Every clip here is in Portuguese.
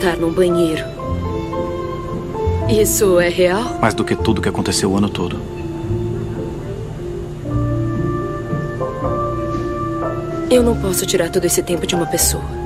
cantar num banheiro. Isso é real? Mais do que tudo que aconteceu o ano todo. Eu não posso tirar todo esse tempo de uma pessoa.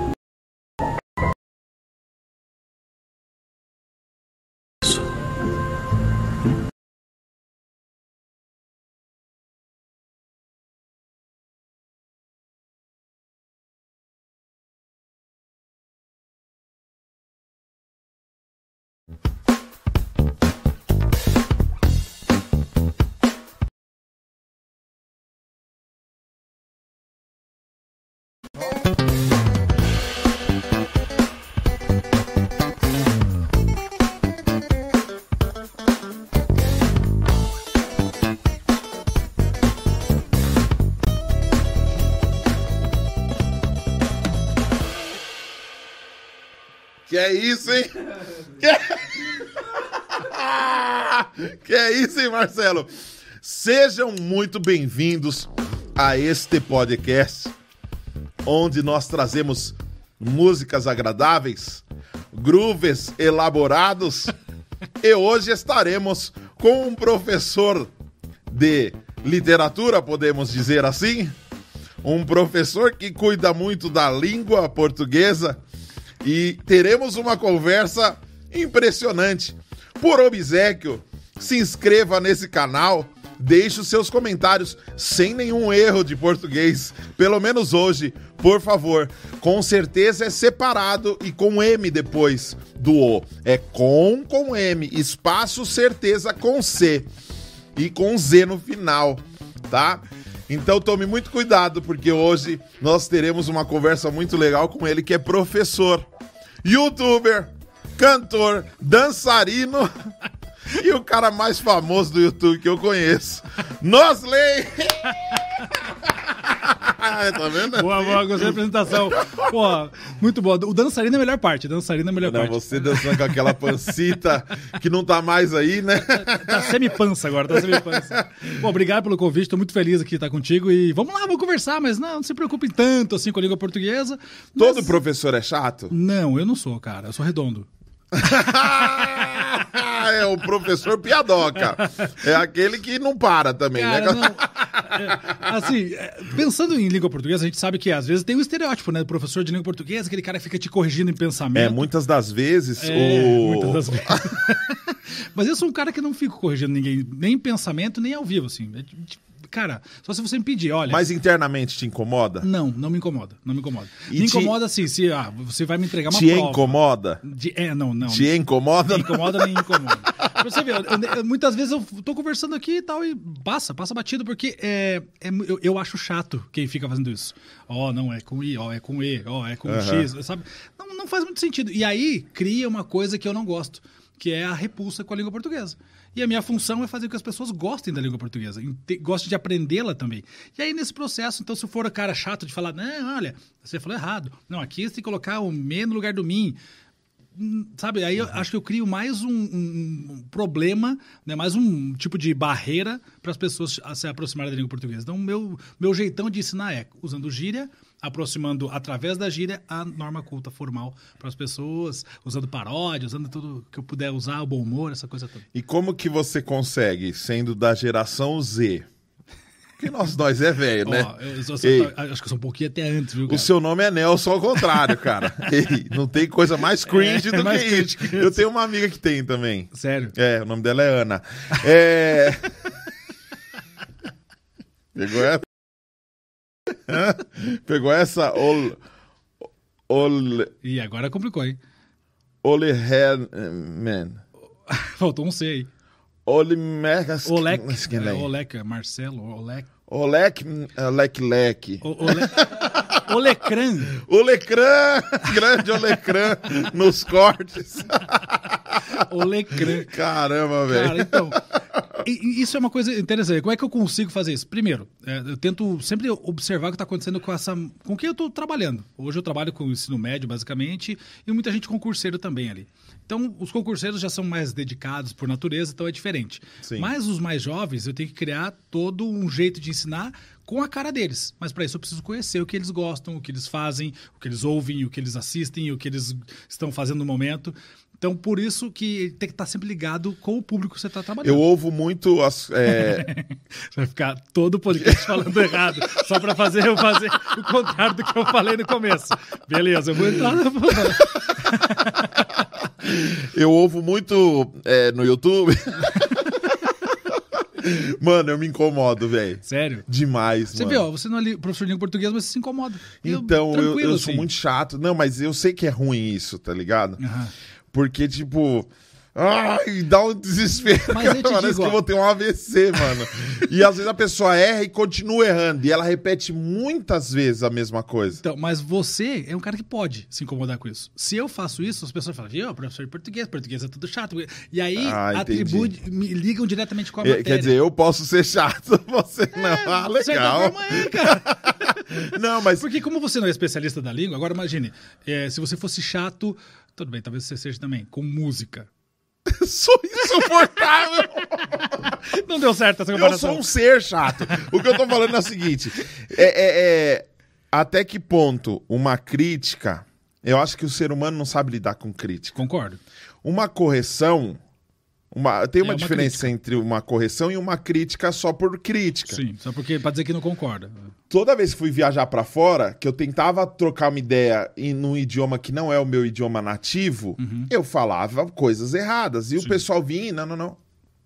Isso, hein? Que, que é isso, hein, Marcelo? Sejam muito bem-vindos a este podcast, onde nós trazemos músicas agradáveis, grooves elaborados, e hoje estaremos com um professor de literatura, podemos dizer assim, um professor que cuida muito da língua portuguesa e teremos uma conversa impressionante. Por obsequio, se inscreva nesse canal, deixe os seus comentários sem nenhum erro de português, pelo menos hoje, por favor. Com certeza é separado e com M depois do O. É com com M, espaço certeza com C e com Z no final, tá? Então tome muito cuidado, porque hoje nós teremos uma conversa muito legal com ele, que é professor, youtuber, cantor, dançarino e o cara mais famoso do YouTube que eu conheço, Nosley! tá vendo? Boa, boa, gostei da apresentação. Pô, muito boa. O dançarino é a melhor parte. Dançarino é a melhor não, parte. Você dançando com aquela pancita que não tá mais aí, né? Tá, tá semi-pança agora, tá semi-pança. Pô, obrigado pelo convite, tô muito feliz aqui estar contigo e vamos lá, vamos conversar, mas não, não se preocupem tanto assim com a língua portuguesa. Todo professor é chato? Não, eu não sou, cara. Eu sou redondo. é o professor piadoca. É aquele que não para também, né? Cara, né? Não, é, assim, é, pensando em língua portuguesa, a gente sabe que às vezes tem um estereótipo, né? Do professor de língua portuguesa, aquele cara que fica te corrigindo em pensamento. É, muitas das vezes. É, o... Muitas das vezes. Mas eu sou um cara que não fico corrigindo ninguém, nem em pensamento, nem ao vivo, assim. É, tipo, Cara, só se você me pedir, olha. Mas internamente te incomoda? Não, não me incomoda. Não me incomoda. E me te... incomoda assim, se ah, você vai me entregar uma te prova. Te incomoda? De, é, não, não. Te incomoda? Me incomoda, me incomoda. você eu, eu, muitas vezes eu tô conversando aqui e tal e passa, passa batido, porque é, é eu, eu, acho chato quem fica fazendo isso. Ó, oh, não, é com I, ó, oh, é com E, ó, oh, é com uhum. X, sabe? Não, não faz muito sentido. E aí cria uma coisa que eu não gosto, que é a repulsa com a língua portuguesa. E a minha função é fazer com que as pessoas gostem da língua portuguesa, gostem de aprendê-la também. E aí, nesse processo, então, se for o cara chato de falar, não, olha, você falou errado. Não, aqui você tem que colocar o me no lugar do mim hum, sabe? Aí eu acho que eu crio mais um, um, um, problema, né? mais um tipo de barreira para as pessoas se aproximarem da língua portuguesa. Então, meu, meu jeitão de ensinar é usando gíria, aproximando através da gíria a norma culta formal para as pessoas, usando paródia, usando tudo que eu puder usar, o bom humor, essa coisa toda. E como que você consegue, sendo da geração Z? Porque nós dois é velho, né? eu sou, Ei, acho que eu sou um pouquinho até antes, viu? Cara? O seu nome é Nelson ao contrário, cara. Ei, não tem coisa mais cringe é, do é que isso. Eu tenho uma amiga que tem também. Sério? É, o nome dela é Ana. É. Pegou essa? Pegou essa? Ol, ol, e agora complicou, hein? Oleherman. Faltou um C aí. Olimer... Olek, é, Olek, Marcelo, Olek. Olek, Olek Lek. Olecran. Olecran, grande Olecran nos cortes. Olecran. Caramba, velho. Cara, então, isso é uma coisa interessante. Como é que eu consigo fazer isso? Primeiro, é, eu tento sempre observar o que está acontecendo com essa. com quem eu estou trabalhando. Hoje eu trabalho com o ensino médio, basicamente, e muita gente concurseiro também ali. Então, os concurseiros já são mais dedicados por natureza, então é diferente. Sim. Mas os mais jovens, eu tenho que criar todo um jeito de ensinar com a cara deles. Mas para isso eu preciso conhecer o que eles gostam, o que eles fazem, o que eles ouvem, o que eles assistem, o que eles estão fazendo no momento. Então, por isso que tem que estar sempre ligado com o público que você está trabalhando. Eu ouvo muito as. É... você vai ficar todo o podcast falando errado, só para fazer eu fazer o contrário do que eu falei no começo. Beleza, eu vou entrar. eu ouvo muito é, no YouTube. Mano, eu me incomodo, velho. Sério? Demais, você mano. Você ó, você não é professor de língua portuguesa, mas você se incomoda. Então, eu, eu, eu sou assim. muito chato. Não, mas eu sei que é ruim isso, tá ligado? Uhum. Porque, tipo. Ai, dá um desespero. Mas eu te Parece digo, que eu vou ter um AVC, mano. e às vezes a pessoa erra e continua errando. E ela repete muitas vezes a mesma coisa. Então, mas você é um cara que pode se incomodar com isso. Se eu faço isso, as pessoas falam, viu, professor de português, português é tudo chato. E aí ah, atribui, me ligam diretamente com a matéria. Quer dizer, eu posso ser chato, você é, não. Ah, legal. Forma é, cara. não, mas. Porque como você não é especialista da língua, agora imagine, é, se você fosse chato tudo bem, talvez você seja também, com música. sou insuportável. Não deu certo essa comparação. Eu sou um ser chato. O que eu tô falando é o seguinte: é, é, é, até que ponto uma crítica. Eu acho que o ser humano não sabe lidar com crítica. Concordo. Uma correção, Uma, tem É uma uma diferença crítica. entre uma correção e uma crítica só por crítica. Sim, só porque pra dizer que não concorda. Toda vez que fui viajar pra fora, que eu tentava trocar uma ideia em num idioma que não é o meu idioma nativo, eu falava coisas erradas. E o Sim. pessoal vinha, não, não, não.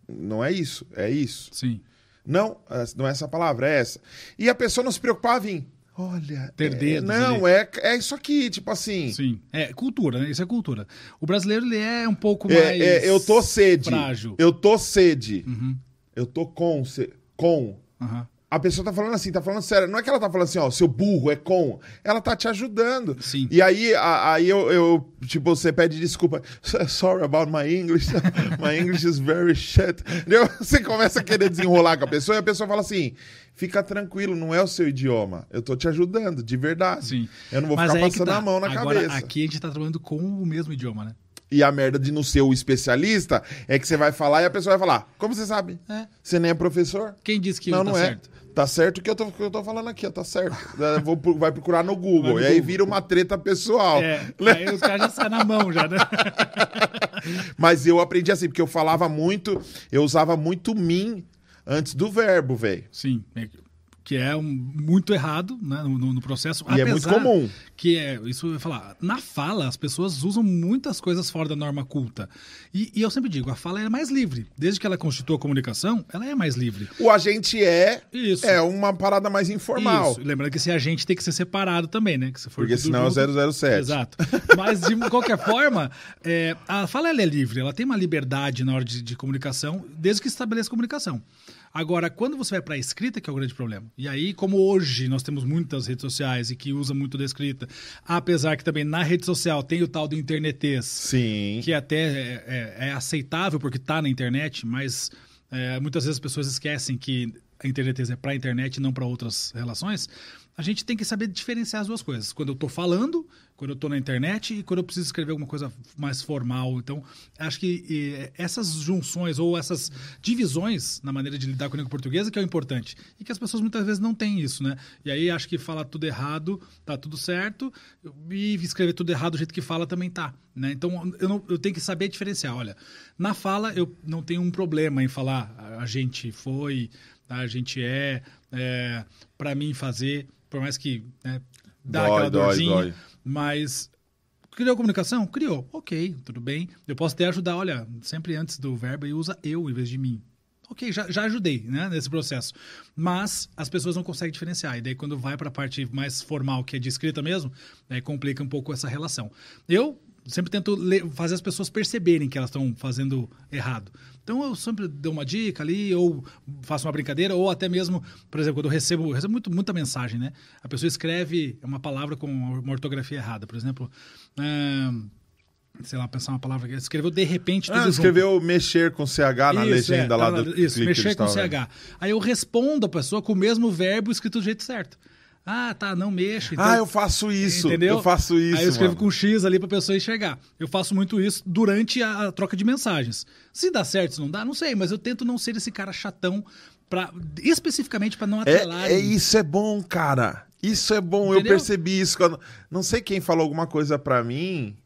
Não é isso, é isso. Sim. Não, é- não é essa palavra, é essa. E a pessoa não se preocupava em. Olha. Ter é- dedos não, é, é isso aqui, tipo assim. Sim. É cultura, né? Isso é cultura. O brasileiro, ele é um pouco É, mais. é, eu tô sede. Frágil. Eu tô sede. Uhum. Eu tô com. Com. Aham. A pessoa tá falando assim, tá falando sério. Não é que ela tá falando assim, ó, seu burro é com. Ela tá te ajudando. Sim. E aí, a- aí eu, eu, tipo, você pede desculpa. Sorry about my English. My English is very shit. Entendeu? Você começa a querer desenrolar com a pessoa e a pessoa fala assim: fica tranquilo, não é o seu idioma. Eu tô te ajudando, de verdade. Sim. Eu não vou Mas ficar que passando tá. a mão na Agora, cabeça. aqui a gente tá trabalhando com o mesmo idioma, né? E a merda de não ser o especialista é que você vai falar e a pessoa vai falar: Como você sabe? É. Você nem é professor? Quem disse que não, tá não é. certo? Tá certo o que eu tô, que eu tô falando aqui, ó, tá certo. Eu Vou, vai procurar no Google. Vai e aí vira uma treta pessoal. É, Né? aí os caras já saem na mão já, né? Mas eu aprendi assim, porque eu falava muito, eu usava muito mim antes do verbo, velho. Sim, é- que é um- muito errado né, no, no- processo. E é muito comum. Que é, isso eu ia falar, na fala as pessoas usam muitas coisas fora da norma culta. E, e eu sempre digo, a fala é mais livre. Desde que ela constitua a comunicação, ela é mais livre. O agente é Isso. é uma parada mais informal. Isso. Lembrando que esse agente tem que ser separado também, né? Que se for Porque senão é o junto- 007. Exato. Mas, de qualquer forma, é, a fala ela é livre, ela tem uma liberdade na hora de, de comunicação, desde que estabeleça comunicação. Agora, quando você vai para a escrita, que é o grande problema. E aí, como hoje nós temos muitas redes sociais e que usa muito da escrita, apesar que também na rede social tem o tal do internetês, Sim. que até é, é- é aceitável porque está na internet, mas é, muitas vezes as pessoas esquecem que a internet é para a internet e não para outras relações. A gente tem que saber diferenciar as duas coisas. Quando eu estou falando, quando eu estou na internet e quando eu preciso escrever alguma coisa mais formal. Então, acho que essas junções ou essas divisões na maneira de lidar com a língua portuguesa que é o importante. E que as pessoas muitas vezes não têm isso, né? E aí acho que falar tudo errado tá tudo certo e escrever tudo errado do jeito que fala também tá. Né? Então eu, não- eu tenho que saber diferenciar. Olha, na fala eu não tenho um problema em falar a, a gente foi, a gente é, é para mim fazer, por mais que né, dá Dói, aquela dói, dorzinha, dói. mas criou comunicação? Criou. Ok, tudo bem. Eu posso até ajudar, olha, sempre antes do verbo e usa eu em vez de mim. Ok, já, já ajudei né, nesse processo. Mas as pessoas não conseguem diferenciar. E daí, quando vai para a parte mais formal, que é de escrita mesmo, aí complica um pouco essa relação. Eu sempre tento fazer as pessoas perceberem que elas estão fazendo errado. Então, eu sempre dou uma dica ali, ou faço uma brincadeira, ou até mesmo, por exemplo, quando eu recebo, eu recebo muito, muita mensagem, né? A pessoa escreve uma palavra com uma ortografia errada. Por exemplo, ahn, sei lá, pensar uma palavra que escreveu de repente Ah, junto. escreveu mexer com CH na Isso, legenda é, lá tá do Isso, mexer com CH. vendo. Aí eu respondo a pessoa com o mesmo verbo escrito do jeito certo. Ah, tá, não mexa. Então, Ah, eu faço isso. Entendeu? Eu faço isso. Aí eu escrevo mano. com X ali pra pessoa enxergar. Eu faço muito isso durante a, a troca de mensagens. Se dá certo, se não dá, não sei, mas eu tento não ser esse cara chatão pra, especificamente pra não atrelar. É, é isso é bom, cara. Isso é bom. Eu Entendeu? percebi isso quando. Não sei quem falou alguma coisa pra mim.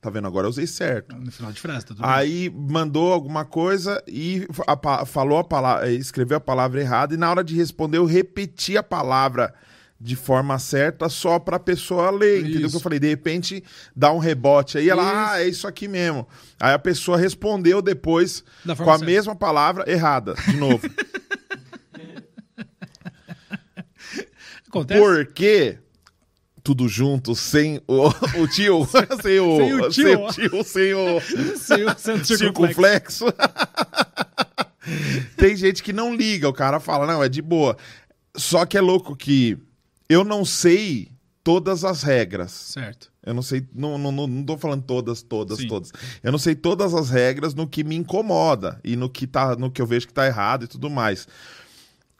Tá vendo? Agora eu usei certo. No final de frase, tá tudo bem. Aí mandou alguma coisa e a falou a palavra, escreveu a palavra errada e na hora de responder eu repeti a palavra de forma certa só pra pessoa ler, entendeu? Isso. Que eu falei, de repente dá um rebote aí, ela, Isso. ah, é isso aqui mesmo. Aí a pessoa respondeu depois com a certa. mesma palavra errada, de novo. Acontece. Porque tudo junto, sem o, o tio, sem o, Sem o tio. sem o tio, sem o centro circunflexo. circunflexo. Tem gente que não liga, o cara fala, não, é de boa. Só que é louco que eu não sei todas as regras. Certo. Eu não sei, não, não, não, não tô falando todas, todas, Sim. todas. Eu não sei todas as regras no que me incomoda e no que, tá, no que eu vejo que tá errado e tudo mais.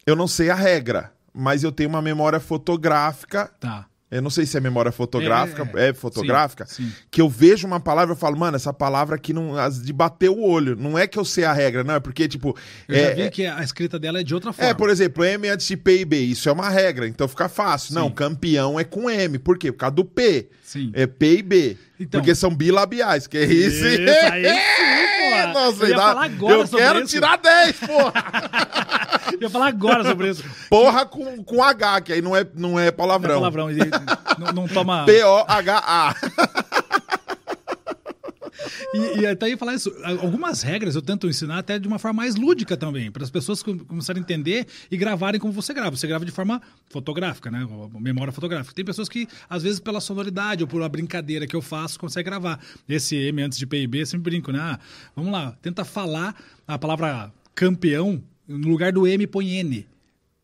Eu não sei a regra, mas eu tenho uma memória fotográfica Tá. Eu não sei se é memória fotográfica, é, É, fotográfica, sim, sim. que eu vejo uma palavra e falo, mano, essa palavra aqui não. as de bater o olho. Não é que eu sei a regra, não, é porque, tipo. Eu é, já vi é- que a escrita dela é de outra forma. é, por exemplo, M antes de P e B, isso é uma regra, então fica fácil. Não, Sim. campeão é com M, por quê? Por causa do P. Sim. É P e B. Então- porque são bilabiais, que é isso. Isso, aí sim. Nossa, Eu ia dá- falar agora eu sobre quero isso. tirar 10, porra! Eu ia falar agora sobre isso. porra com, com H, que aí não é, não é Não é palavrão. palavrão. e Não, não toma. P-O-H-A. E, e até ia falar isso. Algumas regras eu tento ensinar até de uma forma mais lúdica também, para as pessoas com- começarem a entender e gravarem como você grava. Você grava de forma fotográfica, né? Memória fotográfica. Tem pessoas que, às vezes, pela sonoridade ou por uma brincadeira que eu faço, conseguem gravar. Esse M antes de P B, eu sempre brinco, né? Ah, vamos lá, tenta falar a palavra campeão, no lugar do M põe N.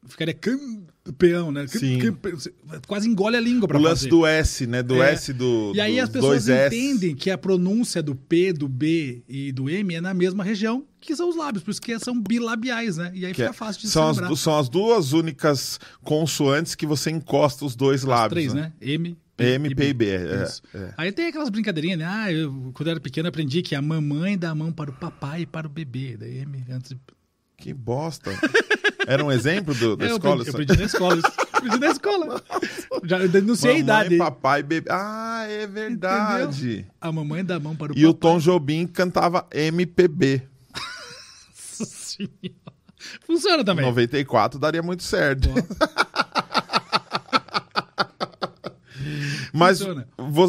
Ficaria campeão, né? Sim. campe- você Quase engole a língua O para lance fazer. do S, né? Do É. S do. E aí dos as pessoas dois S. entendem que a pronúncia do P, do B e do M é na mesma região que são os lábios, por isso que são bilabiais, né? E aí que fica é- fácil de são, se as, são as duas únicas consoantes que você encosta os dois lábios. Três, né? M, M, P e B, é, Isso. é. Aí tem aquelas brincadeirinhas, né? Ah, eu, quando eu era pequeno, aprendi que a mamãe dá a mão para o papai e para o bebê. Daí M antes de... Que bosta. Era um exemplo do, da É, eu escola? eu aprendi na escola. aprendi na escola. Já denunciei a Mamãe, idade. papai, bebê. Ah, é verdade. Entendeu? A mamãe dá a mão para o E o papai. Tom Jobim cantava MPB. Nossa Senhora. Funciona também. 94 daria muito certo. Mas Funciona.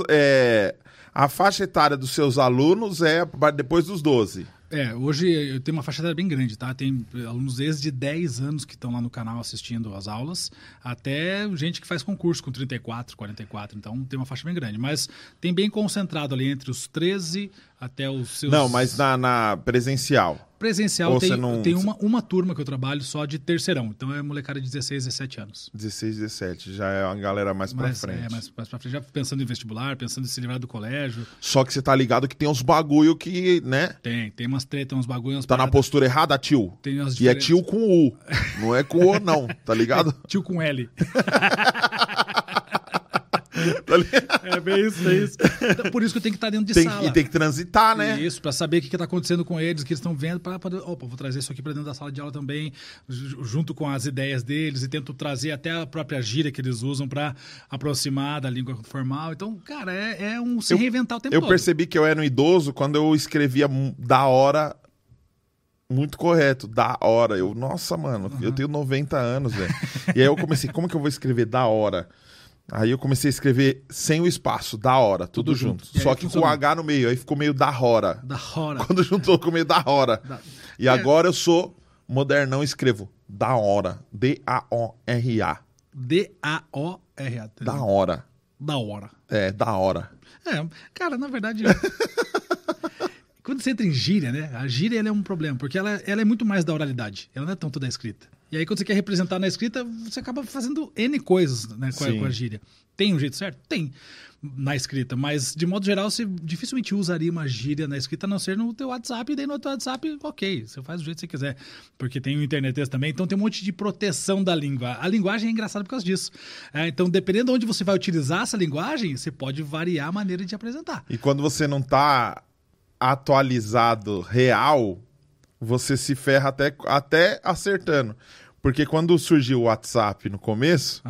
é, a faixa etária dos seus alunos é depois dos 12. É, hoje eu tenho uma faixa etária bem grande, tá? Tem alunos desde 10 anos que estão lá no canal assistindo as aulas, até gente que faz concurso com 34, 44, então tem uma faixa bem grande. Mas tem bem concentrado ali entre os 13 até os seus... Não, mas na, na presencial. Presencial Ou tem, não- tem uma, uma turma que eu trabalho só de terceirão, então é molecada de 16, 17 anos. 16, 17. Já é uma galera mais pra Mas, frente. É, mais, mais pra frente, já pensando em vestibular, pensando em se livrar do colégio. Só que você tá ligado que tem uns bagulho que, né? Tem, tem umas tretas, uns bagulhos, umas Tá na paradas- postura errada, tio. Tem umas E é diferenças. tio com U. Não é com O, não. Tá ligado? Tio com L. Tá? É bem isso, é isso. Então, por isso que eu tenho que estar dentro de Tem, sala. e tem que transitar, né? Isso, para saber o que está acontecendo com eles, o que eles estão vendo, para poder. Opa, vou trazer isso aqui para dentro da sala de aula também, ju- junto com as ideias deles, e tento trazer até a própria gíria que eles usam para aproximar da língua formal. Então, cara, é, é um se Eu- reinventar o tempo Eu todo. percebi que eu era um idoso quando eu escrevia da hora muito correto, da hora. Eu, nossa, mano, eu tenho 90 anos, velho. e aí eu comecei, como que eu vou escrever da hora? Aí eu comecei a escrever sem o espaço, da hora, tudo, Tudo junto. junto. Só que funcionou. com o H no meio, aí ficou meio da hora. Da hora. Quando juntou com meio da hora. Da- E É. agora eu sou modernão e escrevo da hora. D-A-O-R-A. D-A-O-R-A. Da hora. Da hora. É, da hora. É, cara, na verdade. quando você entra em gíria, né? A gíria é um problema, porque ela, ela é muito mais da oralidade. Ela não é tanto da escrita. E aí, quando você quer representar na escrita, você acaba fazendo N coisas né, com, a, com a gíria. Tem um jeito certo? Tem. Na escrita, mas de modo geral, você dificilmente usaria uma gíria na escrita, a não ser no teu WhatsApp, e daí no teu WhatsApp, ok, você faz do jeito que você quiser. Porque tem o internet também, então tem um monte de proteção da língua. A linguagem é engraçada por causa disso. É, então, dependendo de onde você vai utilizar essa linguagem, você pode variar a maneira de apresentar. E quando você não tá atualizado real, você se ferra até, até acertando. Porque quando surgiu o WhatsApp no começo,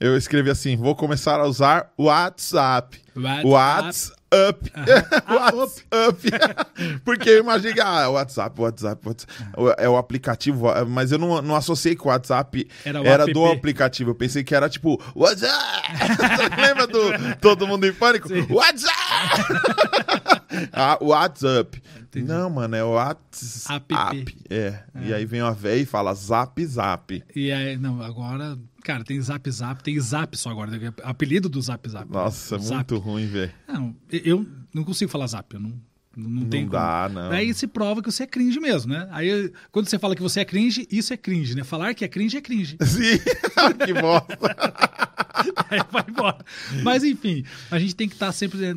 eu escrevi assim: vou começar a usar o WhatsApp. WhatsApp. WhatsApp. WhatsApp. Porque eu imaginei que, ah, WhatsApp, WhatsApp, WhatsApp. É o aplicativo, mas eu não, não associei que o WhatsApp Era era, o do app. aplicativo. Eu pensei que era tipo, WhatsApp. Lembra do Todo Mundo em Pânico? WhatsApp. ah, WhatsApp. Não, mano, é o WhatsApp. App. É. E aí vem uma véia e fala zap, zap. E aí, não, agora, cara, tem Zap Zap, tem Zap só agora, né? apelido do Zap Zap. Nossa, Zap. muito ruim, velho. Não, eu não consigo falar Zap, eu não, não, não tem dá, como. não. Aí se prova que você é cringe mesmo, né? Aí quando você fala que você é cringe, isso é cringe, né? Falar que é cringe é cringe. Sim, que bosta. Aí vai embora. Mas enfim, a gente tem que estar sempre eh,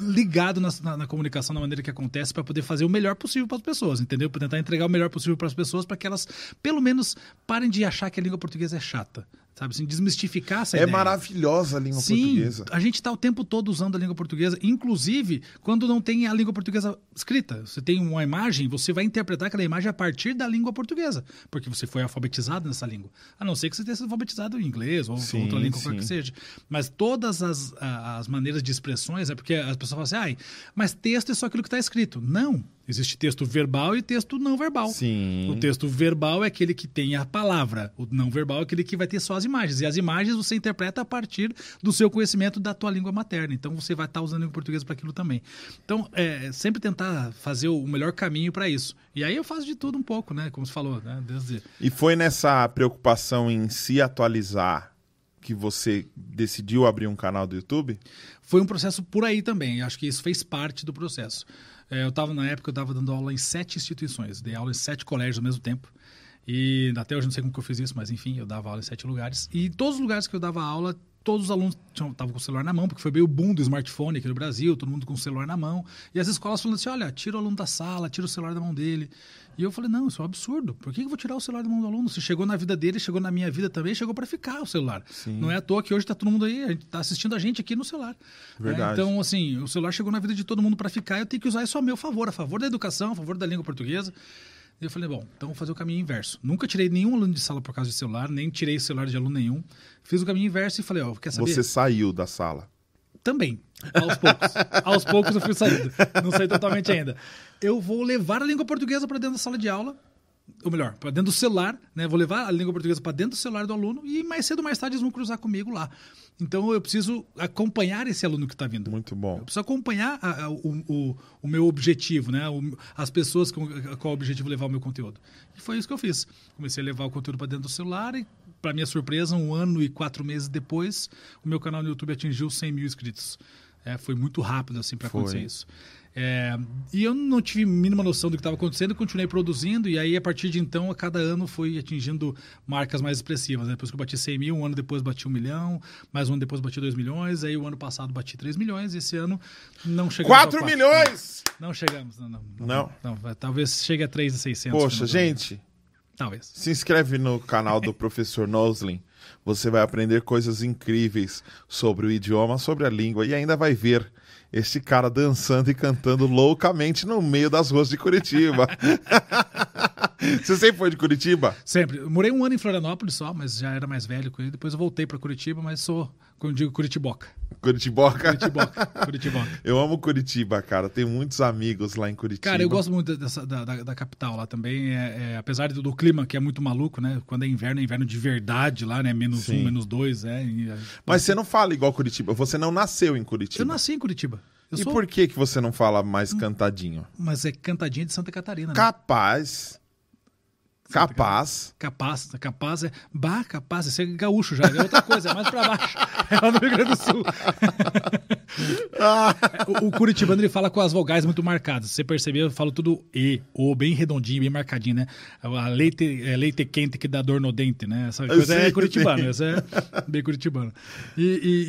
ligado na, na- na comunicação da maneira que acontece para poder fazer o melhor possível para as pessoas, entendeu? Para tentar entregar o melhor possível para as pessoas para que elas, pelo menos, parem de achar que a língua portuguesa é chata. Sabe assim, desmistificar essa É ideia. maravilhosa a língua Sim, portuguesa. a gente está o tempo todo usando a língua portuguesa, inclusive quando não tem a língua portuguesa escrita. Você tem uma imagem, você vai interpretar aquela imagem a partir da língua portuguesa, porque você foi alfabetizado nessa língua. A não ser que você tenha sido alfabetizado em inglês ou Sim, outra língua, qualquer sim. que seja. Mas todas as, as maneiras de expressões, é porque as pessoas falam assim, ai, mas texto é só aquilo que está escrito. Não. Existe texto verbal e texto não verbal. Sim. O texto verbal é aquele que tem a palavra. O não verbal é aquele que vai ter só as imagens. E as imagens você interpreta a partir do seu conhecimento da tua língua materna. Então você vai estar usando a língua portuguesa para aquilo também. Então, é, sempre tentar fazer o melhor caminho para isso. E aí eu faço de tudo um pouco, né? Como você falou, né? Desde... E foi nessa preocupação em se atualizar que você decidiu abrir um canal do YouTube? Foi um processo por aí também. Acho que isso fez parte do processo. É, eu estava na época eu estava dando aula em sete instituições, dei aula em sete colégios ao mesmo tempo. E até hoje não sei como que eu fiz isso, mas enfim, eu dava aula em sete lugares. E todos os lugares que eu dava aula, todos os alunos estavam com o celular na mão, porque foi meio o boom do smartphone aqui no Brasil, todo mundo com o celular na mão. E as escolas falando assim: olha, tira o aluno da sala, tira o celular da mão dele. E eu falei: não, isso é um absurdo. Por que eu vou tirar o celular da mão do aluno? Se chegou na vida dele, chegou na minha vida também, chegou para ficar o celular. Não é à toa que hoje está todo mundo aí, a gente tá assistindo a gente aqui no celular. né? Verdade. Então, assim, o celular chegou na vida de todo mundo para ficar, eu tenho que usar isso a meu favor, a favor da educação, a favor da língua portuguesa. E eu falei, bom, então vou fazer o caminho inverso. Nunca tirei nenhum aluno de sala por causa de celular, nem tirei celular de aluno nenhum. Fiz o caminho inverso e falei, ó, quer saber? Você saiu da sala. Também, aos poucos. aos poucos eu fui saindo. Não sei totalmente ainda. Eu vou levar a língua portuguesa para dentro da sala de aula, ou melhor, para dentro do celular, né? Vou levar a língua portuguesa para dentro do celular do aluno e mais cedo ou mais tarde eles vão cruzar comigo lá. Então eu preciso acompanhar esse aluno que está vindo. Muito bom. Eu preciso acompanhar a- a- o, o- o meu objetivo, né? O- as pessoas com qual o objetivo levar o meu conteúdo. E foi isso que eu fiz. Comecei a levar o conteúdo para dentro do celular e, para minha surpresa, um ano e quatro meses depois, o meu canal no YouTube atingiu 100 mil inscritos. É, foi muito rápido assim para acontecer isso. É, e eu não tive mínima noção do que estava acontecendo, continuei produzindo, e aí a partir de então, a cada ano fui atingindo marcas mais expressivas. né? Depois que eu bati 100 mil, um ano depois bati 1 milhão, mais um ano depois bati 2 milhões, aí o ano passado bati 3 milhões, e esse ano não chegamos. a 4 quatro. milhões! Não chegamos, não. Não, Não? não, vai- talvez chegue a 3,600. Poxa, como eu- gente, Talvez. se inscreve no canal do professor Noslin. Você vai aprender coisas incríveis sobre o idioma, sobre a língua e ainda vai ver este cara dançando e cantando loucamente no meio das ruas de Curitiba. Você sempre foi de Curitiba? Sempre. Eu morei um ano em Florianópolis só, mas já era mais velho com ele. Depois eu voltei para Curitiba, mas sou, como eu digo, Curitiboca. Curitiboca? Curitiboca. Curitiboca. Eu amo Curitiba, cara. Tenho muitos amigos lá em Curitiba. Cara, eu gosto muito dessa, da, da, da capital lá também. É, é, apesar do, do clima, que é muito maluco, né? Quando é inverno, é inverno de verdade lá, né? Menos Sim. um, menos dois, é. E, é, Mas você não fala igual Curitiba. Você não nasceu em Curitiba. Eu nasci em Curitiba. Eu E sou, por que, que você não fala mais cantadinho? Mas é cantadinha de Santa Catarina, né? Capaz. Capaz. Capaz, é. Bah, capaz, isso é gaúcho já, é outra coisa, é mais pra baixo. É lá no Rio Grande do Sul. o, o Curitibano ele fala com as vogais muito marcadas. Você perceber, eu falo tudo E, O, bem redondinho, bem marcadinho, né? A leite, é leite quente que dá dor no dente, né? Essa coisa é curitibano, sim. essa é bem curitibano. E,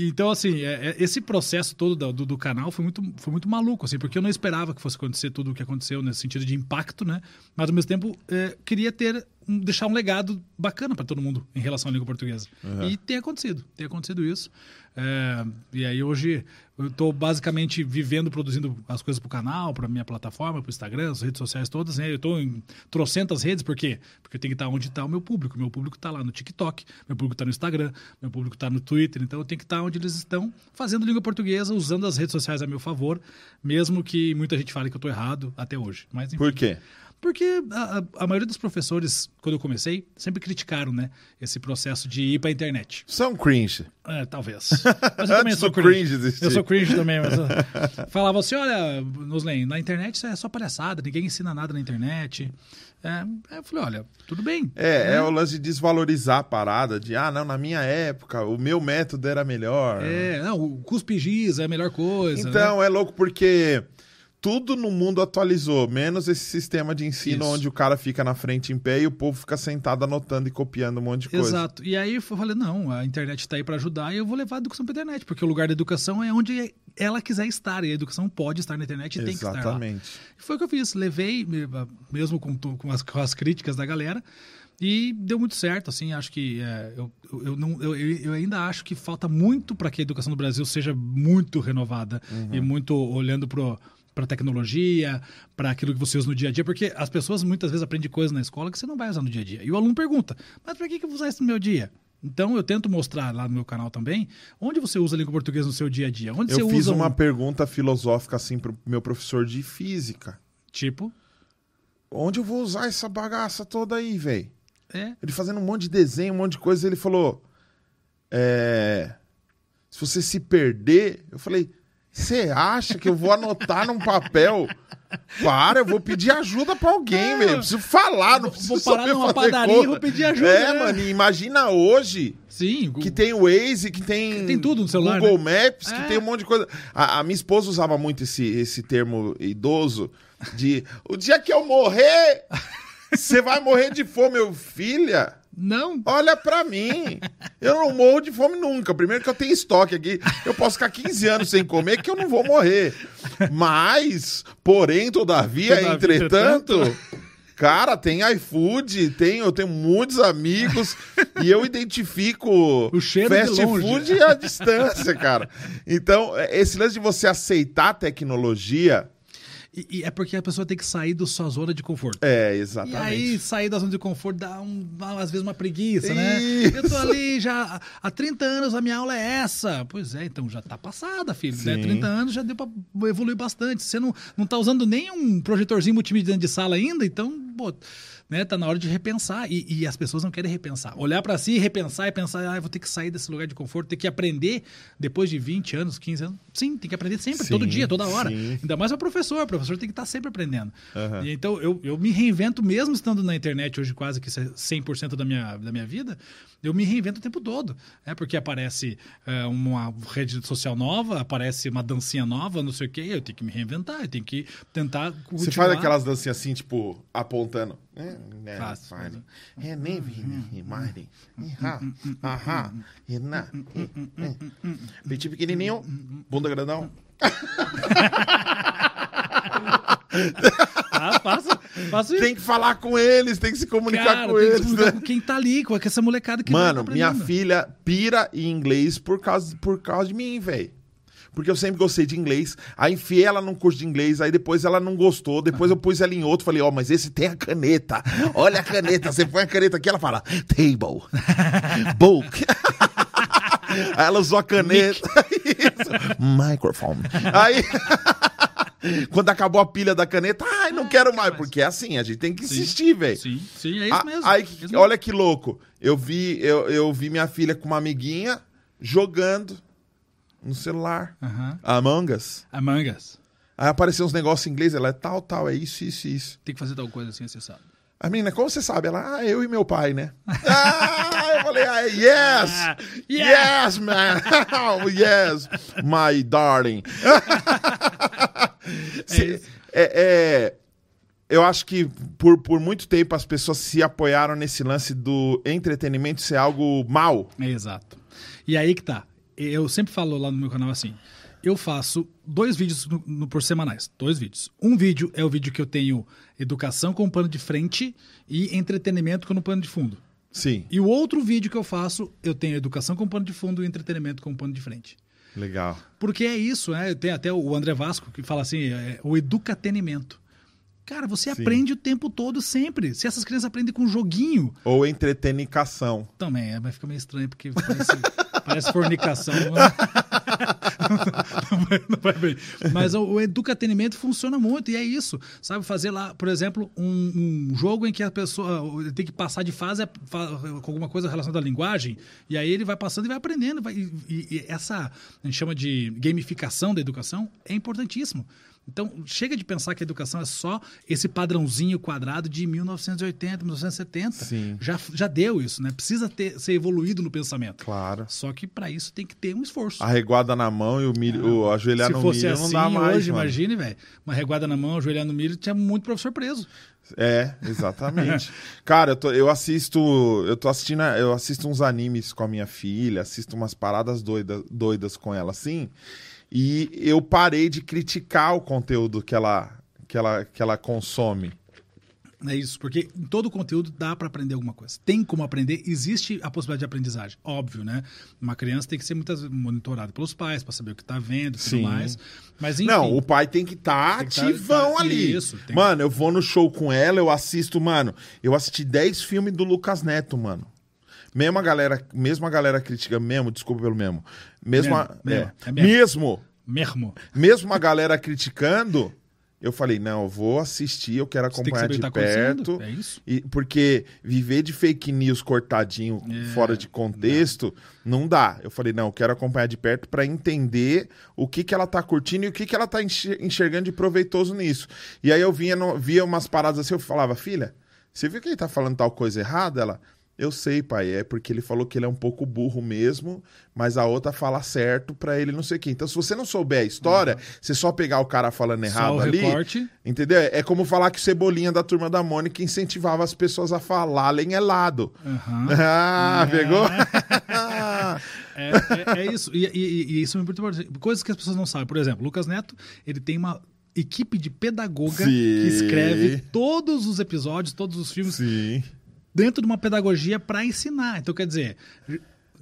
e- então, assim, é- é- esse processo todo do, do- do canal foi muito, foi muito maluco, assim, porque eu não esperava que fosse acontecer tudo o que aconteceu nesse sentido de impacto, né? Mas, ao mesmo tempo, é, queria ter deixar um legado bacana para todo mundo em relação à língua portuguesa. E tem acontecido, tem acontecido isso. É, e aí hoje eu estou basicamente vivendo, produzindo as coisas para o canal, para minha plataforma, para o Instagram, as redes sociais todas. Né? Eu estou em trocentas redes, por quê? Porque eu tenho que estar onde está o meu público. Meu público está lá no TikTok, meu público está no Instagram, meu público está no Twitter. Então eu tenho que estar onde eles estão fazendo língua portuguesa, usando as redes sociais a meu favor, mesmo que muita gente fale que eu estou errado até hoje. Mas, enfim, Por quê? Porque a, a- maioria dos professores, quando eu comecei, sempre criticaram, né? Esse processo de ir para a internet. São cringe. É, talvez. Mas eu também sou do cringe. cringe eu sou cringe também, mas falava assim, olha, Noslen, na internet isso é só palhaçada, ninguém ensina nada na internet. É, eu falei, olha, tudo bem. É, né? é o lance de desvalorizar a parada, de ah, não, na minha época, o meu método era melhor. É, não, o cuspe giz é a melhor coisa. né? Então, é louco porque tudo no mundo atualizou, menos esse sistema de ensino Isso. onde o cara fica na frente em pé e o povo fica sentado anotando e copiando um monte de coisa. Exato. E aí eu falei, não, a internet está aí para ajudar e eu vou levar a educação para internet, porque o lugar da educação é onde ela quiser estar, e a educação pode estar na internet e tem que estar lá. Exatamente. E foi o que eu fiz. Levei, me- mesmo com, com as, com as críticas da galera, E deu muito certo, assim, acho que é, eu, eu, não, eu, eu ainda acho que falta muito para que a educação do Brasil seja muito renovada e muito olhando pro para tecnologia, para aquilo que você usa no dia a dia, porque as pessoas muitas vezes aprendem coisas na escola que você não vai usar no dia a dia. E o aluno pergunta: "Mas para que que eu vou usar isso no meu dia?" Então eu tento mostrar lá no meu canal também onde você usa a língua portuguesa no seu dia a dia. Onde você Eu fiz usa uma um- pergunta filosófica assim pro meu professor de física. tipo, Onde eu vou usar essa bagaça toda aí, velho? é, Ele fazendo um monte de desenho, um monte de coisa, ele falou: é, se você se perder, eu falei: você acha que eu vou anotar num papel? Para, eu vou pedir ajuda pra alguém, velho. Eu preciso falar, não preciso Vou parar saber numa padaria e vou pedir ajuda, É, né? mano, imagina hoje sim, que tem o Waze, que tem, Tem tudo no celular, Google né? Maps, que É. tem um monte de coisa. A, a minha esposa usava muito esse, esse termo idoso de o dia que eu morrer, você vai morrer de fome, meu filha. Não, Olha pra mim. Eu não morro de fome nunca. Primeiro que eu tenho estoque aqui. Eu posso ficar 15 anos sem comer que eu não vou morrer. Mas, porém, todavia, Todavia, entretanto, cara, tem iFood, tem, eu tenho muitos amigos e eu identifico O cheiro fast food à distância, cara. Então, é, esse lance de você aceitar a tecnologia, E, e é porque a pessoa tem que sair da sua zona de conforto. é, E exatamente. aí, sair da zona de conforto dá, um, às vezes uma preguiça, né? Isso. Eu tô ali já há 30 anos, a minha aula é essa. Pois é, então já tá passada, filho. Né? Sim. 30 anos já deu pra evoluir bastante. Você não, não tá usando nem um projetorzinho multimídia dentro de sala ainda, então, pô, né, tá na hora de repensar. E, e as pessoas não querem repensar. Olhar pra si, repensar e pensar, ah, vou ter que sair desse lugar de conforto, ter que aprender depois de 20 anos, 15 anos. Sim, tem que aprender sempre, Sim, todo dia, toda hora. sim. Ainda mais o professor, o professor tem que estar sempre aprendendo. Aham. E então eu, eu me reinvento mesmo estando na internet hoje quase que 100% da minha, da minha vida, eu me reinvento o tempo todo. É porque aparece é, uma rede social nova, aparece uma dancinha nova, não sei o quê, eu tenho que me reinventar, eu tenho que tentar Você continuar. faz aquelas dancinhas assim, tipo, apontando. É, né, fine. faço. É. Ihá, ahá, i. Peitinho pequenininho, bunda grandão. Ah, faço, faço isso. Tem que falar com eles, tem que se comunicar Cara, com eles, comunicar né? com quem tá ali, com essa molecada que Mano, tá minha filha pira em inglês por causa, por causa de mim, velho. Porque eu sempre gostei de inglês. Aí enfiei ela num curso de inglês, aí depois ela não gostou. Depois eu pus ela em outro, falei, ó, mas esse tem a caneta. Olha a caneta, você põe a caneta aqui, ela fala, table, book. aí ela usou a caneta. Isso. Microphone. Aí... Quando acabou a pilha da caneta, ai, não quero mais. Porque é assim, a gente tem que insistir, velho. Sim, sim, é isso Ah, mesmo. Aí, É isso mesmo. olha que louco. Eu vi, eu, eu vi minha filha com uma amiguinha jogando no celular. Aham. Among Us. Among Us. Aí apareceu uns negócios em inglês, ela é tal, tal, é isso, isso, isso. Tem que fazer tal coisa assim, você sabe. A menina, como você sabe? Ela, ah, eu e meu pai, né? ah, eu falei, ah, yes! Ah, Yes, man! Oh, yes, my darling. Isso. é, é, eu acho que por, por muito tempo as pessoas se apoiaram nesse lance do entretenimento ser algo mal. É, exato. E aí que tá. Eu sempre falo lá no meu canal assim. Eu faço dois vídeos no- no- por semanais. Dois vídeos. Um vídeo é o vídeo que eu tenho educação com pano de frente e entretenimento com pano de fundo. Sim, E o outro vídeo que eu faço, eu tenho educação com pano de fundo e entretenimento com pano de frente. legal. Porque é isso, né? Tem até o André Vasco que fala assim, é, o educatenimento. Cara, você Sim. aprende o tempo todo, sempre. Se essas crianças aprendem com joguinho, Ou entretenicação. também, é, mas fica meio estranho, porque parece, parece fornicação. Não vai, não vai bem. Mas o, o educatenimento funciona muito, e é isso. Sabe, fazer lá, por exemplo, um, um jogo em que a pessoa tem que passar de fase fa- com alguma coisa relacionada à linguagem, e aí ele vai passando e vai aprendendo. vai- e, e- e essa, a gente chama de gamificação da educação, é importantíssimo. Então, chega de pensar que a educação é só esse padrãozinho quadrado de 1980, 1970. Sim. Já, já deu isso, né? Precisa ter, ser evoluído no pensamento. Claro. Só que para isso tem que ter um esforço. A reguada na mão e o milho, o ajoelhar Se no milho assim não dá mais, hoje, mano. imagine, velho. Uma reguada na mão, ajoelhar no milho, tinha muito professor preso. É, exatamente. Cara, eu, tô- eu assisto. Eu tô assistindo. Eu assisto uns animes com a minha filha, assisto umas paradas doidas, doidas com ela, assim. E eu parei de criticar o conteúdo que ela, que ela, que ela consome. É isso, porque em todo conteúdo dá para aprender alguma coisa. Tem como aprender, existe a possibilidade de aprendizagem, óbvio, né? Uma criança tem que ser muitas monitorada pelos pais para saber o que tá vendo e tudo Sim. mais. Mas enfim, Não, o pai tem que estar Tem que tá- ativão tá- ali. isso, Mano, eu vou no show com ela, eu assisto, mano. Eu assisti 10 filmes do Lucas Neto, mano. Mesmo a galera, mesmo a galera critica, mesmo, desculpa pelo mesmo. Mesmo, a- Mesmo, mesmo, é, é mesmo. mesmo, mesmo. a galera criticando, eu falei, não, eu vou assistir, eu quero acompanhar de tá perto. é isso. E, porque viver de fake news cortadinho, É, fora de contexto, não dá. Eu falei, não, eu quero acompanhar de perto pra entender o que, que ela tá curtindo e o que, que ela tá enxer- enxergando de proveitoso nisso. E aí eu vinha via umas paradas assim, eu falava, filha, você viu que ele tá falando tal coisa errada? Ela, eu sei, pai, é porque ele falou que ele é um pouco burro mesmo, mas a outra fala certo pra ele não sei o quê. Então, se você não souber a história, você só pegar o cara falando errado Só o ali, recorte. Entendeu? É como falar que o Cebolinha da turma da Mônica incentivava as pessoas a falarem helado. Aham. Ah, pegou? É, é- é isso. E, e- e isso é muito importante. Coisas que as pessoas não sabem. Por exemplo, Lucas Neto, ele tem uma equipe de pedagoga Sim. que escreve todos os episódios, todos os filmes Sim. Dentro de uma pedagogia para ensinar. Então, quer dizer,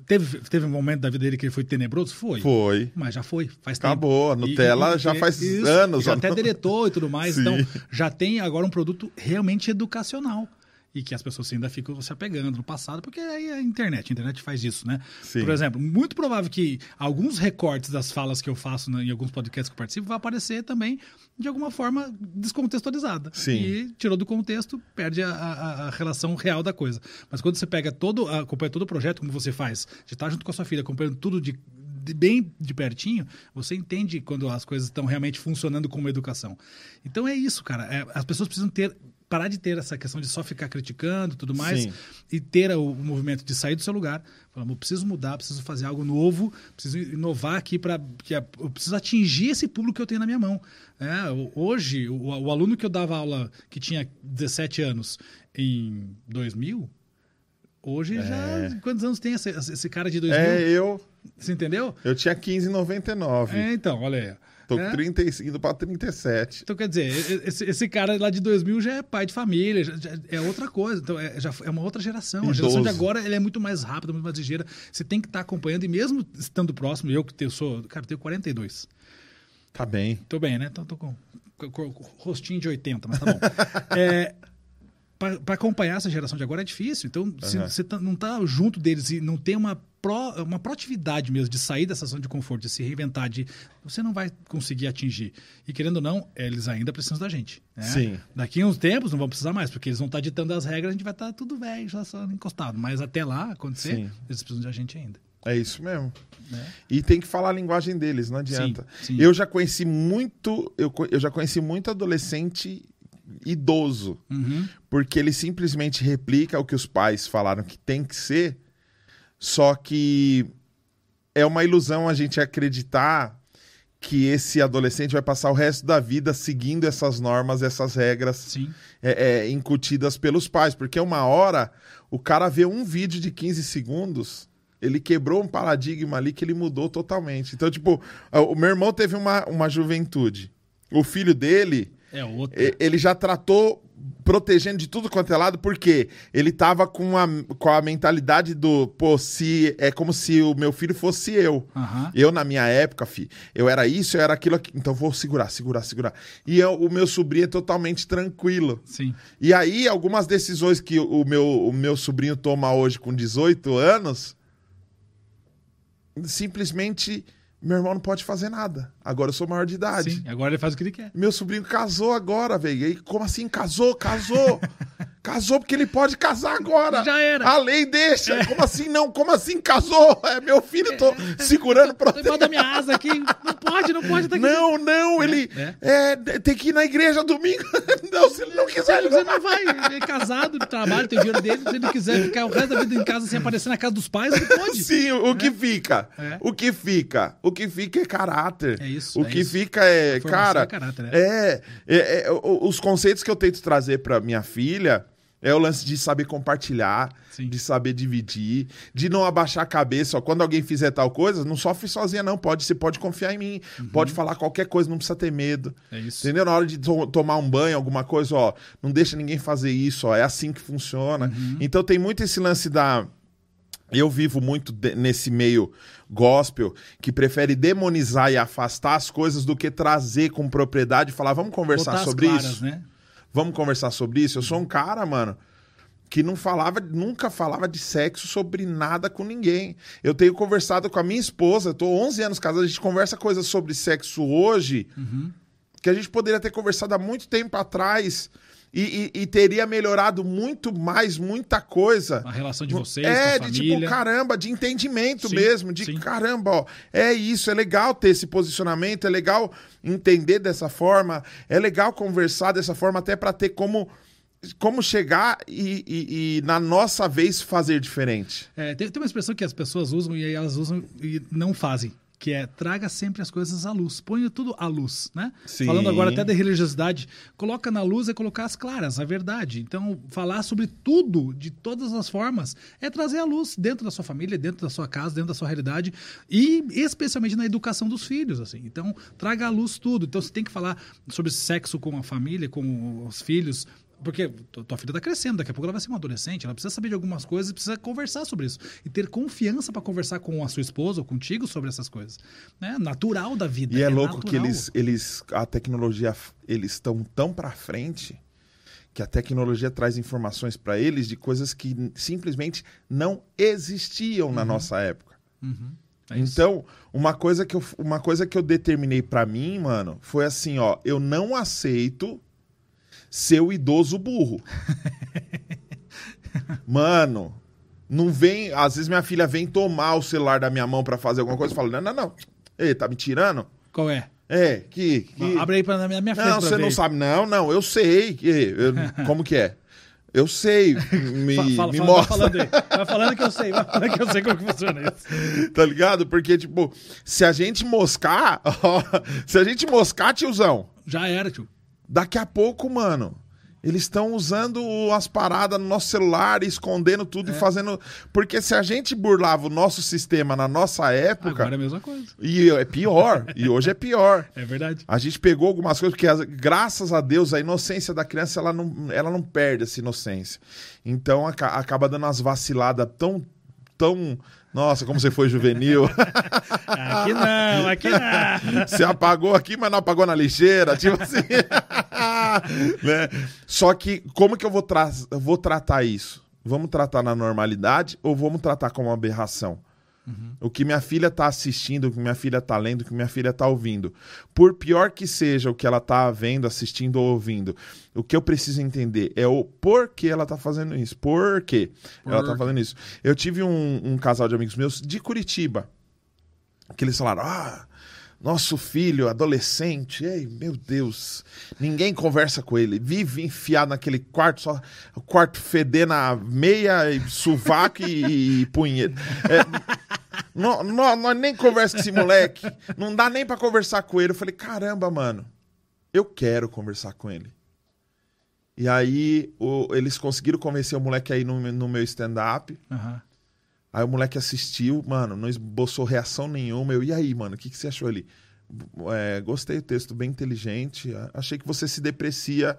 teve, teve um momento da vida dele que ele foi tenebroso? Foi. Foi. Mas já foi, faz Acabou. A tempo. Nutella já faz anos, Já já até não- deletou e tudo mais. Sim. Então, já tem agora um produto realmente educacional. E que as pessoas ainda ficam se apegando no passado, porque aí é a internet, a internet faz isso, né? Sim. Por exemplo, muito provável que alguns recortes das falas que eu faço em alguns podcasts que eu participo vai aparecer também de alguma forma descontextualizada. Sim. E tirou do contexto, perde a, a- a relação real da coisa. Mas quando você pega todo, acompanha todo o projeto, como você faz, de estar junto com a sua filha, acompanhando tudo de- bem de pertinho, você entende quando as coisas estão realmente funcionando como educação. Então é isso, cara. É, as pessoas precisam ter parar de ter essa questão de só ficar criticando e tudo mais Sim. e ter o, o movimento de sair do seu lugar. Falar, eu preciso mudar, preciso fazer algo novo, preciso inovar aqui para que eu preciso atingir esse público que eu tenho na minha mão. É, hoje, o, o aluno que eu dava aula que tinha 17 anos em 2000, hoje já quantos anos tem esse, esse cara de 2000? É, eu. Você entendeu? Eu tinha 15,99. É, então, olha aí. Tô É. com 35, indo pra 37. Então, quer dizer, esse, esse cara lá de 2000 já é pai de família, já- já é outra coisa. Então, é, já é uma outra geração. A geração de Idoso. agora ela é muito mais rápida, muito mais ligeira. Você tem que estar acompanhando, e mesmo estando próximo, eu que tenho, sou. Cara, tenho 42. Tá bem. Tô bem, né? Então, tô com, com- com rostinho de 80, mas tá bom. é, para acompanhar essa geração de agora é difícil. Então, se Aham. você tá- não tá junto deles e não tem uma, pró, uma proatividade mesmo de sair dessa zona de conforto, de se reinventar, de, você não vai conseguir atingir. E querendo ou não, eles ainda precisam da gente. né? Sim. Daqui a uns tempos não vão precisar mais, porque eles vão estar ditando as regras, a gente vai estar tudo velho, já só encostado. Mas até lá acontecer, Sim. eles precisam da gente ainda. É isso mesmo. né? E tem que falar a linguagem deles, não adianta. Sim, sim. Eu já conheci muito, eu, eu já conheci muito adolescente idoso, Uhum. porque ele simplesmente replica o que os pais falaram que tem que ser, só que é uma ilusão a gente acreditar que esse adolescente vai passar o resto da vida seguindo essas normas, essas regras Sim. é, é, incutidas pelos pais, porque uma hora o cara vê um vídeo de 15 segundos, ele quebrou um paradigma ali que ele mudou totalmente. Então, tipo, o meu irmão teve uma, uma juventude. O filho dele, É outro. e- ele já tratou protegendo de tudo quanto é lado, porque ele tava com a, com a mentalidade do, pô, se é como se o meu filho fosse eu. Aham. Eu, na minha época, fi, eu era isso, eu era aquilo aqui. Então vou segurar, segurar, segurar. E eu- o meu sobrinho é totalmente tranquilo. Sim. E aí, algumas decisões que o meu, o meu sobrinho toma hoje com 18 anos, simplesmente meu irmão não pode fazer nada. Agora eu sou maior de idade. Sim. Agora ele faz o que ele quer. Meu sobrinho casou agora, velho. E aí, como assim? Casou? Casou! casou porque ele pode casar agora. Já era. A lei deixa. Como assim não? Como assim casou? É meu filho, tô segurando pra. Tô embaixo da minha asa aqui. Não pode, não pode. Tá aqui. Não, não, ele é, tem que ir na igreja domingo. não, se ele não quiser, ele não vai. Ele é casado, trabalha, tem o dinheiro dele. Se ele quiser ficar o resto da vida em casa sem aparecer na casa dos pais, ele pode. Sim, o, o que fica? É. O que fica? O que fica é caráter. É isso, O é que isso. fica é, cara. é caráter, né? é, é, é, o- os conceitos que eu tento trazer pra minha filha. É o lance de saber compartilhar, Sim. de saber dividir, de não abaixar a cabeça. Ó, quando alguém fizer tal coisa, não sofre sozinha, não. Pode, você pode confiar em mim. Pode falar qualquer coisa, não precisa ter medo. É isso. Entendeu? Na hora de to- tomar um banho, alguma coisa, ó, não deixa ninguém fazer isso, ó. É assim que funciona. Então tem muito esse lance da. Eu vivo muito de- nesse meio gospel que prefere demonizar e afastar as coisas do que trazer com propriedade e falar, vamos conversar Botar sobre claras, isso. né? Vamos conversar sobre isso? Eu sou um cara, mano, que não falava, nunca falava de sexo sobre nada com ninguém. Eu tenho conversado com a minha esposa, tô 11 anos casado, a gente conversa coisas sobre sexo hoje que a gente poderia ter conversado há muito tempo atrás e, e- e teria melhorado muito mais, muita coisa. A relação de vocês, É, de família. tipo, caramba, de entendimento Sim, mesmo, de sim. caramba, ó, é isso, é legal ter esse posicionamento, é legal entender dessa forma, é legal conversar dessa forma até para ter como como chegar e, e- e, na nossa vez fazer diferente. É, tem, tem uma expressão que as pessoas usam e aí elas usam e não fazem. Que é traga sempre as coisas à luz. Ponha tudo à luz, né? Sim. Falando agora até da religiosidade, coloca na luz é colocar as claras, a verdade. Então, falar sobre tudo, de todas as formas, é trazer a luz dentro da sua família, dentro da sua casa, dentro da sua realidade e especialmente na educação dos filhos, assim. Então, traga à luz tudo. Então, você tem que falar sobre sexo com a família, com os filhos, porque tu- tua filha está crescendo, daqui a pouco ela vai ser uma adolescente, ela precisa saber de algumas coisas, precisa conversar sobre isso. E ter confiança para conversar com a sua esposa ou contigo sobre essas coisas. Né? Natural da vida. E é, louco natural. que eles, eles, a tecnologia, eles estão tão pra frente que a tecnologia traz informações pra eles de coisas que simplesmente não existiam na nossa época. É isso. Então, uma coisa que eu, uma coisa que eu determinei pra mim, mano, foi assim, ó, eu não aceito ser o idoso burro. mano, não vem, às vezes minha filha vem tomar o celular da minha mão pra fazer alguma coisa, eu falo: "Não, não, não. Ei, tá me tirando?" Qual é? É, que, que... Abre aí pra, minha, minha frente Não, você não sabe. Não, não, eu sei. Que, eu- como que é? Eu sei. Me, Fa- fala, me fala, vai mostra. falando aí. Vai falando que eu sei, vai falando que eu sei como que funciona isso. Tá ligado? Porque, tipo, se a gente moscar, ó, se a gente moscar, tiozão, Já era, tio. Daqui a pouco, mano, eles estão usando as paradas no nosso celular, escondendo tudo É. e fazendo. Porque se a gente burlava o nosso sistema na nossa época, Agora é a mesma coisa. e é pior, e hoje é pior. É verdade. A gente pegou algumas coisas, porque as- graças a Deus a inocência da criança ela não, ela não perde essa inocência. Então aca- acaba dando umas vaciladas tão. tão nossa, como você foi juvenil. Aqui não, aqui não. Você apagou aqui, mas não apagou na lixeira. Tipo assim. né? Só que, como que eu vou, tra vou tratar isso? Vamos tratar na normalidade ou vamos tratar como uma aberração? O que minha filha tá assistindo, o que minha filha tá lendo, o que minha filha tá ouvindo. Por pior que seja o que ela tá vendo, assistindo ou ouvindo, o que eu preciso entender é o porquê ela tá fazendo isso. Por quê ela tá fazendo isso. Eu tive um, um casal de amigos meus de Curitiba que eles falaram: ah, nosso filho, adolescente, ei, meu Deus, ninguém conversa com ele, vive enfiado naquele quarto, só o quarto fedendo a meia, e sovaco e, e punheta. É, nó- nó- nós nem conversa com esse moleque, não dá nem pra conversar com ele. Eu falei: caramba, mano, eu quero conversar com ele. E aí o- eles conseguiram convencer o moleque aí no, no meu stand-up. Aham. Aí o moleque assistiu, mano, não esboçou reação nenhuma. Eu, e aí, mano, o que, que você achou ali? É, gostei do texto, bem inteligente. Achei que você se deprecia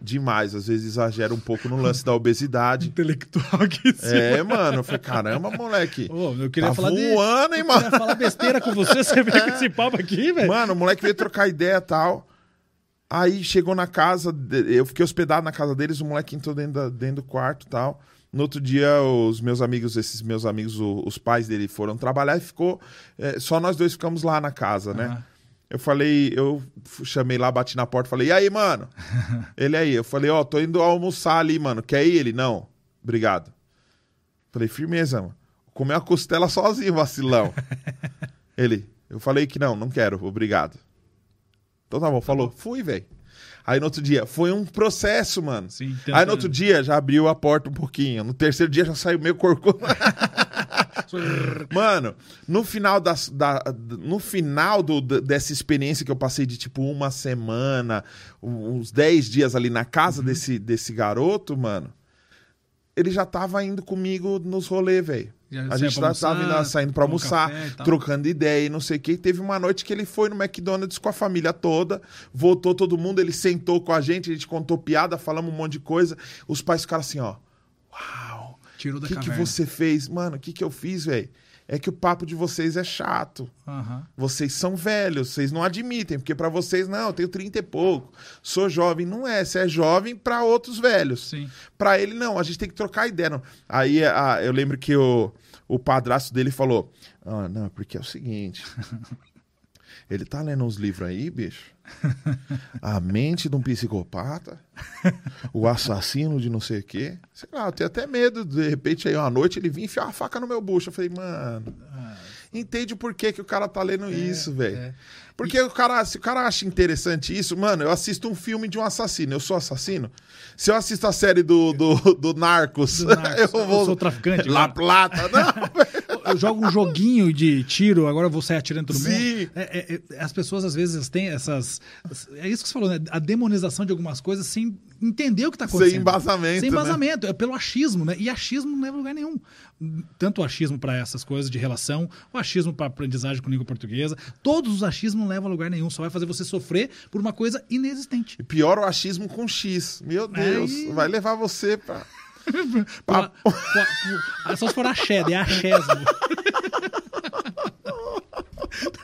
demais. Às vezes exagera um pouco no lance da obesidade. Intelectual aqui em cima. É, mano, eu falei, caramba, moleque. Ô, eu queria tá falar de. voando, hein, Eu mano? queria falar besteira com você, você veio com esse papo aqui, velho. Mano, o moleque veio trocar ideia e tal. Aí chegou na casa, de- eu fiquei hospedado na casa deles, o moleque entrou dentro, da- dentro do quarto e tal. No outro dia, os meus amigos, esses meus amigos, o- os pais dele foram trabalhar e ficou. é, só nós dois ficamos lá na casa, né? Aham. Eu falei, eu chamei lá, bati na porta, falei, e aí, mano? ele aí, eu falei, ó, tô indo almoçar ali, mano. Quer ir? Ele, não. Obrigado. Falei, firmeza, mano. Comeu a costela sozinho, vacilão. ele, eu falei que não, não quero, obrigado. Então tá bom, falou. Fui, velho. Aí no outro dia, foi um processo, mano. Sim, Aí no outro dia já abriu a porta um pouquinho. No terceiro dia já saiu meio corcunda. Mano, no final, das, da, no final do, dessa experiência que eu passei de tipo uma semana, uns 10 dias ali na casa Uhum. desse, desse garoto, mano, ele já tava indo comigo nos rolês, velho. A gente tava almoçar, indo- saindo um almoçar, trocando ideia e não sei o que. Teve uma noite que ele foi no McDonald's com a família toda, voltou todo mundo, ele sentou com a gente, a gente contou piada, falamos um monte de coisa. Os pais ficaram assim, ó. Uau! Tirou O da que, que caverna. você fez? Mano, o que, que eu fiz, velho? É que o papo de vocês é chato. Aham. Vocês são velhos, vocês não admitem, porque pra vocês, não, eu tenho 30 e pouco, sou jovem. Não é, você é jovem pra outros velhos. Sim. Pra ele, não, a gente tem que trocar ideia. Não. Aí a- eu lembro que o, o padrasto dele falou: Ah, não, porque é o seguinte. Ele tá lendo uns livros aí, bicho. A mente de um psicopata, o assassino de não sei o quê. Sei lá, eu tenho até medo, de repente, aí uma noite ele e enfiar uma faca no meu bucho. Eu falei, mano, entende por que, que o cara tá lendo isso, velho. é. Porque o cara, se o cara acha interessante isso, mano, eu assisto um filme de um assassino. Eu sou assassino. Se eu assisto a série do, do, do Narcos, Do Narcos, eu vou. eu sou traficante La. Plata. Não, Eu jogo um joguinho de tiro, agora eu vou sair atirando todo mundo. Sim. É, é, é, as pessoas, às vezes, têm essas. É isso que você falou, né? A demonização de algumas coisas sem entender o que está acontecendo. Sem embasamento, Sem né? embasamento. É pelo achismo, né? E achismo não leva a lugar nenhum. Tanto o achismo para essas coisas de relação, o achismo para aprendizagem com língua portuguesa. Todos os achismos não levam a lugar nenhum. Só vai fazer você sofrer por uma coisa inexistente. E pior o achismo com X. Meu Deus, Aí- vai levar você pra. Pra- pra- pra- só se for axé, é axésmo.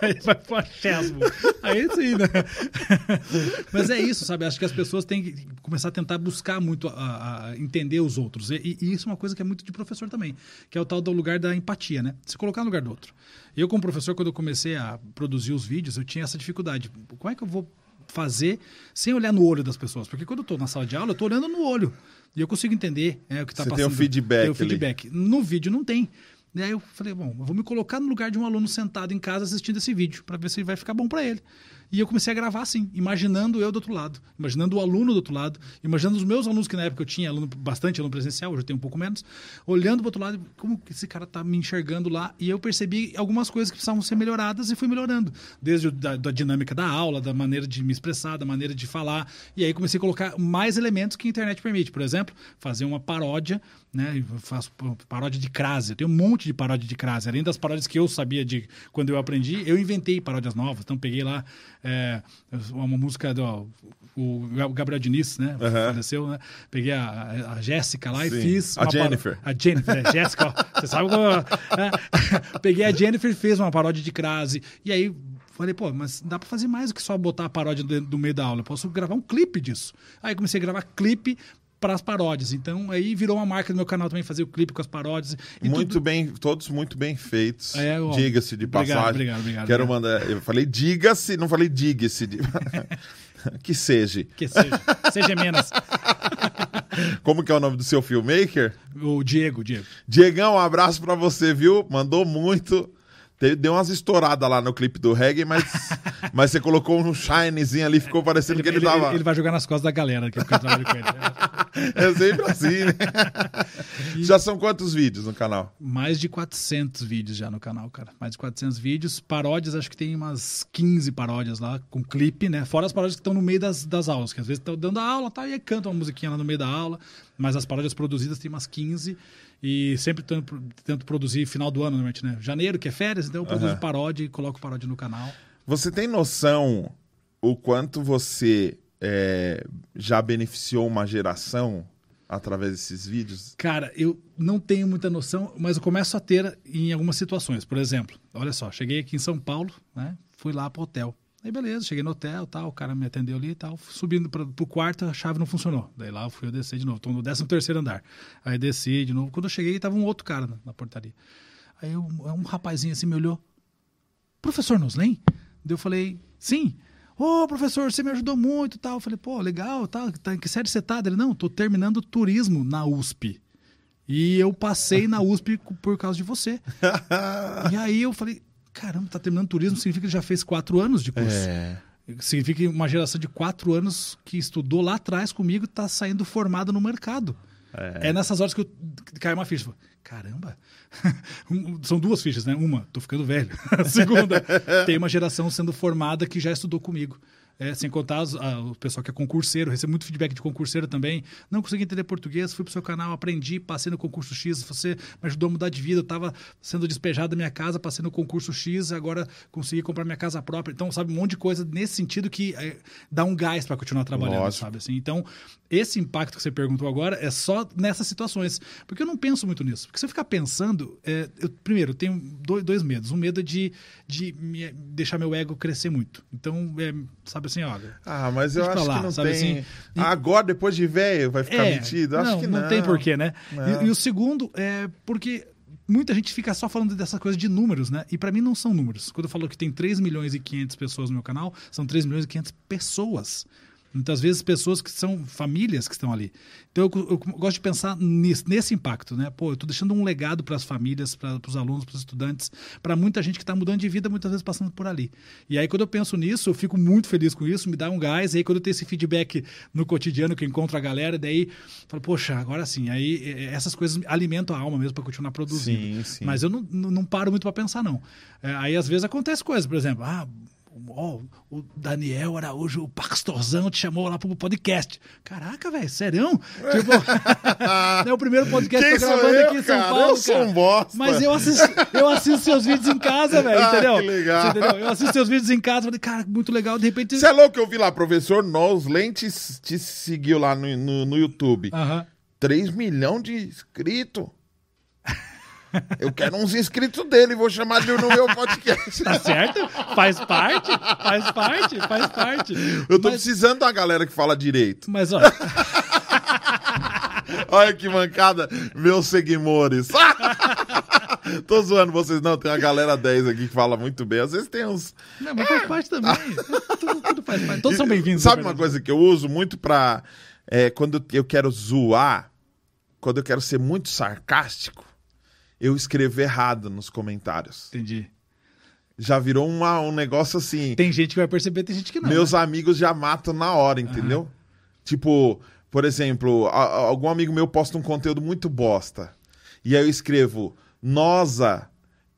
Aí vai pro axésmo. Aí sim, né? Mas é isso, sabe? Acho que as pessoas têm que começar a tentar buscar muito, a, a entender os outros. E, e isso é uma coisa que é muito de professor também, que é o tal do lugar da empatia, né? Se colocar no lugar do outro. Eu, como professor, quando eu comecei a produzir os vídeos, eu tinha essa dificuldade. Como é que eu vou fazer sem olhar no olho das pessoas? Porque quando eu estou na sala de aula, eu estou olhando no olho. E eu consigo entender é, o que está Você passando. tem o feedback Tem o ali. feedback. No vídeo não tem. E aí eu falei, bom, eu vou me colocar no lugar de um aluno sentado em casa assistindo esse vídeo, para ver se vai ficar bom para ele. E eu comecei a gravar assim, imaginando eu do outro lado, imaginando o aluno do outro lado, imaginando os meus alunos, que na época eu tinha aluno, bastante aluno presencial, hoje eu tenho um pouco menos, olhando para outro lado, como que esse cara tá me enxergando lá. E eu percebi algumas coisas que precisavam ser melhoradas e fui melhorando. Desde da, da dinâmica da aula, da maneira de me expressar, da maneira de falar. E aí comecei a colocar mais elementos que a internet permite. Por exemplo, fazer uma paródia, né? Eu faço paródia de crase. Eu tenho um monte de paródia de crase. Além das paródias que eu sabia de quando eu aprendi, eu inventei paródias novas. Então peguei lá é, uma música do o Gabriel Diniz, né? Faleceu, né? Peguei a, a- Jéssica lá e Sim. fiz. A uma paró- Jennifer. a Jennifer, é, Jéssica, você sabe como. é. Peguei a Jennifer e fez uma paródia de crase. E aí falei, pô, mas dá pra fazer mais do que só botar a paródia do, do meio da aula. Eu posso gravar um clipe disso. Aí comecei a gravar clipe para as paródias. Então aí virou uma marca do meu canal também fazer o clipe com as paródias. E muito tudo- bem, todos muito bem feitos. É, Diga-se de obrigado, passagem. obrigado, obrigado, Quero obrigado. mandar. Eu falei diga-se, não falei diga-se. de- que seja. Que seja. seja menos. Como que é o nome do seu filmmaker? O Diego, Diego. Diegão, um abraço pra você, viu? Mandou muito. Deu umas estouradas lá no clipe do reggae, mas, mas você colocou um shinezinho ali, ficou parecendo que ele, tava. ele vai jogar nas costas da galera que eu trabalho com ele. É sempre assim, né? Já são quantos vídeos no canal? Mais de 400 vídeos já no canal, cara. Mais de 400 vídeos. Paródias, acho que tem umas 15 paródias lá, com clipe, né? Fora as paródias que estão no meio das, das aulas, que às vezes estão dando aula tá, e aí cantam uma musiquinha lá no meio da aula. Mas as paródias produzidas tem umas 15. E sempre tento, tento produzir final do ano, normalmente, né? Janeiro, que é férias, então eu produzo Aham. paródia e coloco paródia no canal. Você tem noção o quanto você é, já beneficiou uma geração através desses vídeos? Cara, eu não tenho muita noção, mas eu começo a ter em algumas situações. Por exemplo, olha só, cheguei aqui em São Paulo, né? Fui lá pro hotel. Aí beleza, cheguei no hotel, tal, o cara me atendeu ali e tal. Subindo pra, pro quarto, a chave não funcionou. Daí lá eu fui eu descer de novo. Tô no 13 terceiro andar. Aí desci de novo. Quando eu cheguei, tava um outro cara na, na portaria. Aí eu- um rapazinho assim me olhou. Professor Noslen? Daí eu falei, sim. Ô, professor, você me ajudou muito e tal. Eu falei, pô, legal, tá, tá, em que série você tá? Ele, não, tô terminando turismo na USP. E eu passei na USP por causa de você. e aí eu falei, caramba, tá terminando turismo, significa que já fez quatro anos de curso. É. Significa que uma geração de quatro anos que estudou lá atrás comigo está saindo formada no mercado. É. nessas horas que, eu, que cai uma ficha. Caramba, são duas fichas, né? Uma, tô ficando velho. A segunda, tem uma geração sendo formada que já estudou comigo. É, sem contar os- a- o pessoal que é concurseiro, recebo muito feedback de concurseiro também. Não consegui entender português, fui pro seu canal, aprendi, passei no concurso X, você me ajudou a mudar de vida, eu tava sendo despejado da minha casa, passei no concurso X, agora consegui comprar minha casa própria. Então, sabe, um monte de coisa nesse sentido que é, dá um gás para continuar trabalhando, Lógico. sabe? Assim, então, esse impacto que você perguntou agora é só nessas situações. Porque eu não penso muito nisso. Porque se eu ficar pensando, é, eu, primeiro, eu tenho dois, dois medos. Um medo é de, de me- deixar meu ego crescer muito. Então, é, sabe assim, olha. Ah, mas eu acho lá, que não sabe tem. assim? E- Agora, depois de velho, vai ficar metido? Acho não, que não não. tem porquê, né? E, e o segundo é porque muita gente fica só falando dessa coisa de números, né? E pra mim não são números. Quando eu falo que tem 3 milhões e 500 pessoas no meu canal, são 3 milhões e 500 pessoas. Muitas vezes pessoas que são famílias que estão ali. Então eu, eu gosto de pensar nesse, nesse impacto, né? Pô, eu tô deixando um legado para as famílias, para os alunos, para os estudantes, para muita gente que está mudando de vida, muitas vezes passando por ali. E aí quando eu penso nisso, eu fico muito feliz com isso, me dá um gás. E aí quando eu tenho esse feedback no cotidiano que eu encontro a galera, daí eu falo, poxa, agora sim. Aí eh, essas coisas alimentam a alma mesmo para continuar produzindo. Sim, sim. Mas eu não, não, não paro muito para pensar, não. É, aí às vezes acontece coisas, por exemplo, ah, ó, o Daniel Araújo, o pastorzão, te chamou lá pro podcast. Caraca, velho, sério? Tipo, é o primeiro podcast Quem que eu tô gravando eu, aqui em São cara? Paulo. Eu sou um bosta. Mas eu assisto, eu assisto seus vídeos em casa, velho, Ah, entendeu? que legal. Você entendeu? Eu assisto seus vídeos em casa, falei, cara, muito legal, de repente. Você é louco que eu vi lá, professor Noslen te, te seguiu lá no, no, no YouTube. Aham. 3 milhões de inscritos. Eu quero uns inscritos dele, vou chamar ele no meu podcast. Tá certo? Faz parte, faz parte, faz parte. Eu tô mas, precisando da galera que fala direito. mas, ó, Olha que mancada, meus seguidores. tô zoando vocês, não. Tem uma galera 10 aqui que fala muito bem. Às vezes tem uns. não, mas faz parte também. Tudo, tudo faz parte. Todos são bem-vindos. Sabe uma coisa que eu uso muito pra. é, quando eu quero zoar, quando eu quero ser muito sarcástico, eu escrevo errado nos comentários. Entendi. Já virou uma- um negócio assim. Tem gente que vai perceber, tem gente que não. meus né? amigos já matam na hora, entendeu? Tipo, por exemplo, a- a- algum amigo meu posta um conteúdo muito bosta. E aí eu escrevo, nossa,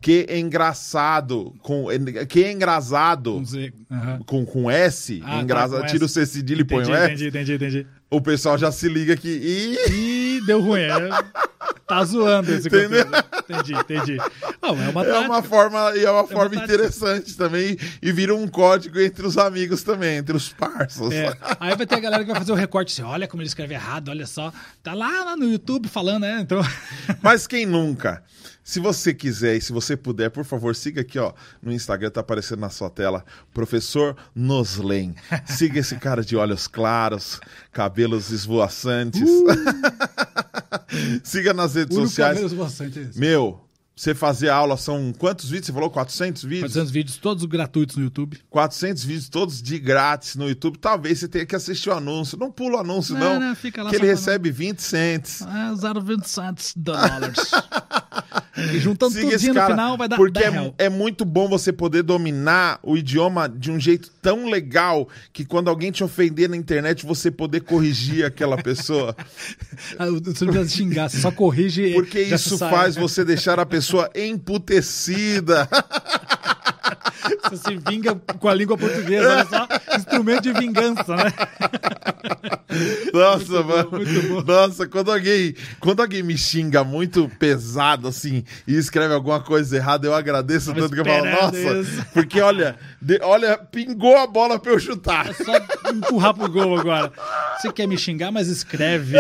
que engraçado, com, que engraçado, dizer, aham. com, com S, Ah, tá, engraçado, com tira o S. C cedilha e põe o S, entendi, entendi, entendi. o pessoal já se liga que, ih, Ih, deu ruim. É, tá zoando esse Entendeu? conteúdo. Entendi, entendi. Não, é uma é uma forma, e é uma forma tática. interessante também, e vira um código entre os amigos também, entre os parças. É, aí vai ter a galera que vai fazer o recorte assim, olha como ele escreve errado, olha só. Tá lá, lá no YouTube falando, né? Então, Mas quem nunca? Se você quiser e se você puder, por favor, siga aqui, ó, no Instagram, tá aparecendo na sua tela, Professor Noslen. Siga esse cara de olhos claros, cabelos esvoaçantes. siga nas redes Uh! sociais. cabelo bastante é esse. Meu, você fazer aula são quantos vídeos? Você falou 400 vídeos? 400 vídeos todos gratuitos no YouTube. 400 vídeos todos de grátis no YouTube. Talvez você tenha que assistir o anúncio. Não pula o anúncio, Não, não. não, fica lá que ele falando. recebe 20 cents. Ah, 0,20 dólares. e juntando Siga tudinho no cara, final vai dar porque 10 é, é muito bom você poder dominar o idioma de um jeito tão legal que quando alguém te ofender na internet você poder corrigir aquela pessoa, Você não precisa xingar, você só corrige porque isso sai, faz né? você deixar a pessoa emputecida. Você se vinga com a língua portuguesa, olha só. Instrumento de vingança, né? Nossa, mano. muito bom. Nossa, quando alguém, quando alguém me xinga muito pesado assim e escreve alguma coisa errada, eu agradeço Tava tanto que eu falo, nossa, isso." porque olha, de- olha, pingou a bola pra eu chutar. É só empurrar pro gol agora. Você quer me xingar, mas escreve.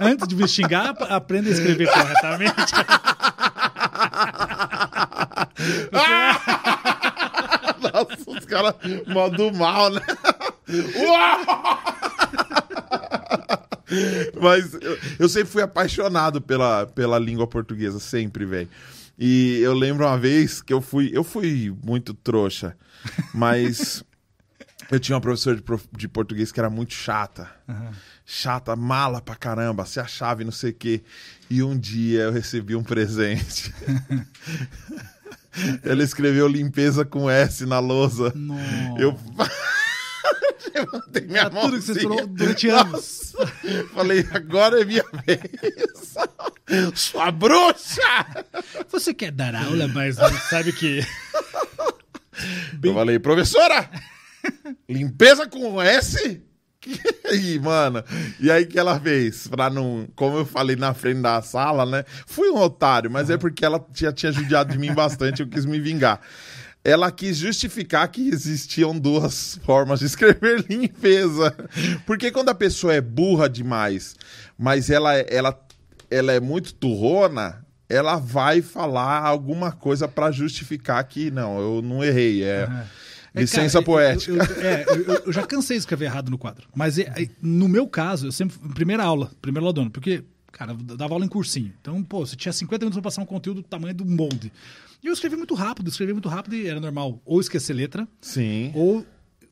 Antes de me xingar, ap- aprenda a escrever corretamente. Nossa, os caras modo mal, né? Mas eu, eu sempre fui apaixonado pela, pela língua portuguesa, sempre, velho. E eu lembro uma vez que eu fui. Eu fui muito trouxa, mas eu tinha uma professora de, de português que era muito chata. Chata, mala pra caramba, se achava e não sei o quê. E um dia eu recebi um presente. Ela escreveu limpeza com S na lousa. Nossa. Eu. Levantei minha Era tudo que você falou durante anos. Falei, agora é minha vez. Sua bruxa! Você quer dar aula, mas não sabe que Eu falei, professora! limpeza com S? E, mano, e aí que ela fez? Pra não. Como eu falei na frente da sala, né? Fui um otário, mas é porque ela já tinha judiado de mim bastante, eu quis me vingar. Ela quis justificar que existiam duas formas de escrever limpeza. Porque quando a pessoa é burra demais, mas ela, ela, ela é muito turrona, ela vai falar alguma coisa pra justificar que não, eu não errei. É. É, Licença cara, poética. Eu, eu- é, eu- eu já cansei de escrever errado no quadro. Mas é, é, no meu caso, eu sempre. Primeira aula, primeiro ano, porque, cara, eu dava aula em cursinho. Então, pô, você tinha 50 minutos pra passar um conteúdo do tamanho do molde. E eu escrevi muito rápido, escrevi muito rápido e era normal ou esquecer letra, Sim. ou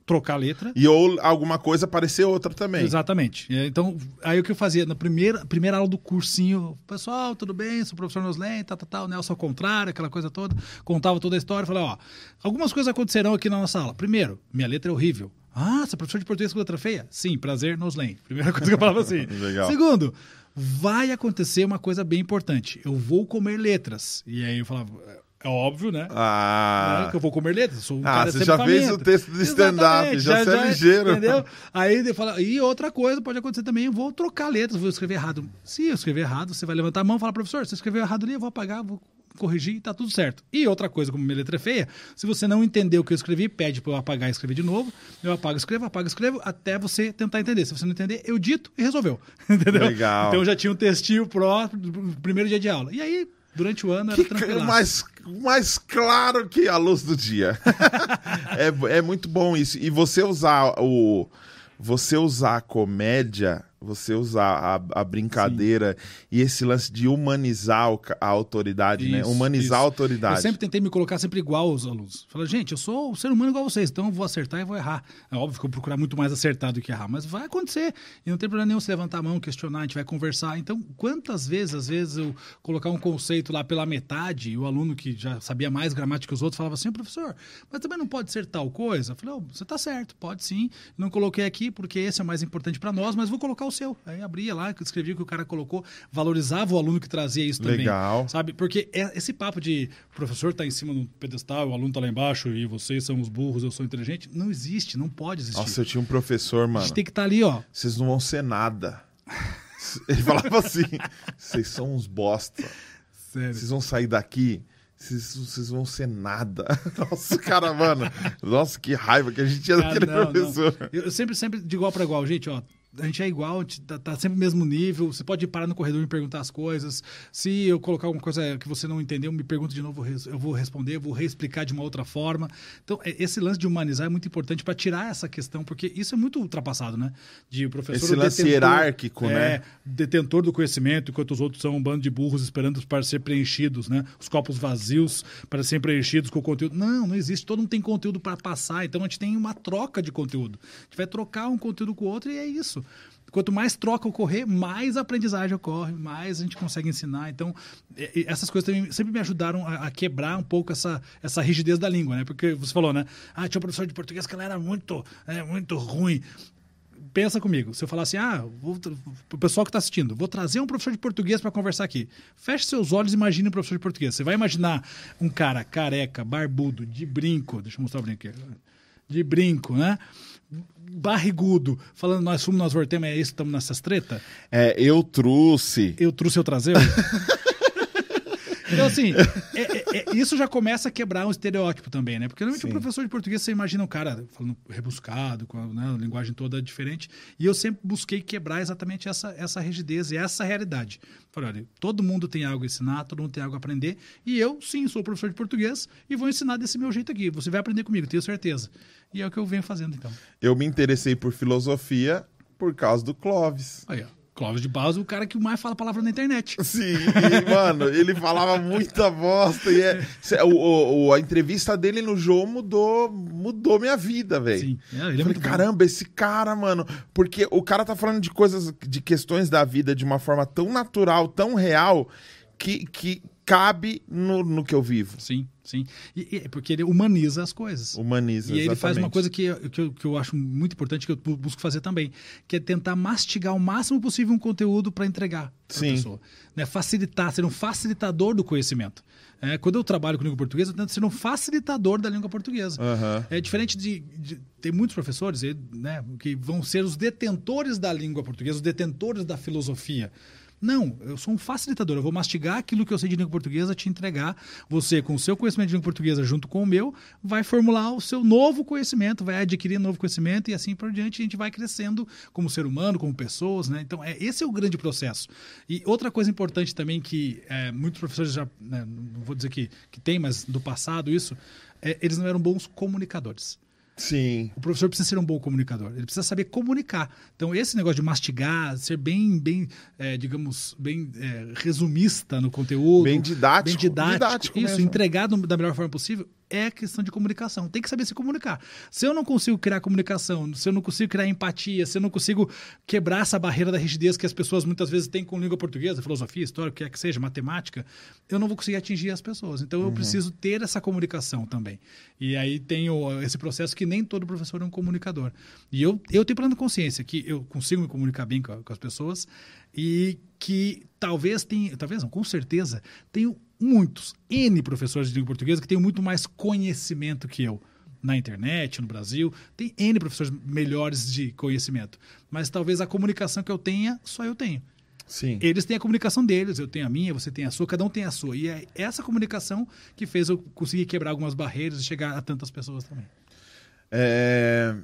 trocar letra. E ou alguma coisa parecer outra também. Exatamente. Então, aí o que eu fazia? Na primeira, primeira aula do cursinho, pessoal, tudo bem? Sou o professor Noslen, tal, tal, tal, Nelson ao contrário, aquela coisa toda. Contava toda a história. Falei, ó, algumas coisas acontecerão aqui na nossa aula. Primeiro, minha letra é horrível. Ah, você é professor de português com letra feia? Sim, prazer, Noslen. Primeira coisa que eu falava assim. Legal. Segundo, vai acontecer uma coisa bem importante. Eu vou comer letras. E aí eu falava, é óbvio, né? Ah. Né, que eu vou comer letras. Sou um Ah, cara você já fez o texto de stand-up, já você é ligeiro. Entendeu? Aí ele fala, e outra coisa pode acontecer também, eu vou trocar letras, vou escrever errado. Se eu escrever errado, você vai levantar a mão e falar, professor, você escreveu errado ali, eu vou apagar, vou corrigir e tá tudo certo. E outra coisa, como minha letra é feia, se você não entendeu o que eu escrevi, pede para eu apagar e escrever de novo. Eu apago, escrevo, apago, escrevo, até você tentar entender. Se você não entender, eu dito e resolveu. Entendeu? Legal. Então eu já tinha um textinho pró do primeiro dia de aula. E aí, durante o ano, era Que tranquilo. mais, mais claro que a luz do dia. é, é muito bom isso. E você usar o. Você usar a comédia, você usar a, a brincadeira e esse lance de humanizar a autoridade, né? Isso, Humanizar isso. a autoridade. Eu sempre tentei me colocar sempre igual aos alunos. Falei, gente, eu sou um ser humano igual a vocês, então eu vou acertar e vou errar. É óbvio que eu vou procurar muito mais acertar do que errar, mas vai acontecer. E não tem problema nenhum se levantar a mão, questionar, a gente vai conversar. Então, quantas vezes, às vezes, eu colocar um conceito lá pela metade e o aluno que já sabia mais gramática que os outros falava assim, professor, mas também não pode ser tal coisa? Eu falei, oh, você tá certo, pode sim. Não coloquei aqui porque esse é o mais importante para nós, mas vou colocar o seu. Aí abria lá, escrevia o que o cara colocou, valorizava o aluno que trazia isso também. Legal. Sabe? Porque é- esse papo de professor tá em cima do pedestal, o aluno tá lá embaixo e vocês são os burros, eu sou inteligente, não existe, não pode existir. Nossa, eu tinha um professor, a mano. gente tem que estar ali, ó. Vocês não vão ser nada. Ele falava assim: vocês são uns bosta. Sério. Vocês vão sair daqui, vocês, vão ser nada. Nossa, cara, mano. Nossa, que raiva que a gente tinha Ah, daquele não, professor. não. Eu sempre, sempre de igual para igual, gente, ó. A gente é igual, a gente tá, tá sempre no mesmo nível. Você pode parar no corredor e me perguntar as coisas. Se eu colocar alguma coisa que você não entendeu, me pergunta de novo, eu vou responder, eu vou reexplicar de uma outra forma. Então, é- esse lance de humanizar é muito importante para tirar essa questão, porque isso é muito ultrapassado, né? De o professor Esse o lance hierárquico, é, né? Detentor do conhecimento, enquanto os outros são um bando de burros esperando para ser preenchidos, né? Os copos vazios para serem preenchidos com conteúdo. Não, não existe. Todo mundo tem conteúdo para passar, então a gente tem uma troca de conteúdo. A gente vai trocar um conteúdo com o outro e é isso. Quanto mais troca ocorrer, mais aprendizagem ocorre, mais a gente consegue ensinar. Então, essas coisas também sempre me ajudaram a, a quebrar um pouco essa, essa rigidez da língua, né? Porque você falou, né? Ah, tinha um professor de português que ela era muito, é, muito ruim pensa comigo. Se eu falar assim, ah, vou, o pessoal que está assistindo, vou trazer um professor de português para conversar aqui. Feche seus olhos e imagine um professor de português. Você vai imaginar um cara careca, barbudo, de brinco, deixa eu mostrar o brinco aqui. De brinco, né? Barrigudo, falando nós fomos, nós voltemos, é isso, estamos nessas treta. É, eu trouxe. Eu trouxe, eu trazer. Então, assim, é- é- é- isso já começa a quebrar um estereótipo também, né? Porque normalmente o professor de português, você imagina um cara falando rebuscado, com a, né, a linguagem toda diferente. E eu sempre busquei quebrar exatamente essa, essa rigidez e essa realidade. Falei, olha, todo mundo tem algo a ensinar, todo mundo tem algo a aprender. E eu, sim, sou professor de português e vou ensinar desse meu jeito aqui. Você vai aprender comigo, tenho certeza. E é o que eu venho fazendo, então. Eu me interessei por filosofia por causa do Clóvis. Aí, ó. Clóvis de Barros, o cara que mais fala palavra na internet. Sim, e, mano, ele falava muita bosta. E é, o, o- a entrevista dele no Jô mudou, mudou minha vida, velho. Sim, é, ele é Falei, muito bom. caramba, esse cara, mano. Porque o cara tá falando de coisas, de questões da vida de uma forma tão natural, tão real, que, que cabe no, no que eu vivo. Sim, sim. E, e- porque ele humaniza as coisas. Humaniza, E ele faz uma coisa que, que, eu, que eu acho muito importante, que eu bu- busco fazer também, que é tentar mastigar o máximo possível um conteúdo para entregar para a pessoa. Né? Facilitar, ser um facilitador do conhecimento. É, quando eu trabalho com língua portuguesa, eu tento ser um facilitador da língua portuguesa. Aham. É diferente de, de- Tem muitos professores né, que vão ser os detentores da língua portuguesa, os detentores da filosofia. Não, eu sou um facilitador. Eu vou mastigar aquilo que eu sei de língua portuguesa, te entregar. Você, com o seu conhecimento de língua portuguesa junto com o meu, vai formular o seu novo conhecimento, vai adquirir novo conhecimento e assim por diante a gente vai crescendo como ser humano, como pessoas. Né? Então, é, esse é o grande processo. E outra coisa importante também que é, muitos professores já, né, não vou dizer que, que tem, mas do passado isso, é, eles não eram bons comunicadores. Sim. O professor precisa ser um bom comunicador. Ele precisa saber comunicar. Então, esse negócio de mastigar, ser bem, bem é, digamos, bem é, resumista no conteúdo. Bem didático. Bem didático. Didático isso, mesmo. entregar da melhor forma possível é questão de comunicação. Tem que saber se comunicar. Se eu não consigo criar comunicação, se eu não consigo criar empatia, se eu não consigo quebrar essa barreira da rigidez que as pessoas muitas vezes têm com língua portuguesa, filosofia, história, o que quer que seja, matemática, eu não vou conseguir atingir as pessoas. Então, eu preciso ter essa comunicação também. E aí tem o- esse processo que nem todo professor é um comunicador. E eu, eu tenho plena consciência que eu consigo me comunicar bem com, com as pessoas e que talvez tenha, talvez não, com certeza, tenho muitos, N professores de língua portuguesa que têm muito mais conhecimento que eu. Na internet, no Brasil, tem N professores melhores de conhecimento. Mas talvez a comunicação que eu tenha, só eu tenho. Sim. Eles têm a comunicação deles, eu tenho a minha, você tem a sua, cada um tem a sua. E é essa comunicação que fez eu conseguir quebrar algumas barreiras e chegar a tantas pessoas também. É,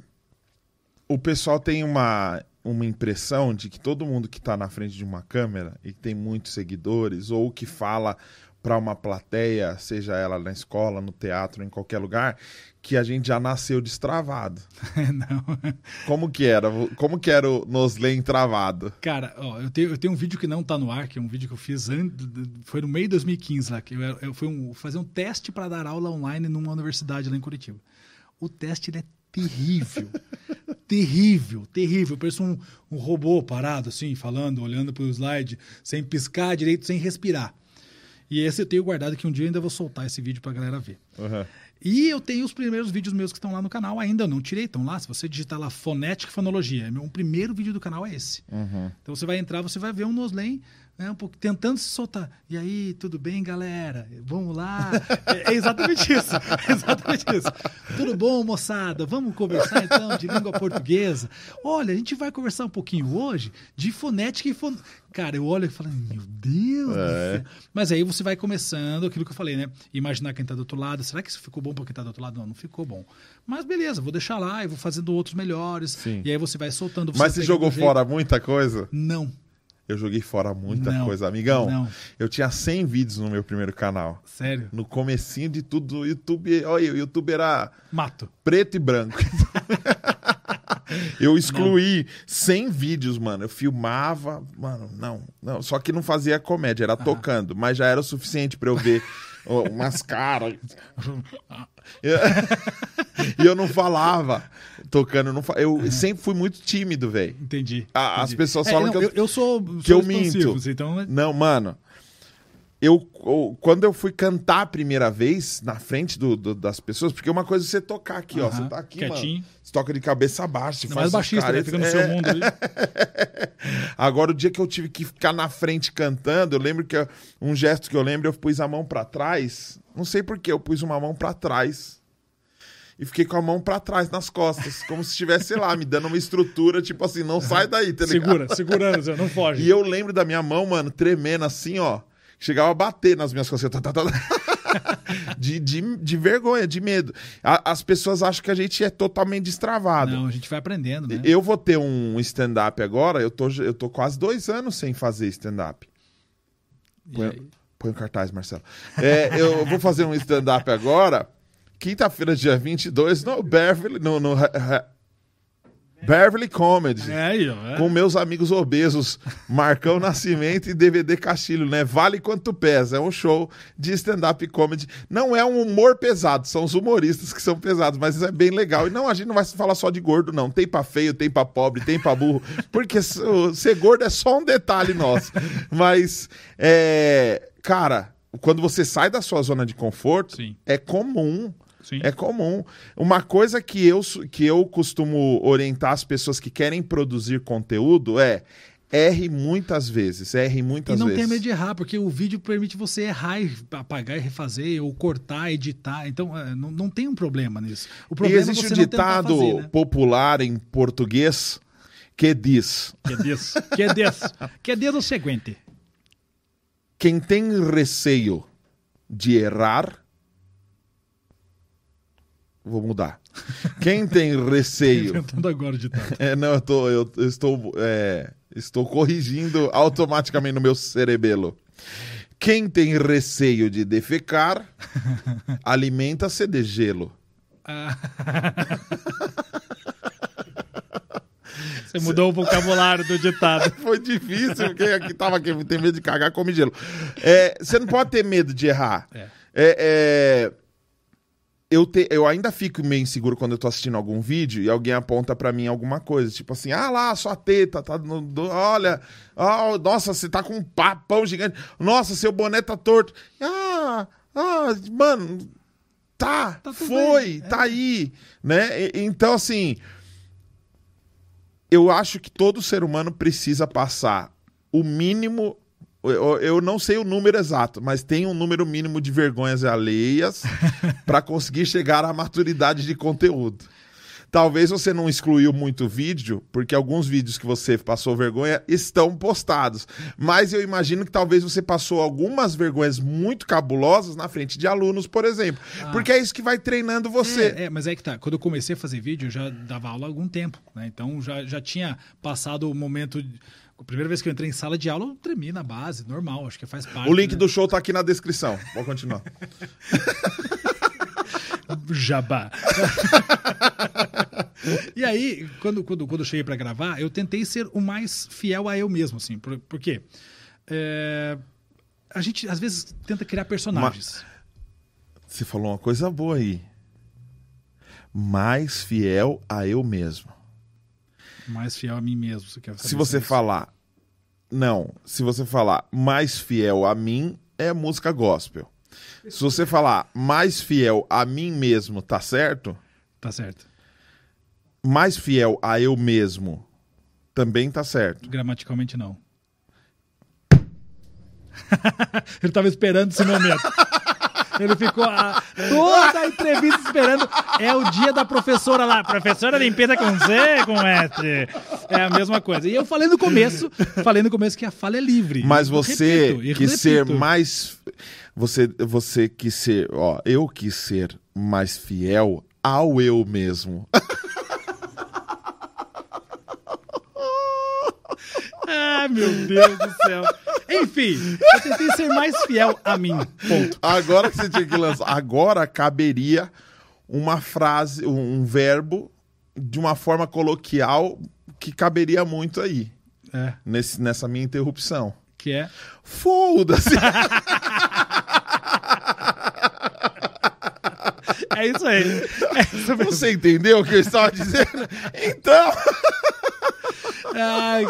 O pessoal tem uma, uma impressão de que todo mundo que está na frente de uma câmera e que tem muitos seguidores ou que fala para uma plateia, seja ela na escola, no teatro, em qualquer lugar, que a gente já nasceu destravado. Não. Como que era? Como que era o Noslen travado? Cara, ó, eu, tenho, eu tenho um vídeo que não tá no ar, que é um vídeo que eu fiz antes, foi no meio de 2015 lá, que eu, eu fui um, fazer um teste para dar aula online numa universidade lá em Curitiba. O teste é terrível. terrível, terrível. Parece um, um robô parado assim, falando, olhando pro slide, sem piscar direito, sem respirar. E esse eu tenho guardado que um dia eu ainda vou soltar esse vídeo pra galera ver. Uhum. E eu tenho os primeiros vídeos meus que estão lá no canal, ainda não tirei, estão lá. Se você digitar lá fonética e fonologia, meu primeiro vídeo do canal é esse. Então você vai entrar, você vai ver um Noslen né, um pouco, tentando se soltar. E aí, tudo bem, galera? Vamos lá. É, é exatamente isso. É exatamente isso. Tudo bom, moçada? Vamos conversar então de língua portuguesa. Olha, a gente vai conversar um pouquinho hoje de fonética e fon... Cara, eu olho e falo, meu Deus É. do céu. Mas aí você vai começando aquilo que eu falei, né? Imaginar quem tá do outro lado. Será que isso ficou bom pra quem tá do outro lado? Não, não ficou bom. Mas beleza, vou deixar lá e vou fazendo outros melhores. Sim. E aí você vai soltando. Mas você jogou jeito- fora muita coisa? Não. Eu joguei fora muita Não. coisa. Amigão, Não. eu tinha 100 vídeos no meu primeiro canal. Sério. No comecinho de tudo, o YouTube, olha, o YouTube era Mato. preto e branco. eu excluí 100 vídeos, mano. Eu filmava, mano, não, não. Só que não fazia comédia, era tocando, mas já era o suficiente pra eu ver umas caras. E eu não falava tocando, eu não fa- eu sempre fui muito tímido, velho. Entendi. Ah, as entendi. pessoas É, falam não, que eu- eu, sou, que eu sou minto. Então, é- Não, mano. Eu, eu- quando eu fui cantar a primeira vez na frente do- do- das pessoas, porque uma coisa é você tocar aqui, ó. Aham, Você tá aqui, quietinho. mano. Toca de cabeça baixa, faz mais baixista, né? caretas. Fica no É. seu mundo ali. Agora, o dia que eu tive que ficar na frente cantando, eu lembro que eu- um gesto que eu lembro, eu pus a mão pra trás. Não sei por que eu pus uma mão pra trás. E fiquei com a mão pra trás nas costas, como se estivesse, lá, me dando uma estrutura, tipo assim, não sai daí, tá ligado? Segura, segurando, não foge. E eu lembro da minha mão, mano, tremendo assim, ó. Chegava a bater nas minhas costas. Tá, tá, tá. de, de, de vergonha, de medo. A- as pessoas acham que a gente é totalmente destravado. Não, a gente vai aprendendo, né? Eu vou ter um stand-up agora, eu tô, eu tô quase dois anos sem fazer stand-up. Põe, põe o cartaz, Marcelo. É, eu vou fazer um stand-up agora, quinta-feira, dia 22, no Beverly, no, no Beverly Comedy. É aí, ó. é. Com meus amigos obesos, Marcão Nascimento e DVD Castilho, né? Vale quanto pesa. É um show de stand-up comedy. Não é um humor pesado, são os humoristas que são pesados, mas isso é bem legal. E não, a gente não vai falar só de gordo, não. Tem pra feio, tem pra pobre, tem pra burro, porque ser gordo é só um detalhe nosso. Mas, é, cara, quando você sai da sua zona de conforto, Sim. é comum. Sim. É comum. Uma coisa que eu, que eu costumo orientar as pessoas que querem produzir conteúdo é erre muitas vezes, erre E muitas não vezes. tenha medo de errar, porque o vídeo permite você errar e apagar e refazer, ou cortar, editar. Então, é, não, não tem um problema nisso. O E problema existe é um você não tentar ditado fazer, né? popular em português que diz: Que é desse. Que é desse. Que desse o seguinte. quem tem receio de errar. Vou mudar. Quem tem receio. Inventando agora ditado. É, não, eu, tô, eu, eu estou, é, estou corrigindo automaticamente no meu cerebelo. Quem tem receio de defecar, alimenta-se de gelo. Ah. Você mudou o vocabulário do ditado. Foi difícil, porque aqui tava aqui, tem medo de cagar, come gelo. É, você não pode ter medo de errar. É. É, é, eu, te- eu ainda fico meio inseguro quando eu tô assistindo algum vídeo e alguém aponta pra mim alguma coisa. Tipo assim, ah lá, sua teta, tá no- do- olha, ah, nossa, você tá com um papão gigante. Nossa, seu boné tá torto. Ah, ah, mano, tá, Tá foi, bem, tá aí, né? E- então, assim, eu acho que todo ser humano precisa passar o mínimo. Eu, eu não sei o número exato, mas tem um número mínimo de vergonhas alheias para conseguir chegar à maturidade de conteúdo. Talvez você não excluiu muito vídeo, porque alguns vídeos que você passou vergonha estão postados. Mas eu imagino que talvez você passou algumas vergonhas muito cabulosas na frente de alunos, por exemplo. Porque é isso que vai treinando você. É, é, mas é que tá. Quando eu comecei a fazer vídeo, eu já dava aula há algum tempo, né? Então já, já tinha passado o momento. de- A primeira vez que eu entrei em sala de aula, eu tremi na base, normal, acho que faz parte. O link né? do show tá aqui na descrição. Vou continuar. Jabá. e aí, quando, quando, quando eu cheguei pra gravar, eu tentei ser o mais fiel a eu mesmo, assim. Por, por quê? É, a gente, às vezes, tenta criar personagens. Você falou uma coisa boa aí. Mais fiel a eu mesmo. Mais fiel a mim mesmo. Você quer Se você isso? falar. Não, se você falar mais fiel a mim, é música gospel. Se você falar mais fiel a mim mesmo, tá certo? Tá certo. Mais fiel a eu mesmo, também tá certo. Gramaticalmente, não. Ele tava esperando esse momento. Ele ficou a- toda a entrevista esperando. É o dia da professora lá. Professora limpeza com Z, com S. É a mesma coisa. E eu falei no começo, falei no começo que a fala é livre. Mas você repito, quis ser repito. mais. Você, você quis ser. Ó, eu quis ser mais fiel ao eu mesmo. Ah, meu Deus do céu. Enfim, eu tentei ser mais fiel a mim. Ponto. Agora que você tinha que lançar. Agora caberia uma frase, um, verbo de uma forma coloquial que caberia muito aí. É, Nesse, nessa minha interrupção. que é. Foda-se! É isso aí. É isso. Você entendeu o que eu estava dizendo? Então. Ai,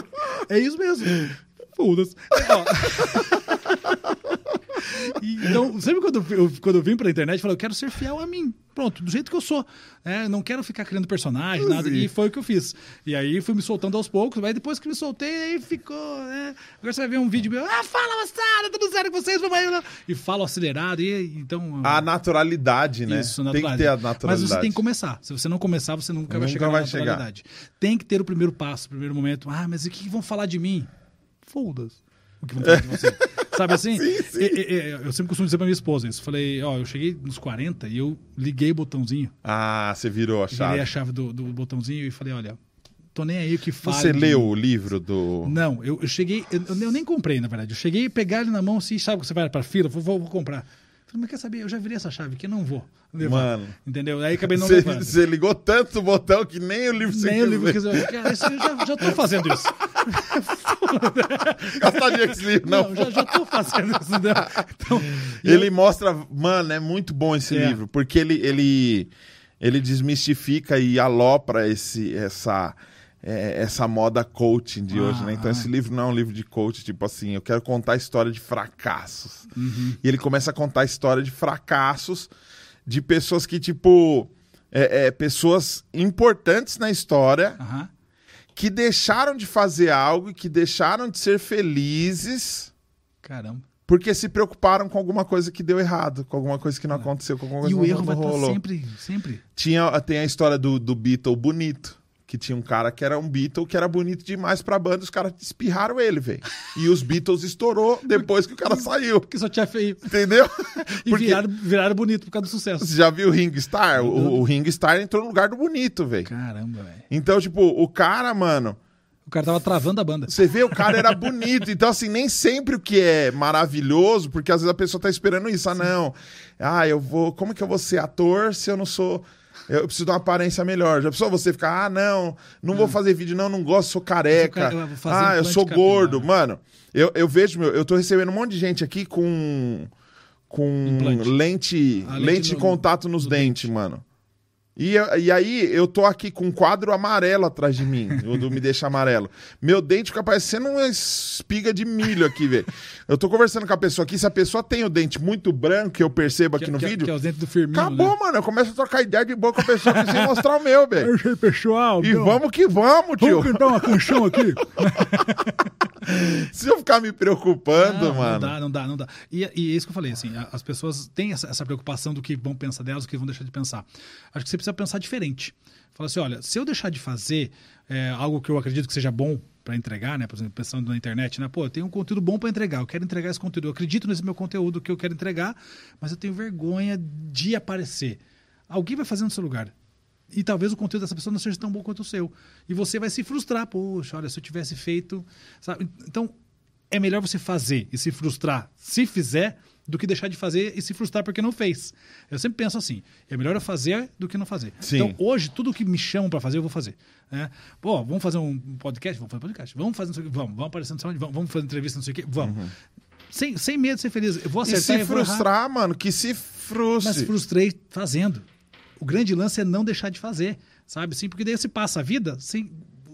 é isso mesmo. Foda-se. Então, sempre quando eu, quando eu vim pra internet, eu falei, eu quero ser fiel a mim. Pronto, do jeito que eu sou. É, não quero ficar criando personagem, nada. E foi o que eu fiz. E aí fui me soltando aos poucos, mas depois que me soltei, aí ficou. né? Agora você vai ver um vídeo meu. Ah, fala, moçada, tudo certo com vocês, aí. E falo acelerado, e então. A naturalidade, né? Isso, Tem que naturalidade. ter a Mas naturalidade. você tem que começar. Se você não começar, você nunca, vai Nunca chegar vai na chegar. naturalidade. Tem que ter o primeiro passo, o primeiro momento. Ah, mas o que vão falar de mim? Foda-se. O que vão falar de você? Sabe assim? Sim, sim. E- e- e- eu sempre costumo dizer pra minha esposa isso. Falei, ó, eu cheguei nos 40 e eu liguei o botãozinho. Ah, você virou a Virei chave. a chave do, do botãozinho e falei, olha, tô nem aí o que fala. Você leu o livro do. Não, eu, eu cheguei, eu, eu nem comprei, na verdade. Eu cheguei a pegar ele na mão assim, sabe que você vai pra fila, vou, vou, vou comprar. Falei, mas quer saber? Eu já virei essa chave aqui, não vou levar. Mano. Entendeu? Aí acabei não levando. você ligou tanto o botão que nem o livro você Nem o livro cara, isso eu já, já tô fazendo isso. Gastaria com esse livro, não. Não, já, já tô fazendo isso. Entendeu? Então, Ele eu- mostra, mano, é muito bom esse É. livro, porque ele, ele, ele desmistifica e alopra esse, essa, é, essa moda coaching de hoje, né? Então Ah. esse livro não é um livro de coach, tipo assim, eu quero contar a história de fracassos. Uhum. E ele começa a contar a história de fracassos de pessoas que, tipo, é, é, pessoas importantes na história Aham. Que deixaram de fazer algo e que deixaram de ser felizes Caramba. porque se preocuparam com alguma coisa que deu errado, com alguma coisa que não aconteceu, com alguma coisa E o que erro não vai rolou. sempre, sempre. Tinha, tem a história do, do Beatle bonito. Que tinha um cara que era um Beatle que era bonito demais pra banda, os caras espirraram ele, velho. E os Beatles estourou depois que o cara saiu. Porque só tinha feio. Entendeu? E Porque viraram, viraram bonito por causa do sucesso. você já viu o Ring Star? O, o Ring Star entrou no lugar do bonito, velho. Caramba, velho. Então, tipo, o cara, mano, O cara tava travando a banda. Você vê, o cara era bonito. Então, assim, nem sempre o que é maravilhoso, porque às vezes a pessoa tá esperando isso. Ah, não. Ah, eu vou. Como que eu vou ser ator se eu não sou. Eu preciso de uma aparência melhor. Já pensou você ficar, ah, não, não vou fazer vídeo, não, não gosto, sou careca. Eu vou fazer ah, eu sou capilar. gordo. Mano, eu, eu vejo, meu, eu tô recebendo um monte de gente aqui com. Com Implante. lente, Ah, lente, lente de no- contato nos no dentes, mano. E, e aí, eu tô aqui com um quadro amarelo atrás de mim, o do Me Deixa Amarelo. Meu dente fica parecendo uma espiga de milho aqui, velho. Eu tô conversando com a pessoa aqui, se a pessoa tem o dente muito branco, eu percebo aqui que, no que, vídeo, Que é os dentes do Firmino, acabou, né? mano. Eu começo a trocar ideia de boa com a pessoa aqui sem mostrar o meu, velho. Achei pessoal. E vamos que vamos, tio. Vamos cantar uma canção aqui. Se eu ficar me preocupando, Não, mano. Não dá, não dá, não dá. E, e é isso que eu falei, assim, as pessoas têm essa, essa preocupação do que vão pensar delas, do que vão deixar de pensar. Acho que você precisa pensar diferente. Fala assim, olha, se eu deixar de fazer é, algo que eu acredito que seja bom para entregar, né? Por exemplo, pensando na internet, né? Pô, eu tenho um conteúdo bom para entregar, eu quero entregar esse conteúdo, eu acredito nesse meu conteúdo que eu quero entregar, mas eu tenho vergonha de aparecer. Alguém vai fazer no seu lugar. E talvez o conteúdo dessa pessoa não seja tão bom quanto o seu. E você vai se frustrar. Poxa, olha, se eu tivesse feito. Sabe? Então, é melhor você fazer e se frustrar se fizer do que deixar de fazer e se frustrar porque não fez. Eu sempre penso assim: é melhor eu fazer do que não fazer. Sim. Então, hoje, tudo que me chamam para fazer, eu vou fazer. né? Pô, vamos fazer um podcast? Vamos fazer podcast. Vamos fazer não sei o quê? Vamos. Vamos aparecer no sei onde? Vamos. Vamos fazer entrevista, não sei o quê? Vamos. Sem, sem medo de ser feliz. Eu vou Uhum. E acertar se frustrar, mano, que se frustre. Mas frustrei fazendo. O grande lance é não deixar de fazer, sabe? Sim, porque daí você passa a vida sem,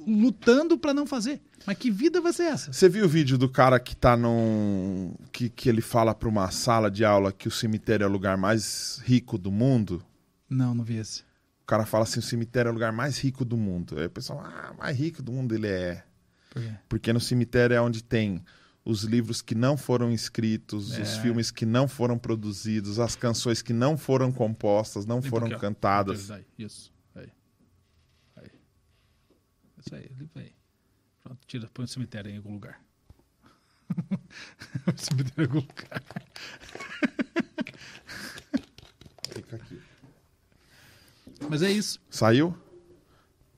lutando para não fazer. Mas que vida vai ser essa? Você viu o vídeo do cara que tá num. que, que ele fala pra uma sala de aula que o cemitério é o lugar mais rico do mundo? Não, não vi esse. O cara fala assim: o cemitério é o lugar mais rico do mundo. Aí o pessoal, ah, mais rico do mundo ele é. Por quê? Porque no cemitério é onde tem os livros que não foram escritos, os É. filmes que não foram produzidos, as canções que não foram compostas, não foram ó. cantadas. Isso. Isso aí, limpa aí. Pronto, tira, põe o cemitério em algum lugar. o cemitério em algum lugar. Fica aqui. Mas é isso. Saiu?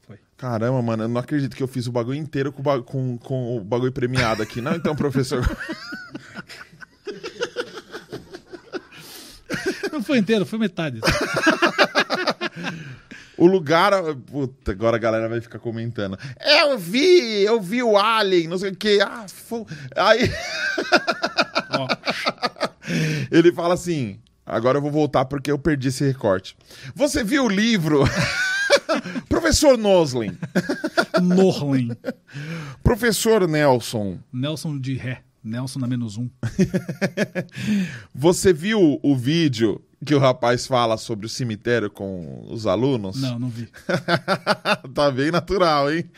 Foi. Caramba, mano, eu não acredito que eu fiz o bagulho inteiro com o, ba- com, com o bagulho premiado aqui. Não, então, professor. Não foi inteiro, foi metade. O lugar. Puta, agora a galera vai ficar comentando. Eu vi, eu vi o Alien, não sei o que. Ah, fu... Aí ele fala assim. Agora eu vou voltar porque eu perdi esse recorte. Você viu o livro? Professor Noslin, Norlin. professor Nelson, Nelson de ré. Nelson na menos um. você viu o vídeo que o rapaz fala sobre o cemitério com os alunos? Não, não vi. tá bem natural, hein?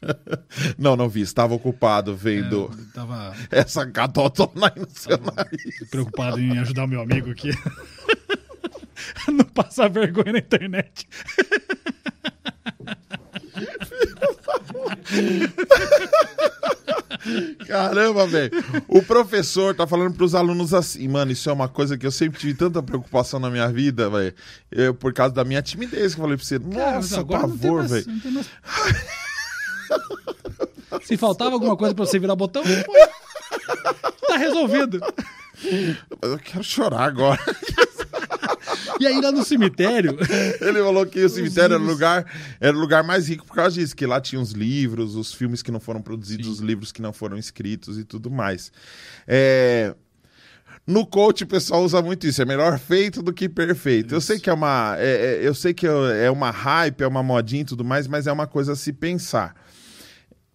não, não vi. Estava ocupado vendo É, tava essa catotona aí no seu nariz. preocupado em ajudar o meu amigo aqui. não passar vergonha na internet. Caramba, velho. O professor tá falando pros alunos assim, mano, isso é uma coisa que eu sempre tive tanta preocupação na minha vida, velho. Por causa da minha timidez que eu falei pra você. Cara, Nossa, pavor, velho. mais- Se faltava alguma coisa pra você virar botão, tá resolvido. Mas eu quero chorar agora. E aí lá no cemitério, Ele falou que o cemitério era o lugar, era o lugar mais rico por causa disso, que lá tinha os livros, os filmes que não foram produzidos, os livros que não foram escritos e tudo mais. É, No coach o pessoal usa muito isso, é melhor feito do que perfeito. Eu sei que é uma, é- é- eu sei que é uma hype, é uma modinha e tudo mais, mas é uma coisa a se pensar.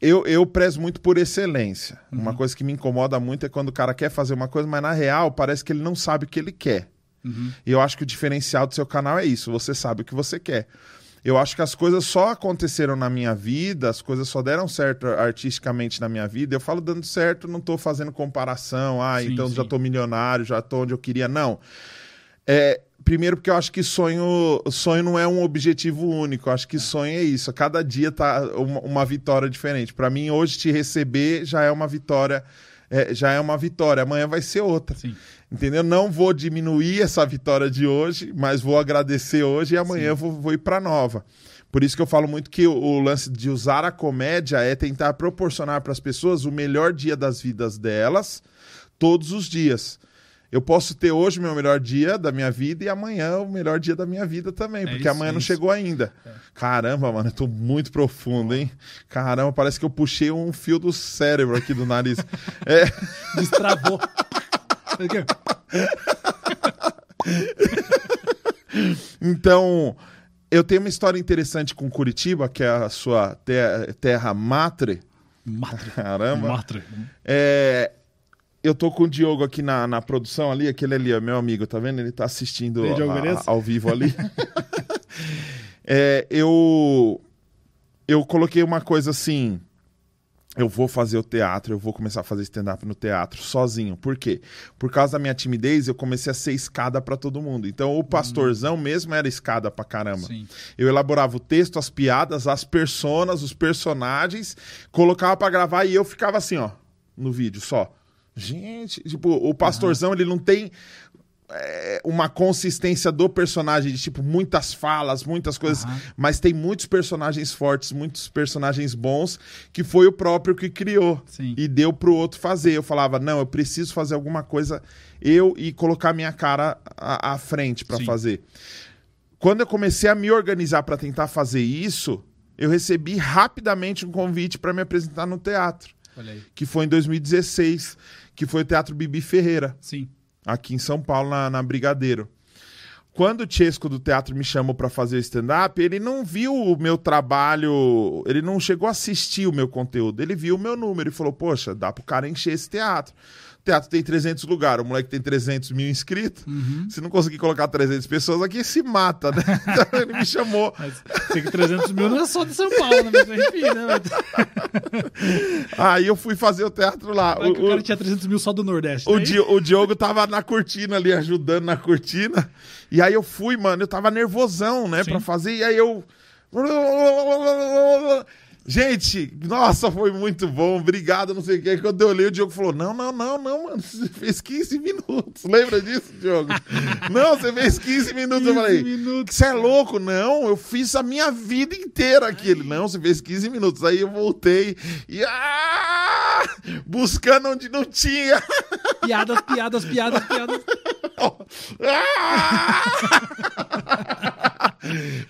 Eu, eu prezo muito por excelência. Uma coisa que me incomoda muito é quando o cara quer fazer uma coisa, mas na real parece que ele não sabe o que ele quer. E eu acho que o diferencial do seu canal é isso: você sabe o que você quer. Eu acho que as coisas só aconteceram na minha vida, as coisas só deram certo artisticamente na minha vida. Eu falo dando certo, não tô fazendo comparação. Ah, Sim, então já sim. tô milionário, já tô onde eu queria. Não. É, primeiro porque eu acho que sonho, sonho não é um objetivo único. Eu acho que sonho é isso. Cada dia tá uma, uma vitória diferente. Para mim, hoje te receber já é uma vitória. é, já é uma vitória. Amanhã vai ser outra. Sim. Entendeu? Não vou diminuir essa vitória de hoje, mas vou agradecer hoje e amanhã eu vou, vou ir para nova. Por isso que eu falo muito que o, o lance de usar a comédia é tentar proporcionar para as pessoas o melhor dia das vidas delas, todos os dias. Eu posso ter hoje o meu melhor dia da minha vida e amanhã o melhor dia da minha vida também, porque isso, amanhã é não isso. chegou ainda. Caramba, mano, eu tô muito profundo, hein? Caramba, parece que eu puxei um fio do cérebro aqui do nariz. é. Destravou. Então, eu tenho uma história interessante com Curitiba, que é a sua te- terra matre. Matre. Caramba. Matre. É, eu tô com o Diogo aqui na, na produção ali, aquele ali, meu amigo, tá vendo? Ele tá assistindo Ei, Diogo a- ao vivo ali. É, eu, eu coloquei uma coisa assim. Eu vou fazer o teatro, eu vou começar a fazer stand-up no teatro sozinho. Por quê? Por causa da minha timidez, eu comecei a ser escada pra todo mundo. Então, o pastorzão mesmo era escada pra caramba. Sim. Eu elaborava o texto, as piadas, as personas, os personagens, colocava pra gravar e eu ficava assim, ó, no vídeo só. Gente, tipo, o pastorzão, ele não tem é, uma consistência do personagem, de tipo, muitas falas, muitas coisas, Aham. mas tem muitos personagens fortes, muitos personagens bons, que foi o próprio que criou Sim. e deu pro outro fazer. Eu falava, não, eu preciso fazer alguma coisa eu e colocar minha cara à, à frente pra Sim. fazer. Quando eu comecei a me organizar pra tentar fazer isso, eu recebi rapidamente um convite pra me apresentar no teatro, Olha aí. que foi em 2016, que foi o Teatro Bibi Ferreira Sim. Aqui em São Paulo, na, na Brigadeiro. Quando o Chesco do teatro me chamou pra fazer stand-up, ele não viu o meu trabalho, ele não chegou a assistir o meu conteúdo, ele viu o meu número e falou: Poxa, dá pro cara encher esse teatro. O teatro tem 300 lugares, o moleque tem 300 mil inscritos. Se não conseguir colocar 300 pessoas aqui, se mata, né? Então ele me chamou. Mas tem que 300 mil não é só de São Paulo, né? Mas enfim, né? Aí eu fui fazer o teatro lá. O O- cara tinha 300 mil só do Nordeste. O, né? Di- o Diogo tava na cortina ali, ajudando na cortina. E aí eu fui, mano, eu tava nervosão, né, Sim. pra fazer. E aí eu. Gente, nossa, foi muito bom, obrigado, não sei o que. Quando eu olhei, o Diogo falou: Não, não, não, não, mano, você fez 15 minutos. Lembra disso, Diogo? não, você fez 15 minutos. eu 15 falei: minutos. Você é louco? Não, eu fiz a minha vida inteira aqui. Ele, não, você fez 15 minutos. Aí eu voltei e. Ah, buscando onde não tinha. Piadas, piadas, piadas, piadas.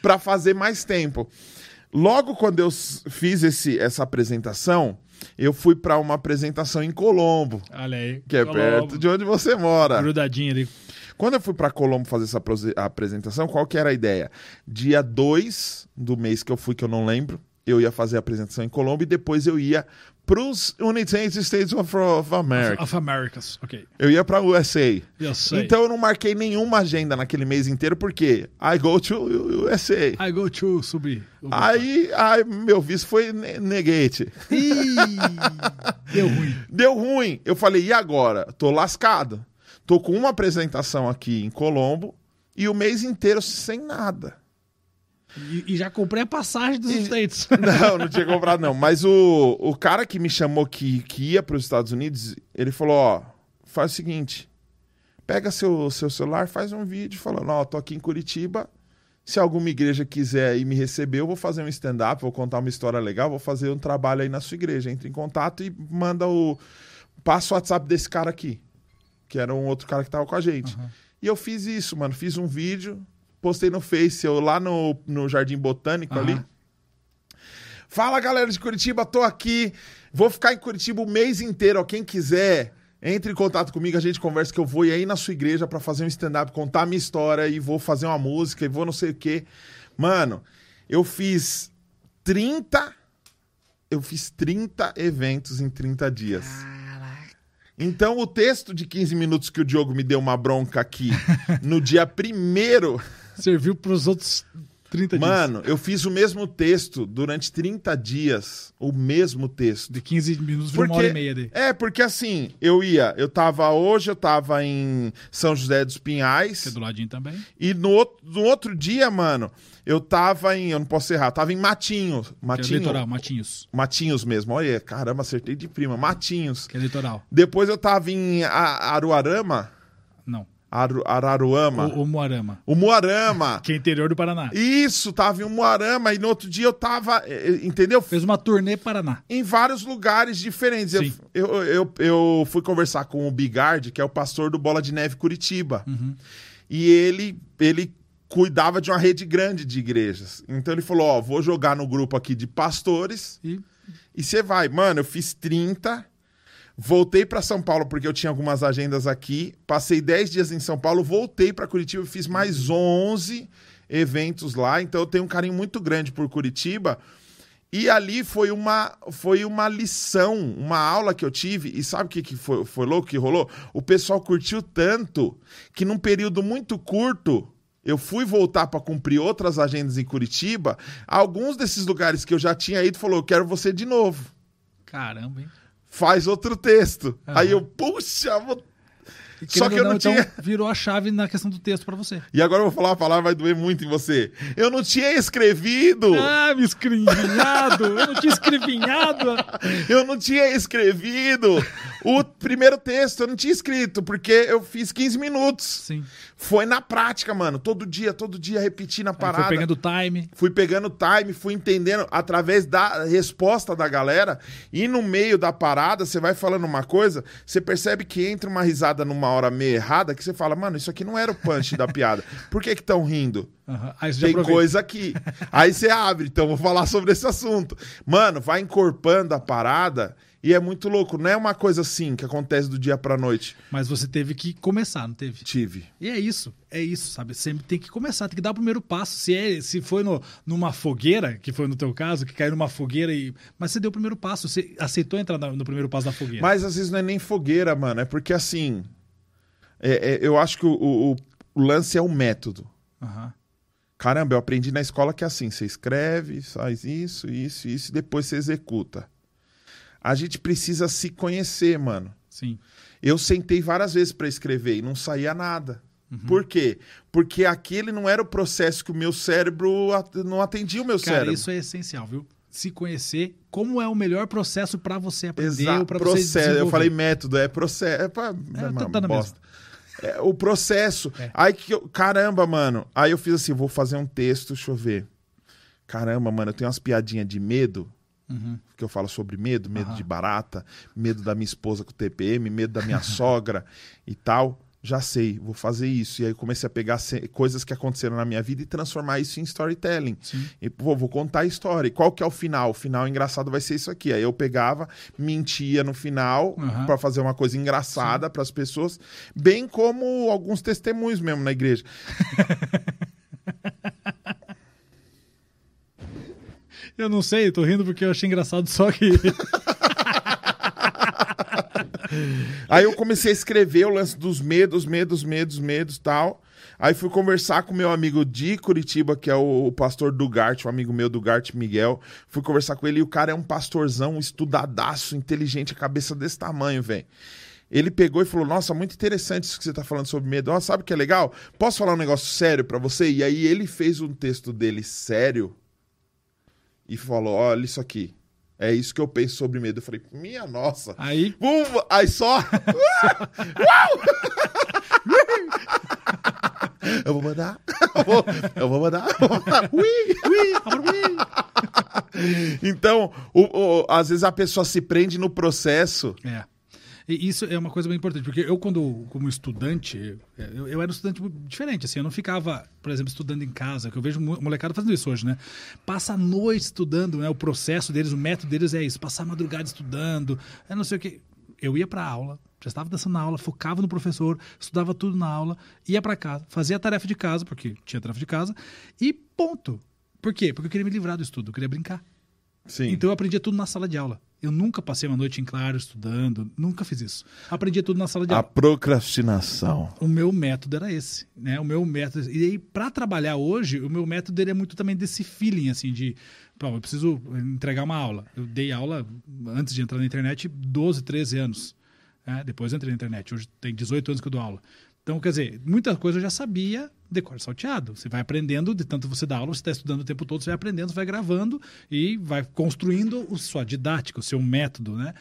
para fazer mais tempo. Logo quando eu fiz esse, essa apresentação, eu fui para uma apresentação em Colombo, Olha aí. que é Colombo. perto de onde você mora. Grudadinho ali. Quando eu fui para Colombo fazer essa apresentação, qual que era a ideia? Dia 2 do mês que eu fui, que eu não lembro, eu ia fazer a apresentação em Colombo e depois eu ia para os United States of, of America. Of Americas. Ok. Eu ia para USA. Sei. Então eu não marquei nenhuma agenda naquele mês inteiro, porque I go to USA. I go to subir. Aí, aí meu visto foi ne- negate. Ih, deu ruim. Deu ruim. Eu falei, e agora? Tô lascado. Tô com uma apresentação aqui em Colombo e o mês inteiro sem nada. E, e já comprei a passagem dos E- States. Não, não tinha comprado não. Mas o, o cara que me chamou que, que ia para os Estados Unidos, ele falou, ó, faz o seguinte, pega seu, seu celular, faz um vídeo falando, ó, tô aqui em Curitiba, se alguma igreja quiser ir me receber, eu vou fazer um stand-up, vou contar uma história legal, vou fazer um trabalho aí na sua igreja. Entra em contato e manda o... Passa o WhatsApp desse cara aqui, que era um outro cara que tava com a gente. E eu fiz isso, mano, fiz um vídeo, postei no Face, eu lá no, no Jardim Botânico Aham. ali, Fala galera de Curitiba, tô aqui. Vou ficar em Curitiba o mês inteiro. Ó, quem quiser Entre em contato comigo, a gente conversa que eu vou ir aí na sua igreja pra fazer um stand-up, contar a minha história e vou fazer uma música e vou não sei o quê. Mano, eu fiz 30. Eu fiz 30 eventos em 30 dias. Então, o texto de 15 minutos que o Diogo me deu uma bronca aqui no dia primeiro. Serviu pros outros 30 dias. Mano, eu fiz o mesmo texto durante 30 dias. O mesmo texto. De 15 minutos virou uma hora e meia dele. É, porque assim, eu ia, eu tava hoje, eu tava em São José dos Pinhais. Que é do ladinho também. E no outro, no outro dia, mano, eu tava em. Eu não posso errar, tava em Matinho. Que é Matinho. litoral, Matinhos. Matinhos mesmo. Olha, caramba, acertei de prima. Matinhos. Que é litoral. Depois eu tava em Aruarama. Não. Aru, Araruama. O, o Moarama. O Muarama. Que é interior do Paraná. Isso, tava em Umuarama. E no outro dia eu tava. eh, eh, Entendeu? Fez uma turnê Paraná. em vários lugares diferentes. Eu, Sim. eu, eu, eu fui conversar com o Bigard, que é o pastor do Bola de Neve Curitiba. E ele, ele cuidava de uma rede grande de igrejas. Então ele falou: Ó, vou jogar no grupo aqui de pastores E e você vai. Mano, eu fiz 30. Voltei pra São Paulo porque eu tinha algumas agendas aqui. Passei 10 dias em São Paulo, voltei pra Curitiba e fiz mais 11 eventos lá. Então eu tenho um carinho muito grande por Curitiba. E ali foi uma, foi uma lição, uma aula que eu tive. E sabe o que, que foi, foi louco que rolou? O pessoal curtiu tanto que num período muito curto. Eu fui voltar para cumprir outras agendas em Curitiba. Alguns desses lugares que eu já tinha ido falou: Eu quero você de novo caramba, hein? Faz outro texto. Aham. Aí eu, puxa, vou... Só que eu ou não tinha. Então, virou a chave na questão do texto pra você. E agora eu vou falar uma palavra, vai doer muito em você. Eu não tinha escrevido! Ah, me escrevinhado! Eu não tinha escrevinhado! Eu não tinha escrevido o primeiro texto, eu não tinha escrito, porque eu fiz 15 minutos. Sim. Foi na prática, mano. Todo dia, todo dia repetindo a Aí parada. foi pegando time. Fui pegando time, fui entendendo através da resposta da galera. E no meio da parada, você vai falando uma coisa, você percebe que entra uma risada numa hora meio errada, que você fala, mano, isso aqui não era o punch da piada. Por que que estão rindo? Já Tem coisa aqui. Aí você abre, então vou falar sobre esse assunto. Mano, vai encorpando a parada e é muito louco. Não é uma coisa assim que acontece do dia pra noite. Mas você teve que começar, não teve? Tive. E é isso, é isso, sabe? Sempre tem que começar, tem que dar o primeiro passo. Se, é, se foi no, numa fogueira, que foi no teu caso, que caiu numa fogueira e. Mas você deu o primeiro passo, você aceitou entrar no primeiro passo da fogueira. Mas às vezes não é nem fogueira, mano. É porque assim. é- é- eu acho que o, o- o lance é o método. Aham. Caramba, eu aprendi na escola que é assim: você escreve, faz isso, isso, isso, e depois você executa. A gente precisa se conhecer, mano. Sim. Eu sentei várias vezes pra escrever e não saía nada. Por quê? Porque aquele não era o processo que o meu cérebro at- não atendia o meu Cara, cérebro. isso é essencial, viu? Se conhecer, como é o melhor processo pra você aprender Exato, ou pra você processo. Eu falei método, é processo. É, pra, é uma tá na bosta. É, o processo. É. Aí que eu, caramba, mano. Aí eu fiz assim, vou fazer um texto, deixa eu ver. Caramba, mano, eu tenho umas piadinhas de medo. Uhum. Que eu falo sobre medo, medo Aham. de barata, medo da minha esposa com TPM, medo da minha sogra e tal. Já sei, vou fazer isso. E aí comecei a pegar coisas que aconteceram na minha vida e transformar isso em storytelling. Sim. E, pô, vou contar a história. E qual que é o final? O final engraçado vai ser isso aqui. Aí eu pegava, mentia no final Aham. pra fazer uma coisa engraçada para as pessoas, bem como alguns testemunhos mesmo na igreja. Eu não sei, tô rindo porque eu achei engraçado só que. Aí eu comecei a escrever o lance dos medos, medos, medos, medos tal. Aí fui conversar com meu amigo de Curitiba, que é o, o pastor Dugart, um amigo meu, Dugart Miguel. Fui conversar com ele e o cara é um pastorzão, estudadaço, inteligente, a cabeça desse tamanho, velho. Ele pegou e falou: Nossa, muito interessante isso que você tá falando sobre medo. Ó, sabe o que é legal? Posso falar um negócio sério pra você? E aí ele fez um texto dele sério e falou: Olha isso aqui. É isso que eu penso sobre medo. Eu falei: Minha nossa. Aí, aí só. eu vou mandar. Eu vou, eu vou mandar. Eu vou mandar. Ui, ui. Então, o- o- às vezes a pessoa se prende no processo. É. E isso é uma coisa bem importante, porque eu, quando, como estudante, eu, eu era um estudante diferente, assim, eu não ficava, por exemplo, estudando em casa, que eu vejo mo- molecada fazendo isso hoje, né? Passa a noite estudando, né? O processo deles, o método deles é isso, passar a madrugada estudando, é não sei o quê. Eu ia para aula, já estava dançando na aula, focava no professor, estudava tudo na aula, ia para casa, fazia a tarefa de casa, porque tinha tarefa de casa, e ponto. Por quê? Porque eu queria me livrar do estudo, eu queria brincar. Sim. Então eu aprendia tudo na sala de aula. Eu nunca passei uma noite em claro estudando, nunca fiz isso. Aprendia tudo na sala de A aula. procrastinação. O meu método era esse, né? O meu método. E aí, para trabalhar hoje, o meu método é muito também desse feeling, assim, de. Pô, eu preciso entregar uma aula. Eu dei aula antes de entrar na internet 12, 13 anos. né? Depois eu entrei na internet. Hoje tem 18 anos que eu dou aula. Então, quer dizer, muita coisa eu já sabia decor salteado. Você vai aprendendo, de tanto você dá aula, você está estudando o tempo todo, você vai aprendendo, você vai gravando e vai construindo a sua didática, o seu método, né?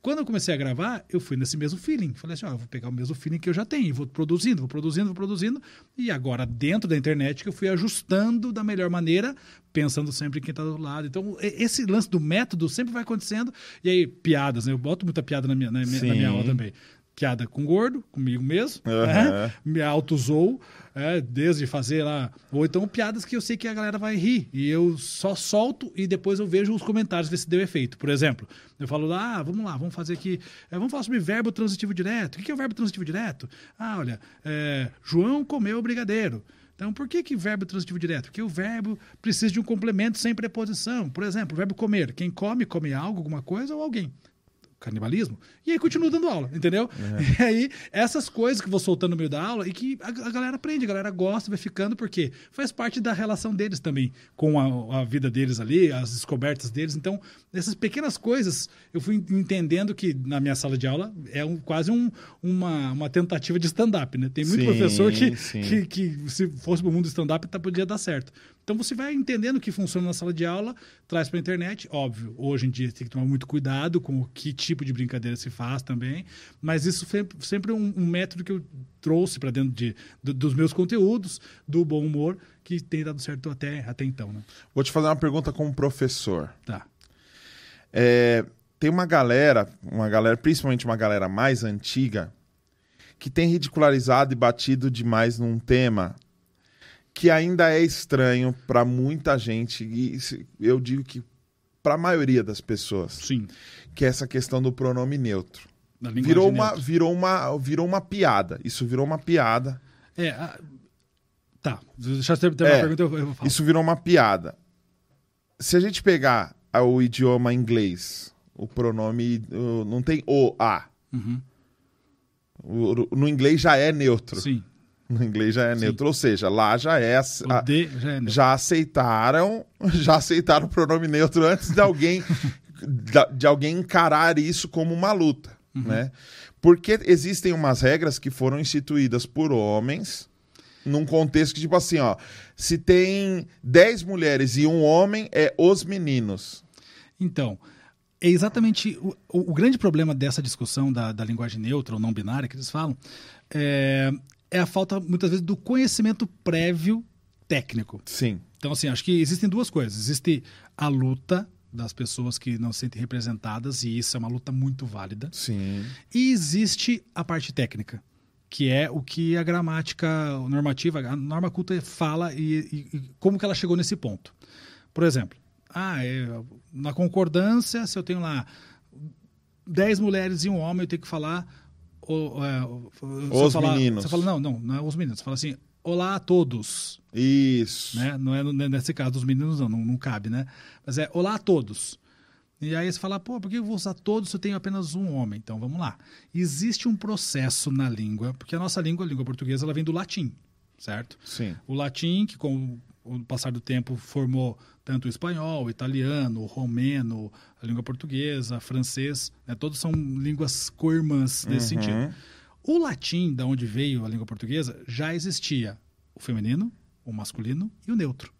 Quando eu comecei a gravar, eu fui nesse mesmo feeling. Falei assim, ó, eu vou pegar o mesmo feeling que eu já tenho, vou produzindo, vou produzindo, vou produzindo. E agora, dentro da internet, que eu fui ajustando da melhor maneira, pensando sempre em quem está do lado. Então, esse lance do método sempre vai acontecendo. E aí, piadas, né? Eu boto muita piada na minha, na minha, na minha aula também. Piada com gordo, comigo mesmo, Aham. né? me auto-zoo, é, desde fazer lá. Ou então piadas que eu sei que a galera vai rir. E eu só solto e depois eu vejo os comentários, ver se deu efeito. Por exemplo, eu falo lá, ah, vamos lá, vamos fazer aqui. é, vamos falar sobre verbo transitivo direto. O que que é o verbo transitivo direto? Ah, olha, é, João comeu brigadeiro. Então, por que, que verbo transitivo direto? Porque o verbo precisa de um complemento sem preposição. Por exemplo, o verbo comer. Quem come, come algo, alguma coisa ou alguém canibalismo, e aí continua dando aula, entendeu? E aí, essas coisas que vou soltando no meio da aula e que a, a galera aprende, a galera gosta, vai ficando, porque faz parte da relação deles também com a, a vida deles ali, as descobertas deles. Então, essas pequenas coisas, eu fui entendendo que na minha sala de aula é um, quase um, uma, uma tentativa de stand-up, né? Tem muito Sim, professor que, que, que se fosse pro mundo stand-up, tá, podia dar certo. Então você vai entendendo o que funciona na sala de aula, traz para a internet. Óbvio, hoje em dia tem que tomar muito cuidado com o que tipo de brincadeira se faz também, mas isso foi sempre um, um método que eu trouxe para dentro de, do- dos meus conteúdos, do bom humor, que tem dado certo até, até então. Né? Vou te fazer uma pergunta como professor. Tá. É, tem uma galera, uma galera, principalmente uma galera mais antiga, que tem ridicularizado e batido demais num tema que ainda é estranho para muita gente e eu digo que para a maioria das pessoas, Sim. que é essa questão do pronome neutro. Virou uma, neutra. virou uma, virou uma piada. Isso virou uma piada. É, a- Tá. Deixa eu terminar É, a pergunta, eu, eu falo. Isso virou uma piada. Se a gente pegar o idioma inglês, o pronome não tem o, a. Uhum. O- no inglês já é neutro. Sim. No inglês já é Sim. neutro, ou seja, lá já é a- já é já aceitaram, já aceitaram o pronome neutro antes de alguém de alguém encarar isso como uma luta, Uhum. né? Porque existem umas regras que foram instituídas por homens num contexto que tipo assim, ó, se tem 10 mulheres e um homem é os meninos. Então, é exatamente o, o- o grande problema dessa discussão da, da linguagem neutra ou não binária que eles falam é, é a falta, muitas vezes, do conhecimento prévio técnico. Sim. Então, assim, acho que existem duas coisas. Existe a luta das pessoas que não se sentem representadas, e isso é uma luta muito válida. Sim. E existe a parte técnica, que é o que a gramática normativa, a norma culta fala e, e- e como que ela chegou nesse ponto. Por exemplo, ah, é, na concordância, se eu tenho lá 10 mulheres e um homem, eu tenho que falar. O- é, Os falar- meninos. Você fala, não, não, não é os meninos. Você fala assim, olá a todos Isso. né? Não é no- nesse caso dos meninos, não, não, não cabe, né? Mas é olá a todos. E aí você fala, pô, por que eu vou usar todos se eu tenho apenas um homem? Então vamos lá. Existe um processo na língua, porque a nossa língua, a língua portuguesa, ela vem do latim, certo? Sim. O latim, que com o passar do tempo formou tanto o espanhol, o italiano, o romeno, a língua portuguesa, francês, né? todos são línguas co-irmãs nesse Uhum. sentido. O latim, da onde veio a língua portuguesa, já existia o feminino, o masculino e o neutro.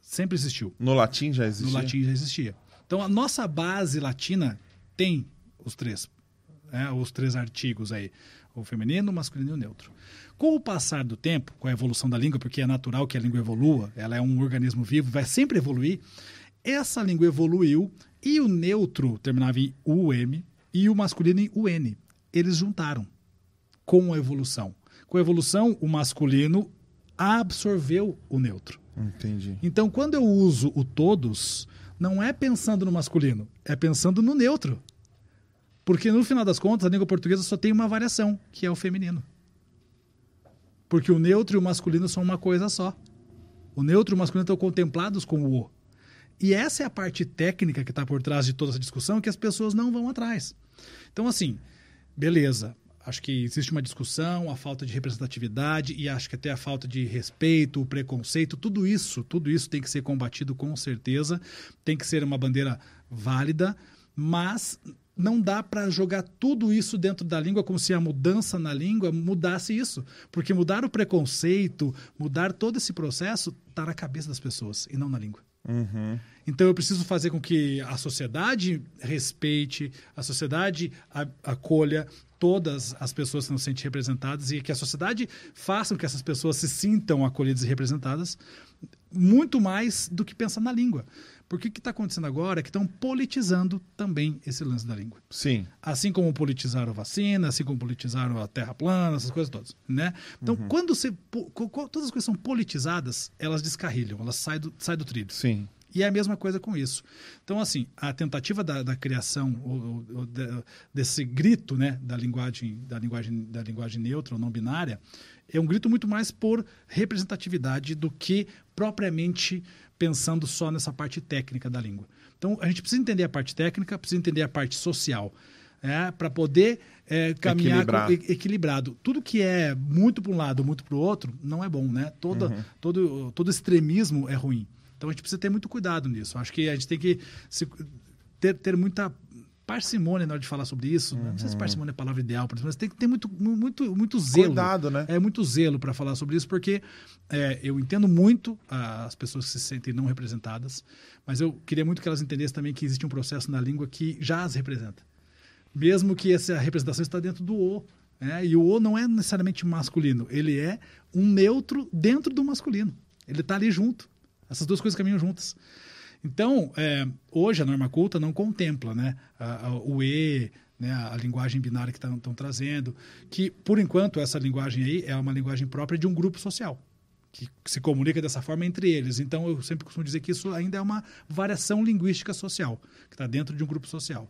Sempre existiu. No latim já No existia? latim já existia. Então a nossa base latina tem os três, né, os três artigos aí, o feminino, o masculino e o neutro. Com o passar do tempo, com a evolução da língua, porque é natural que a língua evolua, ela é um organismo vivo, vai sempre evoluir. Essa língua evoluiu e o neutro terminava em UM e o masculino em UN. Eles juntaram com a evolução. Com a evolução, o masculino absorveu o neutro. Entendi. Então, quando eu uso o todos, não é pensando no masculino, é pensando no neutro. Porque no final das contas, a língua portuguesa só tem uma variação, que é o feminino. Porque o neutro e o masculino são uma coisa só. O neutro e o masculino estão contemplados com o o. E essa é a parte técnica que está por trás de toda essa discussão que as pessoas não vão atrás. Então, assim, beleza. Acho que existe uma discussão, a falta de representatividade e acho que até a falta de respeito, o preconceito, tudo isso, tudo isso tem que ser combatido com certeza, tem que ser uma bandeira válida, mas não dá para jogar tudo isso dentro da língua como se a mudança na língua mudasse isso. Porque mudar o preconceito, mudar todo esse processo, está na cabeça das pessoas e não na língua. Uhum. Então eu preciso fazer com que a sociedade respeite, a sociedade acolha todas as pessoas que não se sentem representadas e que a sociedade faça com que essas pessoas se sintam acolhidas e representadas muito mais do que pensar na língua. Porque o que está acontecendo agora é que estão politizando também esse lance da língua. Sim. Assim como politizaram a vacina, assim como politizaram a terra plana, essas coisas todas. Né? Então, uhum. quando você. Todas as coisas são politizadas, elas descarrilham, elas saem do, saem do trilho. Sim. E é a mesma coisa com isso. Então, assim, a tentativa da, da criação ou, ou de, desse grito né, da, linguagem, da, linguagem, da linguagem neutra ou não binária é um grito muito mais por representatividade do que propriamente pensando só nessa parte técnica da língua. Então, a gente precisa entender a parte técnica, precisa entender a parte social, é, para poder é, caminhar equilibrado. Com, equilibrado. Tudo que é muito para um lado, muito para o outro, não é bom, né? Todo, uhum. todo, todo extremismo é ruim. Então, a gente precisa ter muito cuidado nisso. Acho que a gente tem que se, ter, ter muita parcimônia na hora de falar sobre isso. Uhum. Não sei se uhum. parcimônia é a palavra ideal, mas tem que ter muito, muito, muito zelo. Cuidado, né? É muito zelo para falar sobre isso, porque é, eu entendo muito as pessoas que se sentem não representadas, mas eu queria muito que elas entendessem também que existe um processo na língua que já as representa. Mesmo que essa representação está dentro do O. Né? E o O não é necessariamente masculino, ele é um neutro dentro do masculino. Ele está ali junto. Essas duas coisas caminham juntas. Então, é, hoje a norma culta não contempla né, a, a, o E, né, a linguagem binária que estão trazendo, que, por enquanto, essa linguagem aí é uma linguagem própria de um grupo social, que, que se comunica dessa forma entre eles. Então, eu sempre costumo dizer que isso ainda é uma variação linguística social, que está dentro de um grupo social.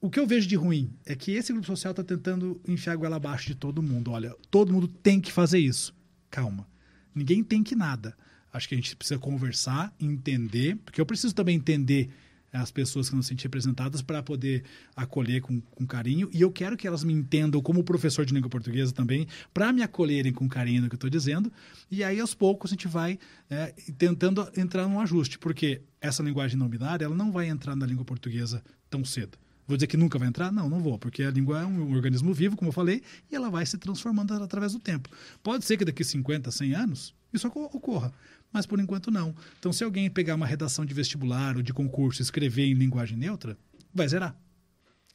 O que eu vejo de ruim é que esse grupo social está tentando enfiar a goela abaixo de todo mundo. Olha, todo mundo tem que fazer isso. Calma. Ninguém tem que nada. Acho que a gente precisa conversar, entender, porque eu preciso também entender as pessoas que não se sentem representadas para poder acolher com, com, carinho. E eu quero que elas me entendam como professor de língua portuguesa também, para me acolherem com carinho no que eu estou dizendo. E aí, aos poucos, a gente vai é, tentando entrar num ajuste, porque essa linguagem não binária ela não vai entrar na língua portuguesa tão cedo. Vou dizer que nunca vai entrar? Não, não vou, porque a língua é um organismo vivo, como eu falei, e ela vai se transformando através do tempo. Pode ser que daqui 50, 100 anos isso ocorra mas por enquanto não. Então, se alguém pegar uma redação de vestibular ou de concurso e escrever em linguagem neutra, vai zerar.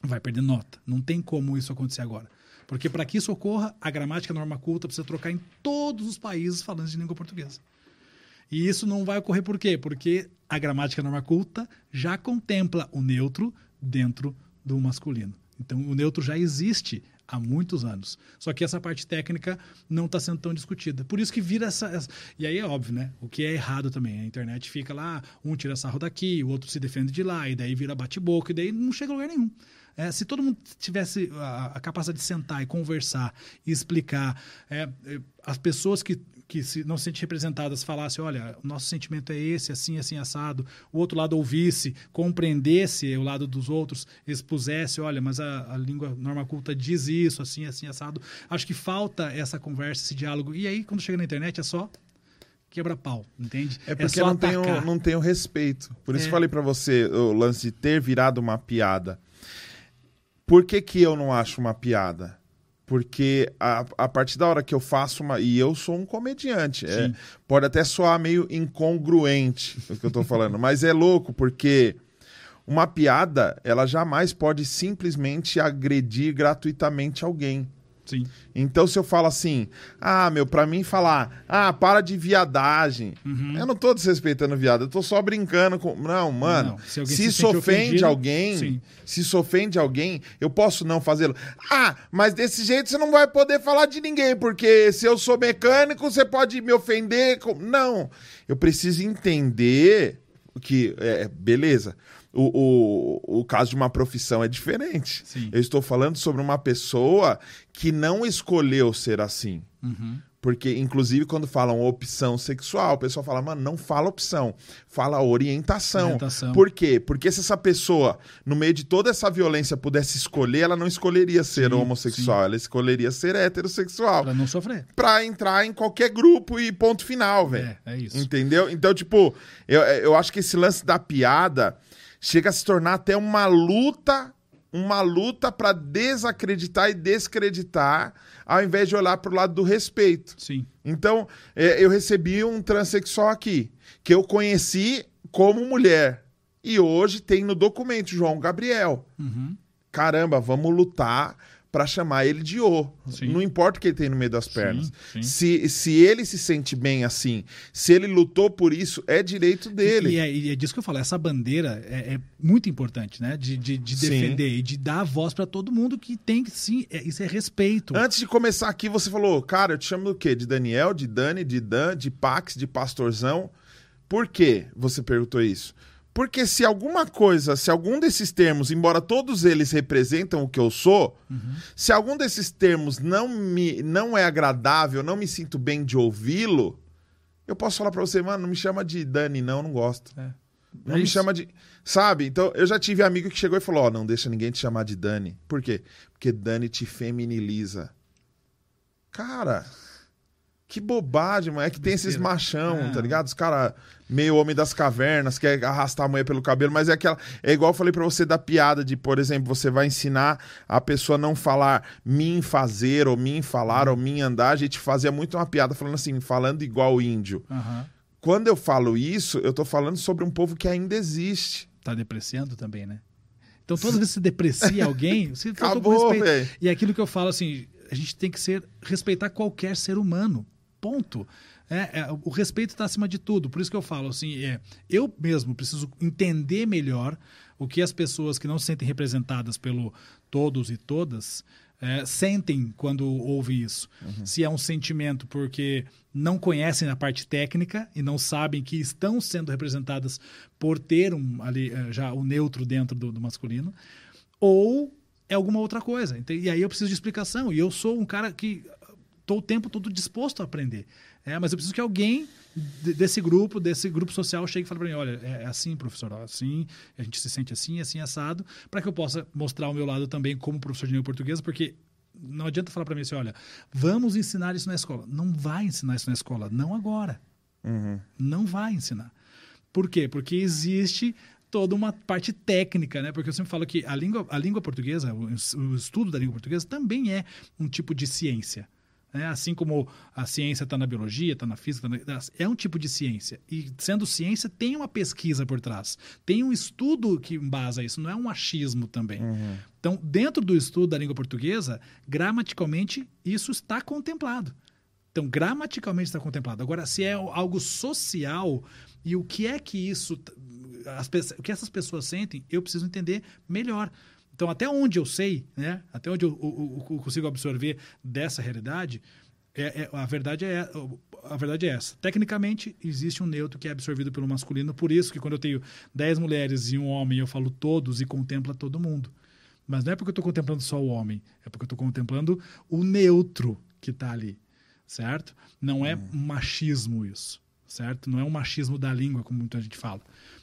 Vai perder nota. Não tem como isso acontecer agora. Porque para que isso ocorra, a gramática norma culta precisa trocar em todos os países falantes de língua portuguesa. E isso não vai ocorrer por quê? Porque a gramática norma culta já contempla o neutro dentro do masculino. Então, o neutro já existe há muitos anos. Só que essa parte técnica não está sendo tão discutida. Por isso que vira essa, essa, E aí é óbvio, né? O que é errado também. A internet fica lá, um tira sarro daqui, o outro se defende de lá, e daí vira bate-boca, e daí não chega a lugar nenhum. É, se todo mundo tivesse a, a, capacidade de sentar e conversar e explicar, é, é as pessoas que que se não se sente representadas falasse, olha, o nosso sentimento é esse, assim, assim, assado, o outro lado ouvisse, compreendesse o lado dos outros, expusesse, olha, mas a, a língua norma culta diz isso, assim, assim, assado. Acho que falta essa conversa, esse diálogo. E aí, quando chega na internet, é só quebra-pau, entende? É porque é não, tem o, não tem o respeito. Por isso é. falei para você o lance de ter virado uma piada. Por que, que eu não acho uma piada? Porque a, a partir da hora que eu faço uma. E eu sou um comediante. É, pode até soar meio incongruente o que eu tô falando, mas é louco, porque uma piada, ela jamais pode simplesmente agredir gratuitamente alguém. Sim. Então, se eu falo assim, ah, meu, pra mim falar, ah, para de viadagem. Uhum. Eu não tô desrespeitando viado, eu tô só brincando com. Não, mano. Não. Se, se, se ofende alguém, sim. se se ofende alguém, eu posso não fazê-lo. Ah, mas desse jeito você não vai poder falar de ninguém, porque se eu sou mecânico, você pode me ofender. Com... Não. Eu preciso entender que. É, beleza. O, o, o caso de uma profissão é diferente. Sim. Eu estou falando sobre uma pessoa que não escolheu ser assim. Uhum. Porque, inclusive, quando falam opção sexual, o pessoal fala, mano, não fala opção, fala orientação. Orientação. Por quê? Porque se essa pessoa, no meio de toda essa violência, pudesse escolher, ela não escolheria ser Sim, homossexual, ela escolheria ser heterossexual. Pra não sofrer. Pra entrar em qualquer grupo e ponto final, velho. É, é isso. Entendeu? Então, tipo, eu, eu acho que esse lance da piada chega a se tornar até uma luta, uma luta pra desacreditar e descreditar, ao invés de olhar pro lado do respeito. Sim. Então, é, eu recebi um transexual aqui, que eu conheci como mulher. E hoje tem no documento João Gabriel. Uhum. Caramba, vamos lutar pra chamar ele de O. Sim. Não importa o que ele tem no meio das pernas. sim. Se, se ele se sente bem assim, se ele lutou por isso, é direito dele. E é, e é disso que eu falo. Essa bandeira é, é muito importante, né? De, de, de Sim. defender e de dar voz pra todo mundo que tem que sim. é- isso é respeito. Antes de começar aqui, você falou, cara, eu te chamo do quê? De Daniel, de Dani, de Dan, de Pax, de Pastorzão. Por que você perguntou isso? Porque se alguma coisa, se algum desses termos, embora todos eles representam o que eu sou, se algum desses termos não me não é agradável, não me sinto bem de ouvi-lo, eu posso falar pra você, mano, não me chama de Dani, não, não gosto. É. Não É me isso. chama de. Sabe? Então, eu já tive amigo que chegou e falou: Ó, não deixa ninguém te chamar de Dani. Por quê? Porque Dani te feminiliza. Cara, que bobagem, mano. É que tem esses machão, É. tá ligado? Os caras meio homem das cavernas, quer arrastar a mulher pelo cabelo, mas é aquela. É igual eu falei pra você da piada de, por exemplo, você vai ensinar a pessoa a não falar mim fazer, ou mim falar, ou mim andar. A gente fazia muito uma piada falando assim, falando igual índio. Aham. Quando eu falo isso, eu tô falando sobre um povo que ainda existe. Tá depreciando também, né? Então, toda vez que você deprecia alguém, você faltou com Acabou, respeito. velho. E é aquilo que eu falo assim, a gente tem que ser respeitar qualquer ser humano. Ponto. É, é, o respeito está acima de tudo. Por isso que eu falo assim, é, eu mesmo preciso entender melhor o que as pessoas que não se sentem representadas pelo todos e todas é, sentem quando ouvem isso. Se é um sentimento porque não conhecem a parte técnica e não sabem que estão sendo representadas por ter um, ali eh, já o neutro dentro do, do masculino, ou é alguma outra coisa. E aí eu preciso de explicação. E eu sou um cara que estou o tempo todo disposto a aprender. É, mas eu preciso que alguém de- desse grupo, desse grupo social, chegue e fale para mim, olha, é é assim, professor, ó, assim, a gente se sente assim, assim, assado, para que eu possa mostrar o meu lado também como professor de língua portuguesa, porque não adianta falar para mim assim, olha, vamos ensinar isso na escola. Não vai ensinar isso na escola, não agora. Não vai ensinar. Por quê? Porque existe toda uma parte técnica, né? Porque eu sempre falo que a língua, a língua portuguesa, o, o estudo da língua portuguesa também é um tipo de ciência. Né? Assim como a ciência está na biologia, está na física, tá na- é um tipo de ciência. E sendo ciência, tem uma pesquisa por trás. Tem um estudo que embasa isso, não é um achismo também. Então, dentro do estudo da língua portuguesa, gramaticalmente, isso está contemplado. Então, gramaticalmente está contemplado. Agora, se é algo social e o que é que isso, as, o que essas pessoas sentem, eu preciso entender melhor. Então, até onde eu sei, né? Até onde eu, eu- eu consigo absorver dessa realidade, é- é- a verdade é a verdade é essa. Tecnicamente, existe um neutro que é absorvido pelo masculino, por isso que quando eu tenho 10 mulheres e um homem, eu falo todos e contempla todo mundo. Mas não é porque eu estou contemplando só o homem, é porque eu estou contemplando o neutro que está ali, certo? Não é machismo isso, certo? Não é um machismo da língua, como muita gente fala.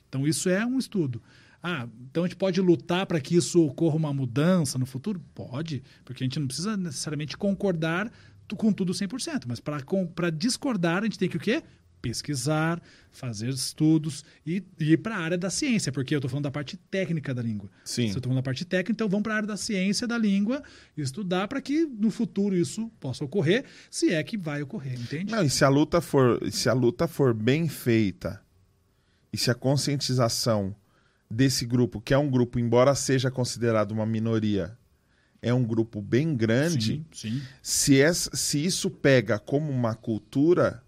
Então, isso é um estudo. Ah, então a gente pode lutar para que isso ocorra uma mudança no futuro? Pode, porque a gente não precisa necessariamente concordar com tudo 100%, mas para discordar a gente tem que o quê? Pesquisar, fazer estudos e, e ir para a área da ciência, porque eu estou falando da parte técnica da língua. Sim. Se eu estou falando da parte técnica, então vamos para a área da ciência da língua e estudar para que no futuro isso possa ocorrer, se é que vai ocorrer, entende? Não, e se a luta for, se a luta for bem feita e se a conscientização desse grupo, que é um grupo, embora seja considerado uma minoria, é um grupo bem grande, Sim, sim. se, essa- se isso pega como uma cultura,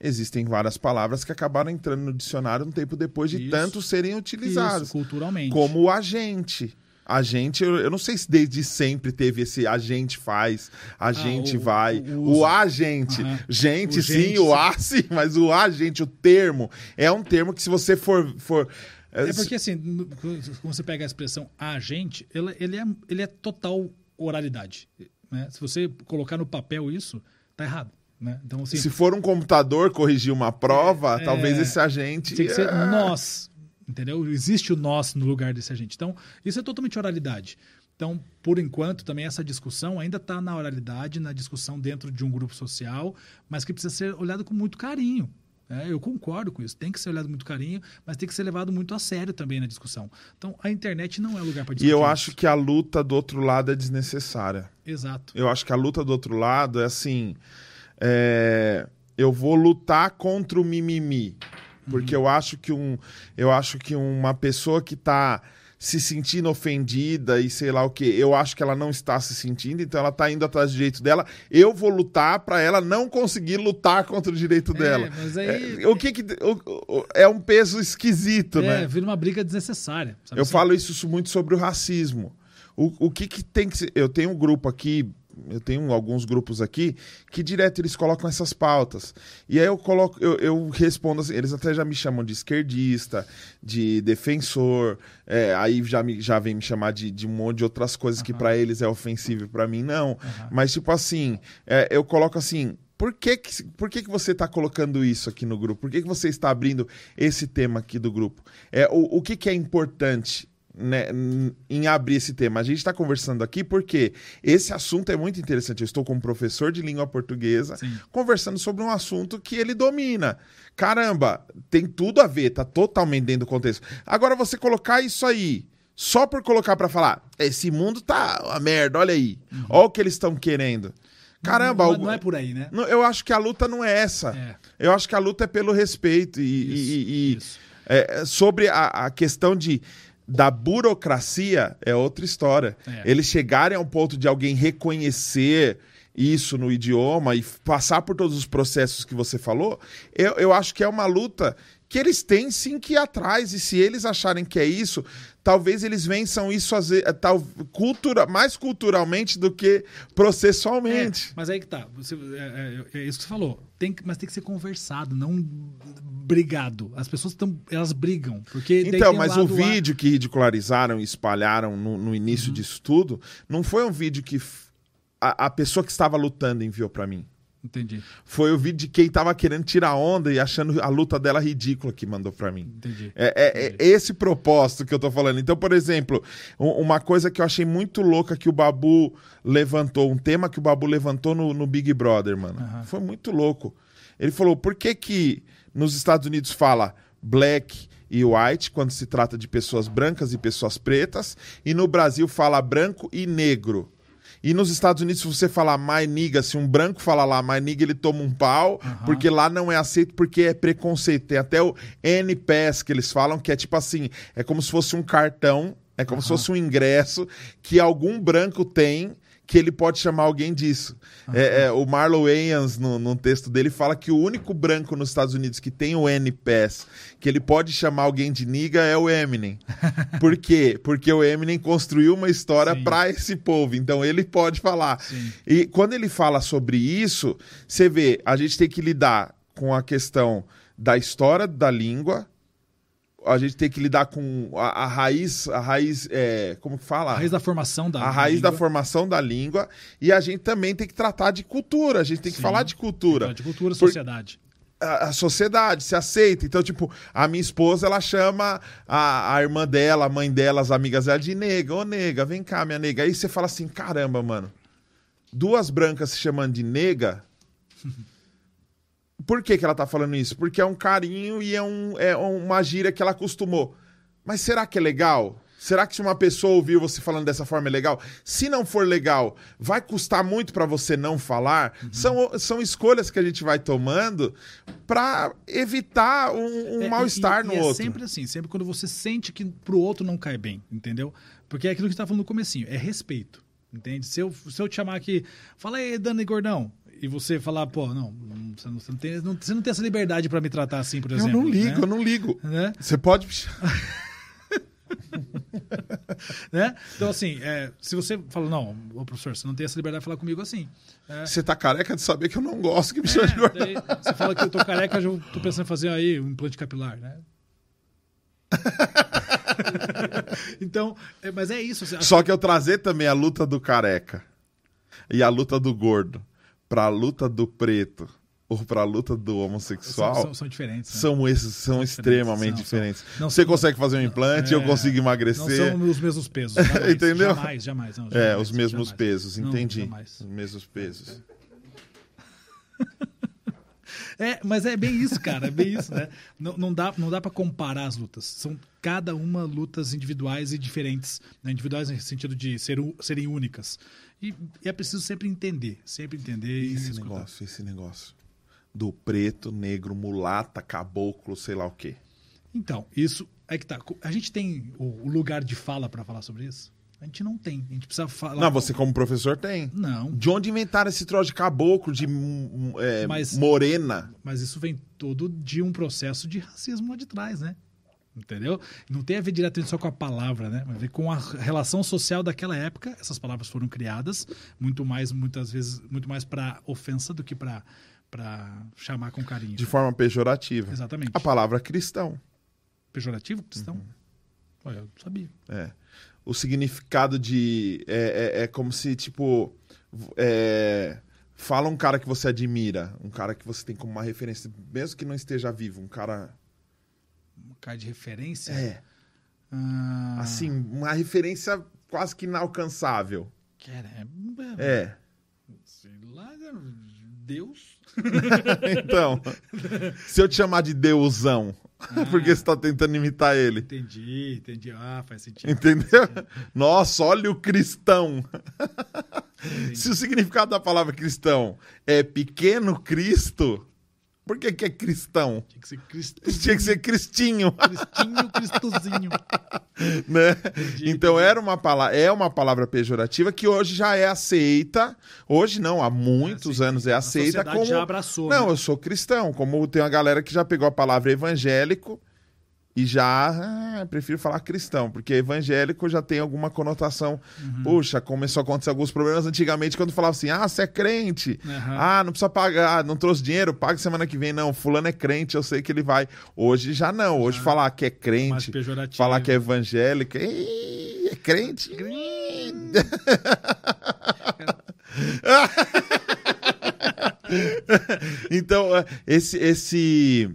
existem várias palavras que acabaram entrando no dicionário um tempo depois de Isso. tanto serem utilizadas. Isso, culturalmente. Como o agente. A gente, eu, eu não sei se desde sempre teve esse a gente faz, a gente o- vai. o O, uso. agente. Aham. Gente, O sim, gente, o a sim, mas o agente, o termo, é um termo que se você for, for É porque, assim, quando você pega a expressão agente, ele, ele, é, ele é total oralidade. Né? Se você colocar no papel isso, tá errado. Né? Então, assim, Se for um computador corrigir uma prova, É, talvez esse agente. Tem que ser Ah, nós, entendeu? Existe o nós no lugar desse agente. Então, isso é totalmente oralidade. Então, por enquanto, também essa discussão ainda está na oralidade, na discussão dentro de um grupo social, mas que precisa ser olhado com muito carinho. Né? eu concordo com isso. Tem que ser olhado muito carinho, mas tem que ser levado muito a sério também na discussão. Então, a internet não é lugar para E discutir. eu isso. acho que a luta do outro lado é desnecessária. Exato. Eu acho que a luta do outro lado é assim. é, eu vou lutar contra o mimimi. Porque eu acho que um. Eu acho que uma pessoa que tá se sentindo ofendida e sei lá o que, eu acho que ela não está se sentindo, então ela tá indo atrás do direito dela. Eu vou lutar para ela não conseguir lutar contra o direito dela. mas aí- É, o que que o- o- é um peso esquisito, É, né? vira uma briga desnecessária. Eu assim? falo isso muito sobre o racismo. O, o que, que tem que ser. Eu tenho um grupo aqui, eu tenho alguns grupos aqui, que direto eles colocam essas pautas. E aí eu coloco, eu, eu respondo assim, eles até já me chamam de esquerdista, de defensor, é, aí já, me, já vem me chamar de, de um monte de outras coisas que para eles é ofensivo e para mim não. Mas, tipo assim, é, eu coloco assim. Por que, que, por que, que você está colocando isso aqui no grupo? Por que, que você está abrindo esse tema aqui do grupo? É, o, o que, que é importante né, em abrir esse tema. A gente está conversando aqui porque esse assunto é muito interessante. Eu estou com um professor de língua portuguesa Sim. conversando sobre um assunto que ele domina. Caramba, tem tudo a ver, tá totalmente dentro do contexto. Agora você colocar isso aí só por colocar para falar, esse mundo tá uma merda, olha aí. Olha o que eles estão querendo. Caramba, não, algu- não é por aí, né? não, eu acho que a luta não é essa. É. Eu acho que a luta é pelo respeito. E, e- Isso, e- e, isso. é, sobre a, a questão de da burocracia é outra história. É. Eles chegarem ao ponto de alguém reconhecer isso no idioma e passar por todos os processos que você falou, eu, eu acho que é uma luta que eles têm sim que ir atrás. E se eles acharem que é isso, talvez eles vençam isso às tal, cultura, mais culturalmente do que processualmente. É, mas aí que tá. Você, é, é- é isso que você falou. Tem, que- mas tem que ser conversado, não brigado. As pessoas estão. Elas brigam. Porque Então, um mas o lá- vídeo que ridicularizaram e espalharam no, no início Uhum. disso tudo, não foi um vídeo que a, a pessoa que estava lutando enviou pra mim. Entendi. Foi o vídeo de quem tava querendo tirar onda e achando a luta dela ridícula que mandou pra mim. Entendi. É, é- é esse propósito que eu tô falando. Então, por exemplo, uma coisa que eu achei muito louca que o Babu levantou, um tema que o Babu levantou no, no Big Brother, mano. Foi muito louco. Ele falou: por que que nos Estados Unidos fala black e white quando se trata de pessoas brancas e pessoas pretas, e no Brasil fala branco e negro? E nos Estados Unidos, se você falar my nigga, se um branco falar lá my nigga, ele toma um pau, porque lá não é aceito, porque é preconceito. Tem até o NPS que eles falam, que é tipo assim, é como se fosse um cartão, é como se fosse um ingresso que algum branco tem que ele pode chamar alguém disso. É, é, o Marlon Wayans, no, no texto dele, fala que o único branco nos Estados Unidos que tem o NPS, que ele pode chamar alguém de niga, é o Eminem. Por quê? Porque o Eminem construiu uma história para esse povo, então ele pode falar. Sim. E quando ele fala sobre isso, você vê, a gente tem que lidar com a questão da história da língua, a gente tem que lidar com a, a raiz, a raiz, é, como que fala? A raiz da formação da. a raiz da língua. formação da língua e a gente também tem que tratar de cultura, a gente tem que Sim. falar de cultura. De cultura, Por- sociedade. A, a sociedade se aceita. Então, tipo, a minha esposa, ela chama a, a irmã dela, a mãe dela, as amigas dela de nega. Ô, nega, vem cá, minha nega. Aí você fala assim, caramba, mano. Duas brancas se chamando de nega... Por que, que ela tá falando isso? Porque é um carinho e é, um, é uma gíria que ela acostumou. Mas será que é legal? Será que se uma pessoa ouvir você falando dessa forma é legal? Se não for legal, vai custar muito para você não falar? São, são escolhas que a gente vai tomando para evitar um, um É, mal-estar no e é outro. sempre assim, sempre quando você sente que pro outro não cai bem, entendeu? Porque é aquilo que gente tá falando no comecinho, é respeito, entende? Se eu, se eu te chamar aqui, fala aí, Dani Gordão, e você falar, pô, não, você, não, você não tem, não- você não tem essa liberdade pra me tratar assim, por eu exemplo. não ligo, né? eu não ligo. Né? Você pode. Né? Então, assim, é, se você fala, não, ô professor, você não tem essa liberdade de falar comigo assim. É, Você tá careca de saber que eu não gosto que me é, chame de daí você fala que eu tô careca, eu tô pensando em fazer aí um implante capilar, né? então, é, mas é isso. Só que eu trazer também a luta do careca e a luta do gordo pra luta do preto ou pra luta do homossexual são, são, são diferentes. né? são esses são extremamente são, diferentes. são. Não Você consegue fazer um implante, eu É, consigo Não emagrecer. são os mesmos pesos. Jamais, Entendeu? Jamais, jamais. não, É, jamais, os mesmos jamais. pesos, Não, entendi. Os mesmos pesos. É, mas é bem isso, cara, é bem isso, né? Não, não dá, não dá para comparar as lutas. São cada uma lutas individuais e diferentes. Né? Individuais no sentido de ser, serem únicas. E, e é preciso sempre entender, sempre entender e Esse escutar. negócio, esse negócio do preto, negro, mulata, caboclo, sei lá o quê. Então, isso é que tá. A gente tem o, o lugar de fala para falar sobre isso? A gente não tem. A gente precisa falar. Não, você como professor tem. Não, De onde inventaram esse troço de caboclo, de hum, é, Mas- morena? mas isso vem todo de um processo de racismo lá de trás, né? Entendeu? Não tem a ver diretamente só com a palavra, né? Mas a ver com a relação social daquela época. Essas palavras foram criadas muito mais, muitas vezes, muito mais para ofensa do que para para chamar com carinho. De forma pejorativa. Exatamente. A palavra cristão. Pejorativo, cristão? Uhum. Olha, eu não sabia. É. O significado de. É, é, é como se, tipo. é, fala um cara que você admira, um cara que você tem como uma referência, mesmo que não esteja vivo, um cara. Um cara de referência? É. Ah, Assim, uma referência quase que inalcançável. Cara, é, É. Sei lá, Deus. Então, se eu te chamar de Deusão, porque você tá tentando imitar ele. Entendi, entendi. Ah, faz sentido. Entendeu? Nossa, olha o cristão. Se o significado da palavra cristão é pequeno Cristo, por que, que é cristão? Tinha que ser Cristo. Tinha que ser cristinho, Cristinho, Cristozinho. né? Então era uma palavra, é uma palavra pejorativa que hoje já é aceita. Hoje não, há muitos É, anos é aceita como já abraçou, Não, né? eu sou cristão, como tem uma galera que já pegou a palavra evangélico e já ah, prefiro falar cristão, porque evangélico já tem alguma conotação. Uhum. Puxa, começou a acontecer alguns problemas antigamente quando falava assim: "Ah, você é crente". Aham. Ah, não precisa pagar, não trouxe dinheiro, paga semana que vem. Não, fulano é crente, eu sei que ele vai. Hoje já não. Hoje falar que é Mais crente, pejorativo. falar que é evangélico, "Ih, é crente. então, é, esse, esse,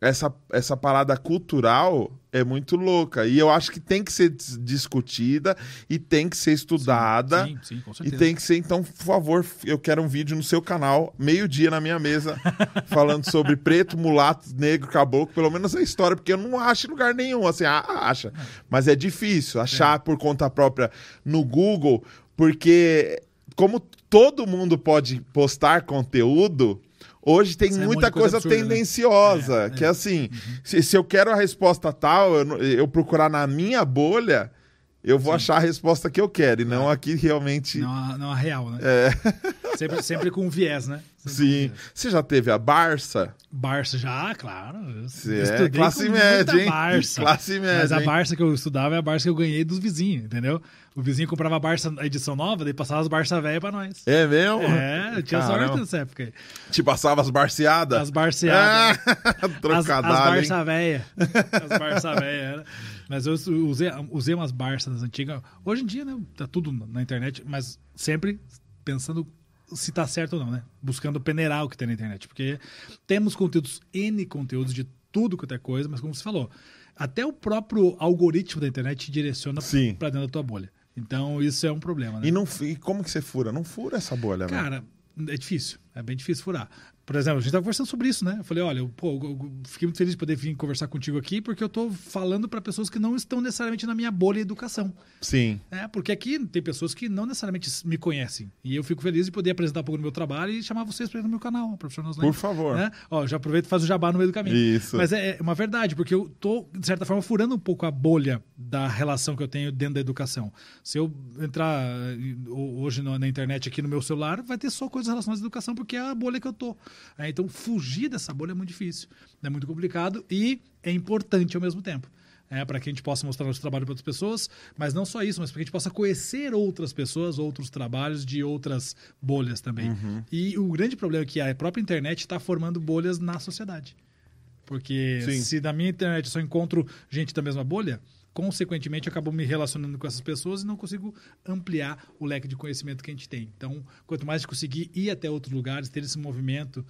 essa, essa parada cultural é muito louca. E eu acho que tem que ser dis- discutida e tem que ser estudada. Sim, sim, com E certeza. tem que ser, então, por favor, eu quero um vídeo no seu canal, meio-dia na minha mesa, falando sobre preto, mulato, negro, caboclo, pelo menos a história, porque eu não acho em lugar nenhum, assim, acha. Mas é difícil achar por conta própria no Google, porque como todo mundo pode postar conteúdo, hoje tem Sai um muita de coisa coisa, absurda, né? tendenciosa, É, que é. assim, se, se eu quero a resposta tal, eu, eu procurar na minha bolha, eu vou achar a resposta que eu quero, e não aqui realmente. Não, a- não a real, né? É. Sempre, sempre com viés, né? Sim. Você já teve a Barça? Barça já, claro. Você é classe média, hein? Barça. Classe média, Mas a? Barça que eu estudava é a Barça que eu ganhei dos vizinhos, entendeu? O vizinho comprava a Barça, a edição nova, daí passava as Barça velha pra nós. É mesmo? É, eu tinha Caramba. sorte nessa época aí. Te passava as barceadas? As barceadas. Ah, As, as hein? Barça véia. As Barça véia. era. Mas eu usei, usei umas Barças antigas. Hoje em dia, né? Tá tudo na internet, mas sempre pensando se tá certo ou não, né? Buscando peneirar o que tem na internet. Porque temos conteúdos, N conteúdos de tudo quanto é coisa, mas como você falou, até o próprio algoritmo da internet te direciona pra dentro da tua bolha. Então isso é um problema, né? E, não, e como que você fura? Não fura essa bolha, velho. Cara, é difícil. É bem difícil furar. Por exemplo, a gente tava conversando sobre isso, né? Eu falei, olha, eu, pô, eu- fiquei muito feliz de poder vir conversar contigo aqui, porque eu tô falando para pessoas que não estão necessariamente na minha bolha de educação. Sim. É, porque aqui tem pessoas que não necessariamente me conhecem. E eu fico feliz de poder apresentar um pouco do meu trabalho e chamar vocês para ir no meu canal, Profissional Por favor. Né? Ó, já aproveito e faço o jabá no meio do caminho. Isso. Mas é é uma verdade, porque eu tô, de certa forma, furando um pouco a bolha da relação que eu tenho dentro da educação. Se eu entrar eh, ho- hoje na internet aqui no meu celular, vai ter só coisas relacionadas à educação, porque é a bolha que eu tô. É, então, fugir dessa bolha é muito difícil. É muito complicado e é importante ao mesmo tempo. É, para que a gente possa mostrar nosso trabalho para outras pessoas, mas não só isso, mas para que a gente possa conhecer outras pessoas, outros trabalhos de outras bolhas também. E o grande problema é que a própria internet está formando bolhas na sociedade. Porque Sim. se na minha internet eu só encontro gente da mesma bolha, consequentemente acabo me relacionando com essas pessoas e não consigo ampliar o leque de conhecimento que a gente tem. Então, quanto mais a gente conseguir ir até outros lugares, ter esse movimento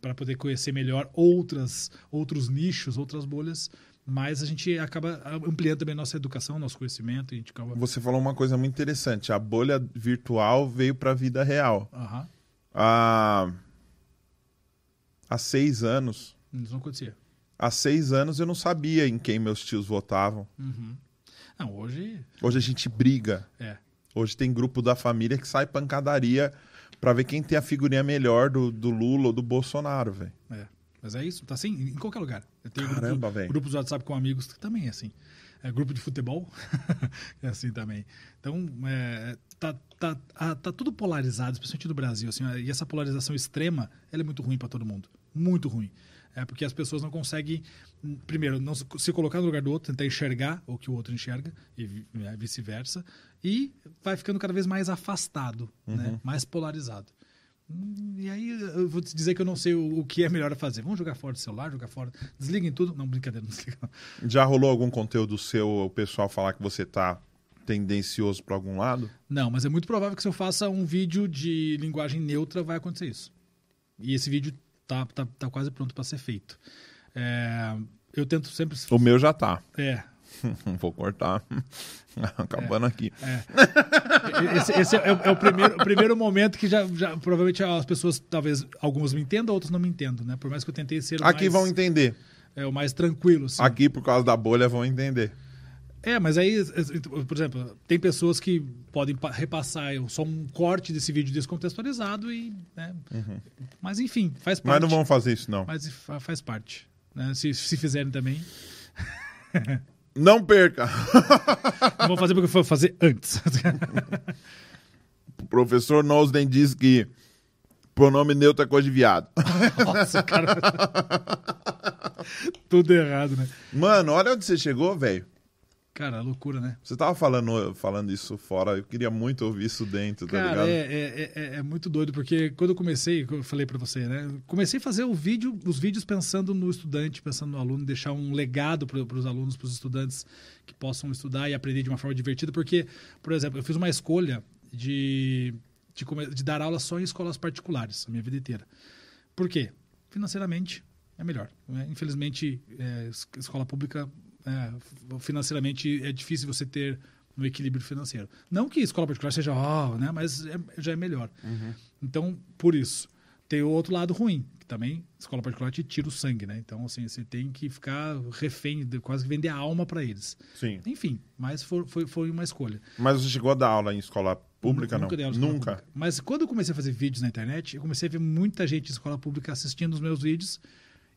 para poder conhecer melhor outras, outros nichos, outras bolhas, mais a gente acaba ampliando também a nossa educação, nosso conhecimento. A gente acaba... Você falou uma coisa muito interessante. A bolha virtual veio para a vida real. Aham. Há, há seis anos. Isso não acontecia. Há seis anos eu não sabia em quem meus tios votavam. Uhum. Não, hoje. Hoje a gente briga. É. Hoje tem grupo da família que sai pancadaria pra ver quem tem a figurinha melhor do, do Lula ou do Bolsonaro, velho. É. Mas é isso, tá assim, em qualquer lugar. Eu tenho Caramba, grupo, grupos do WhatsApp com amigos que também é assim. É, grupo de futebol é assim também. Então, é, tá, tá, ah, tá tudo polarizado, especialmente no Brasil. Assim, e essa polarização extrema, ela é muito ruim para todo mundo. Muito ruim. É porque as pessoas não conseguem, primeiro, não se- colocar no lugar do outro, tentar enxergar o que o outro enxerga, e é, vice-versa, e vai ficando cada vez mais afastado, né? mais polarizado. Hum, E aí eu vou te dizer que eu não sei o, o que é melhor a fazer. Vamos jogar fora do celular, jogar fora. Desliguem tudo. Não, brincadeira, não desliga. Já rolou algum conteúdo seu, o pessoal falar que você tá tendencioso pra algum lado? Não, mas é muito provável que se eu faça um vídeo de linguagem neutra, vai acontecer isso. E esse vídeo tá, tá, tá quase pronto para ser feito. É, eu tento sempre. O meu já tá. É. Vou cortar. Acabando aqui. Esse, esse é, o- é o, primeiro, o primeiro momento que já, já provavelmente as pessoas, talvez algumas me entendam, outras não me entendam, né? Por mais que eu tentei ser Aqui mais, vão entender. é, o mais tranquilo. Assim. Aqui, por causa da bolha, vão entender. É, mas aí, por exemplo, tem pessoas que podem pa- repassar só um corte desse vídeo descontextualizado e. né? Mas enfim, faz parte. Mas não vão fazer isso, não. Mas fa- faz parte. né? Se, se fizerem também. Não perca! Não vou fazer porque foi fazer antes. O professor Nosden diz que pronome neutro é coisa de viado. Nossa, cara. Tudo errado, né? Mano, olha onde você chegou, velho. Cara, loucura, né? Você tava falando, falando isso fora, eu queria muito ouvir isso dentro, tá Cara, ligado? é, é, é, é muito doido, porque quando eu comecei, eu falei pra você, né? Comecei a fazer o vídeo, os vídeos pensando no estudante, pensando no aluno, deixar um legado para os alunos, para os estudantes que possam estudar e aprender de uma forma divertida, porque, por exemplo, eu fiz uma escolha de, de, de dar aula só em escolas particulares, a minha vida inteira. Por quê? Financeiramente é melhor. né? Infelizmente, é, es- escola pública, é, f- financeiramente, é difícil você ter um equilíbrio financeiro. Não que escola particular seja, ó, né? mas é- já é melhor. Então, por isso. Tem o outro lado ruim, que também escola particular te tira o sangue, né? Então, assim, você tem que ficar refém, de- quase que vender a alma para eles. Sim. Enfim, mas foi, foi, foi uma escolha. Mas você chegou a dar aula em escola pública, Nunca não? Nunca. pública. Mas quando eu comecei a fazer vídeos na internet, eu comecei a ver muita gente de escola pública assistindo os meus vídeos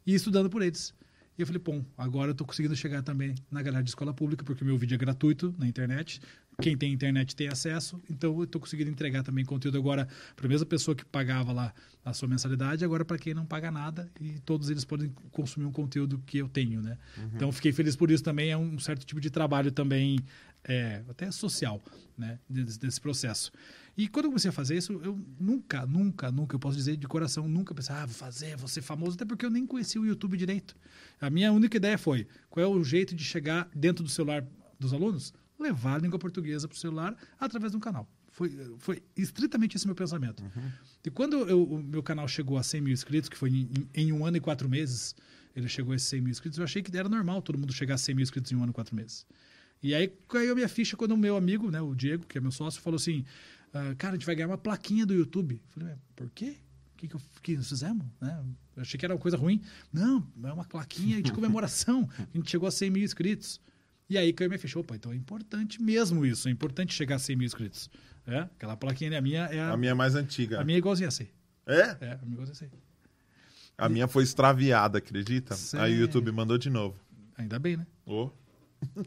e estudando por eles. E eu falei, bom, agora eu estou conseguindo chegar também na galera de escola pública, porque o meu vídeo é gratuito na internet. Quem tem internet tem acesso, então eu estou conseguindo entregar também conteúdo agora para a mesma pessoa que pagava lá a sua mensalidade, agora para quem não paga nada e todos eles podem consumir um conteúdo que eu tenho, né? Então eu fiquei feliz por isso também, é um certo tipo de trabalho também, é, até social, né? Desse, desse processo. E quando eu comecei a fazer isso, eu nunca, nunca, nunca, eu posso dizer de coração, nunca pensei, ah, vou fazer, vou ser famoso, até porque eu nem conhecia o YouTube direito. A minha única ideia foi, qual é o jeito de chegar dentro do celular dos alunos? Levar a língua portuguesa para o celular através de um canal. Foi, foi estritamente esse meu pensamento. E quando eu- o meu canal chegou a 100 mil inscritos, que foi em, em- um ano e quatro meses, ele chegou a esses 100 mil inscritos, eu achei que era normal todo mundo chegar a 100 mil inscritos em um ano e quatro meses. E aí caiu a minha ficha quando o meu amigo, né, o Diego, que é meu sócio, falou assim: "Ah, Cara, a gente vai ganhar uma plaquinha do YouTube. Eu falei, "Mas por quê? O que, que, eu- que nós fizemos? Né? Eu achei que era uma coisa ruim. Não, é uma plaquinha de comemoração. A gente chegou a 100 mil inscritos. E aí caiu a minha ficha. Opa, então é importante mesmo isso. É importante chegar a 100 mil inscritos. É? Aquela plaquinha, né? a minha é a, A minha é mais antiga. a minha é igualzinha a 100. É? É, a minha é igualzinha a 100. A minha foi extraviada, acredita? Sério? Aí o YouTube mandou de novo. Ainda bem, né? Ô.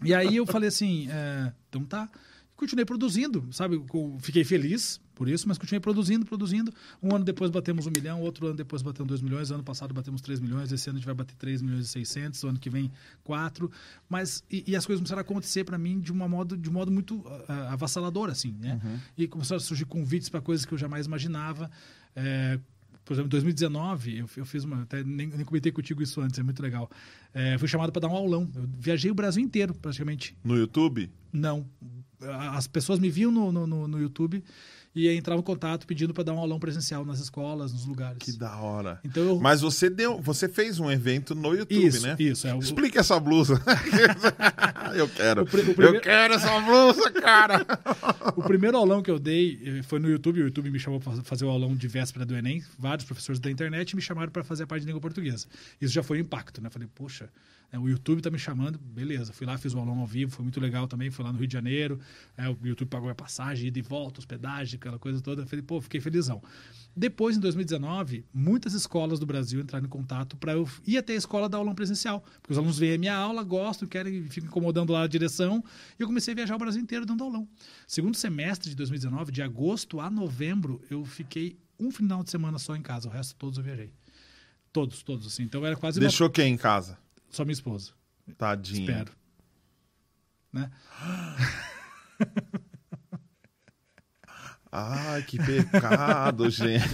E aí eu falei assim, é, então tá. Continuei produzindo, sabe? Fiquei feliz por isso, mas continuei produzindo, produzindo. Um ano depois batemos um milhão, outro ano depois batemos dois milhões, ano passado batemos três milhões, esse ano a gente vai bater três milhões e seiscentos, ano que vem quatro. Mas, e, e as coisas começaram a acontecer para mim de, uma modo, de um modo muito ah, avassalador, assim, né? E começaram a surgir convites para coisas que eu jamais imaginava. É, por exemplo, em 2019, eu, eu fiz uma. Até nem, nem comentei contigo isso antes, é muito legal. É, fui chamado para dar um aulão. Eu viajei o Brasil inteiro, praticamente. No YouTube? Não. As pessoas me viam no, no, no, YouTube e entravam em contato pedindo para dar um aulão presencial nas escolas, nos lugares. Que da hora. Então eu- Mas você deu, você fez um evento no YouTube, Isso, né? isso, é o- Explica essa blusa. eu quero. O pri- o primeiro- Eu quero essa blusa, cara. O primeiro aulão que eu dei eh, foi no YouTube. O YouTube me chamou para fazer o aulão de véspera do Enem. Vários professores da internet me chamaram para fazer a parte de língua portuguesa. Isso já foi um impacto, né? Falei, poxa, o YouTube tá me chamando, beleza. Fui lá, fiz o aulão ao vivo, foi muito legal também. Fui lá no Rio de Janeiro. é, o YouTube pagou a passagem, ida e volta, hospedagem, aquela coisa toda. Falei, pô, fiquei felizão. Depois, em 2019, muitas escolas do Brasil entraram em contato para eu ir até a escola dar aulão presencial. Porque os alunos veem a minha aula, gostam, querem, ficam incomodando lá a direção. E eu comecei a viajar o Brasil inteiro dando aulão. Segundo semestre de 2019, de agosto a novembro, eu fiquei um final de semana só em casa. O resto todos eu viajei. Todos, todos, assim. Então era quase uma- Deixou quem em casa? Só minha esposa. Tadinho. Espero. Né? Ai, que pecado, gente.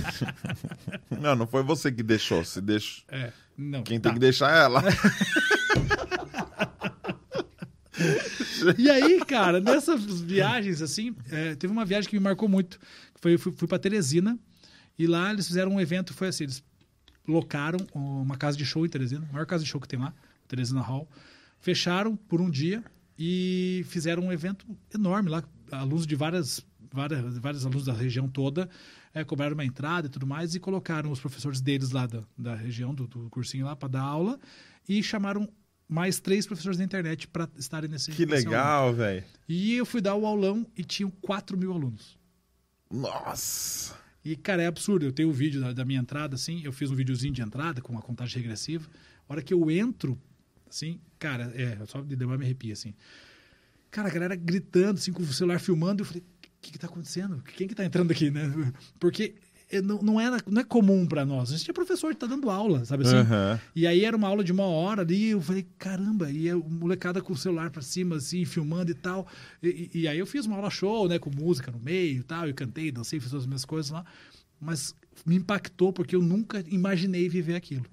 Não, não foi você que deixou. Se deixou... É, não. Quem tá. tem que deixar é ela. E aí, cara, nessas viagens, assim, é, teve uma viagem que me marcou muito. Foi, fui, fui para Teresina e lá eles fizeram um evento, foi assim, eles locaram uma casa de show em Teresina, a maior casa de show que tem lá, Teresina Hall. Fecharam por um dia e fizeram um evento enorme lá, alunos de várias, várias, vários alunos da região toda, é, cobraram uma entrada e tudo mais e colocaram os professores deles lá da, da região, do, do cursinho lá, para dar aula e chamaram mais três professores da internet para estarem nesse Que legal, velho. E eu fui dar o aulão e tinham 4 mil alunos. Nossa. E, cara, é absurdo. Eu tenho o vídeo da, da minha entrada, assim. Eu fiz um videozinho de entrada com uma contagem regressiva. A hora que eu entro, assim, cara, é, só de lembrar me arrepia, assim. Cara, a galera gritando, assim, com o celular filmando. Eu falei, o que que tá acontecendo? Quem que tá entrando aqui, né? Porque é, não, não, era, não é comum para nós. A gente é professor, tá dando aula, sabe assim? Aham. E aí era uma aula de uma hora ali, eu falei, caramba, e a molecada com o celular pra cima, assim, filmando e tal. E, e- aí eu fiz uma aula show, né, com música no meio e tal, eu cantei, dancei, fiz as minhas coisas lá. Mas me impactou porque eu nunca imaginei viver aquilo.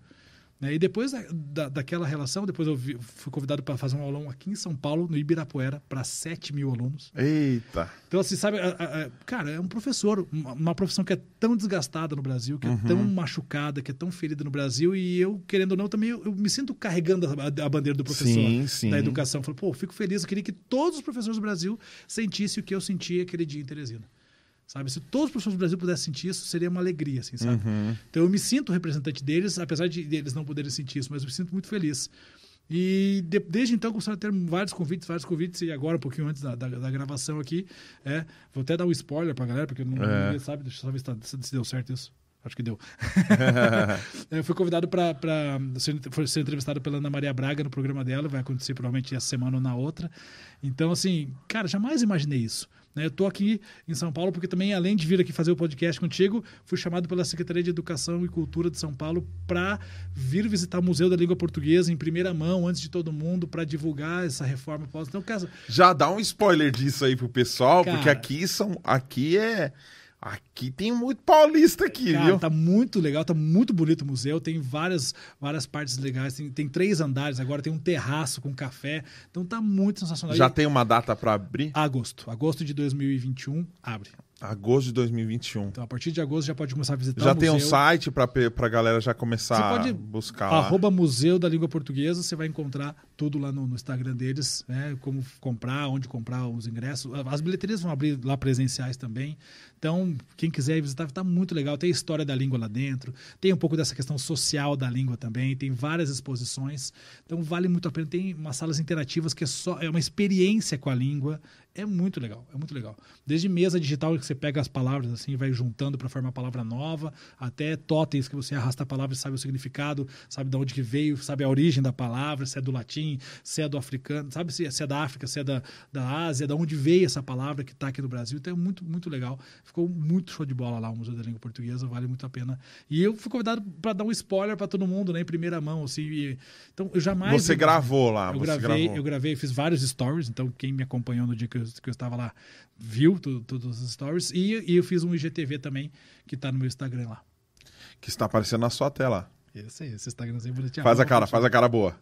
Né? E depois da, da- daquela relação, depois eu vi- fui convidado para fazer um aulão aqui em São Paulo, no Ibirapuera, para 7 mil alunos. Eita. Então, assim, sabe, a- a- cara, é um professor, uma, uma profissão que é tão desgastada no Brasil, que é tão machucada, que é tão ferida no Brasil, e eu, querendo ou não, também eu, eu me sinto carregando a, a bandeira do professor Sim, sim. da educação. Falei, pô, fico feliz, eu queria que todos os professores do Brasil sentissem o que eu senti aquele dia em Teresina. Sabe, se todos os professores do Brasil pudessem sentir isso, seria uma alegria, assim, sabe? Então eu me sinto representante deles, apesar de eles não poderem sentir isso, mas eu me sinto muito feliz. E de- desde então começaram a ter vários convites, vários convites, e agora, um pouquinho antes da, da, da gravação aqui, é, vou até dar um spoiler pra galera, porque não, É. ninguém sabe, deixa eu só ver se, tá- se deu certo isso. Acho que deu. eu fui convidado para ser, ser entrevistado pela Ana Maria Braga no programa dela, vai acontecer provavelmente essa semana ou na outra. Então, assim, cara, jamais imaginei isso. né? Eu estou aqui em São Paulo porque também, além de vir aqui fazer o podcast contigo, fui chamado pela Secretaria de Educação e Cultura de São Paulo para vir visitar o Museu da Língua Portuguesa em primeira mão, antes de todo mundo, para divulgar essa reforma. Então, caso, Já dá um spoiler disso aí pro pessoal, Cara. porque aqui são. Aqui é. Aqui tem muito paulista aqui, Cara, viu? tá muito legal, tá muito bonito o museu, tem várias, várias partes legais, tem, tem três andares, agora tem um terraço com café, então tá muito sensacional. Já E- tem uma data pra abrir? Agosto, agosto de 2021 abre. Agosto de 2021. Então a partir de agosto já pode começar a visitar Já o tem um museu. site pra, pe- pra galera já começar Você pode a buscar lá. Arroba Museu da Língua Portuguesa, você vai encontrar tudo lá no, no Instagram deles, né? Como comprar, onde comprar os ingressos. As bilheterias vão abrir lá presenciais também. Então, quem quiser visitar, está muito legal. Tem a história da língua lá dentro, tem um pouco dessa questão social da língua também, tem várias exposições. Então, vale muito a pena. Tem umas salas interativas que é só é uma experiência com a língua. É muito legal, é muito legal. Desde mesa digital que você pega as palavras assim vai juntando para formar palavra nova, até totens que você arrasta a palavra e sabe o significado, sabe de onde que veio, sabe a origem da palavra, se é do latim, se é do africano, sabe se, se é da África, se é da, da Ásia, de onde veio essa palavra que está aqui no Brasil. Então é muito, muito legal. Ficou muito show de bola lá o Museu da Língua Portuguesa, vale muito a pena. E eu fui convidado para dar um spoiler para todo mundo, né, em primeira mão, assim. e- então eu jamais Você gravou lá, eu você gravei, gravou. eu gravei, fiz vários stories, então quem me acompanhou no dia que eu, que eu estava lá viu todos os stories. E, e eu fiz um IGTV também, que está no meu Instagram lá. que está aparecendo na sua tela. Esse aí, esse Instagram sempre bonitinho. Faz a cara, faz a cara boa.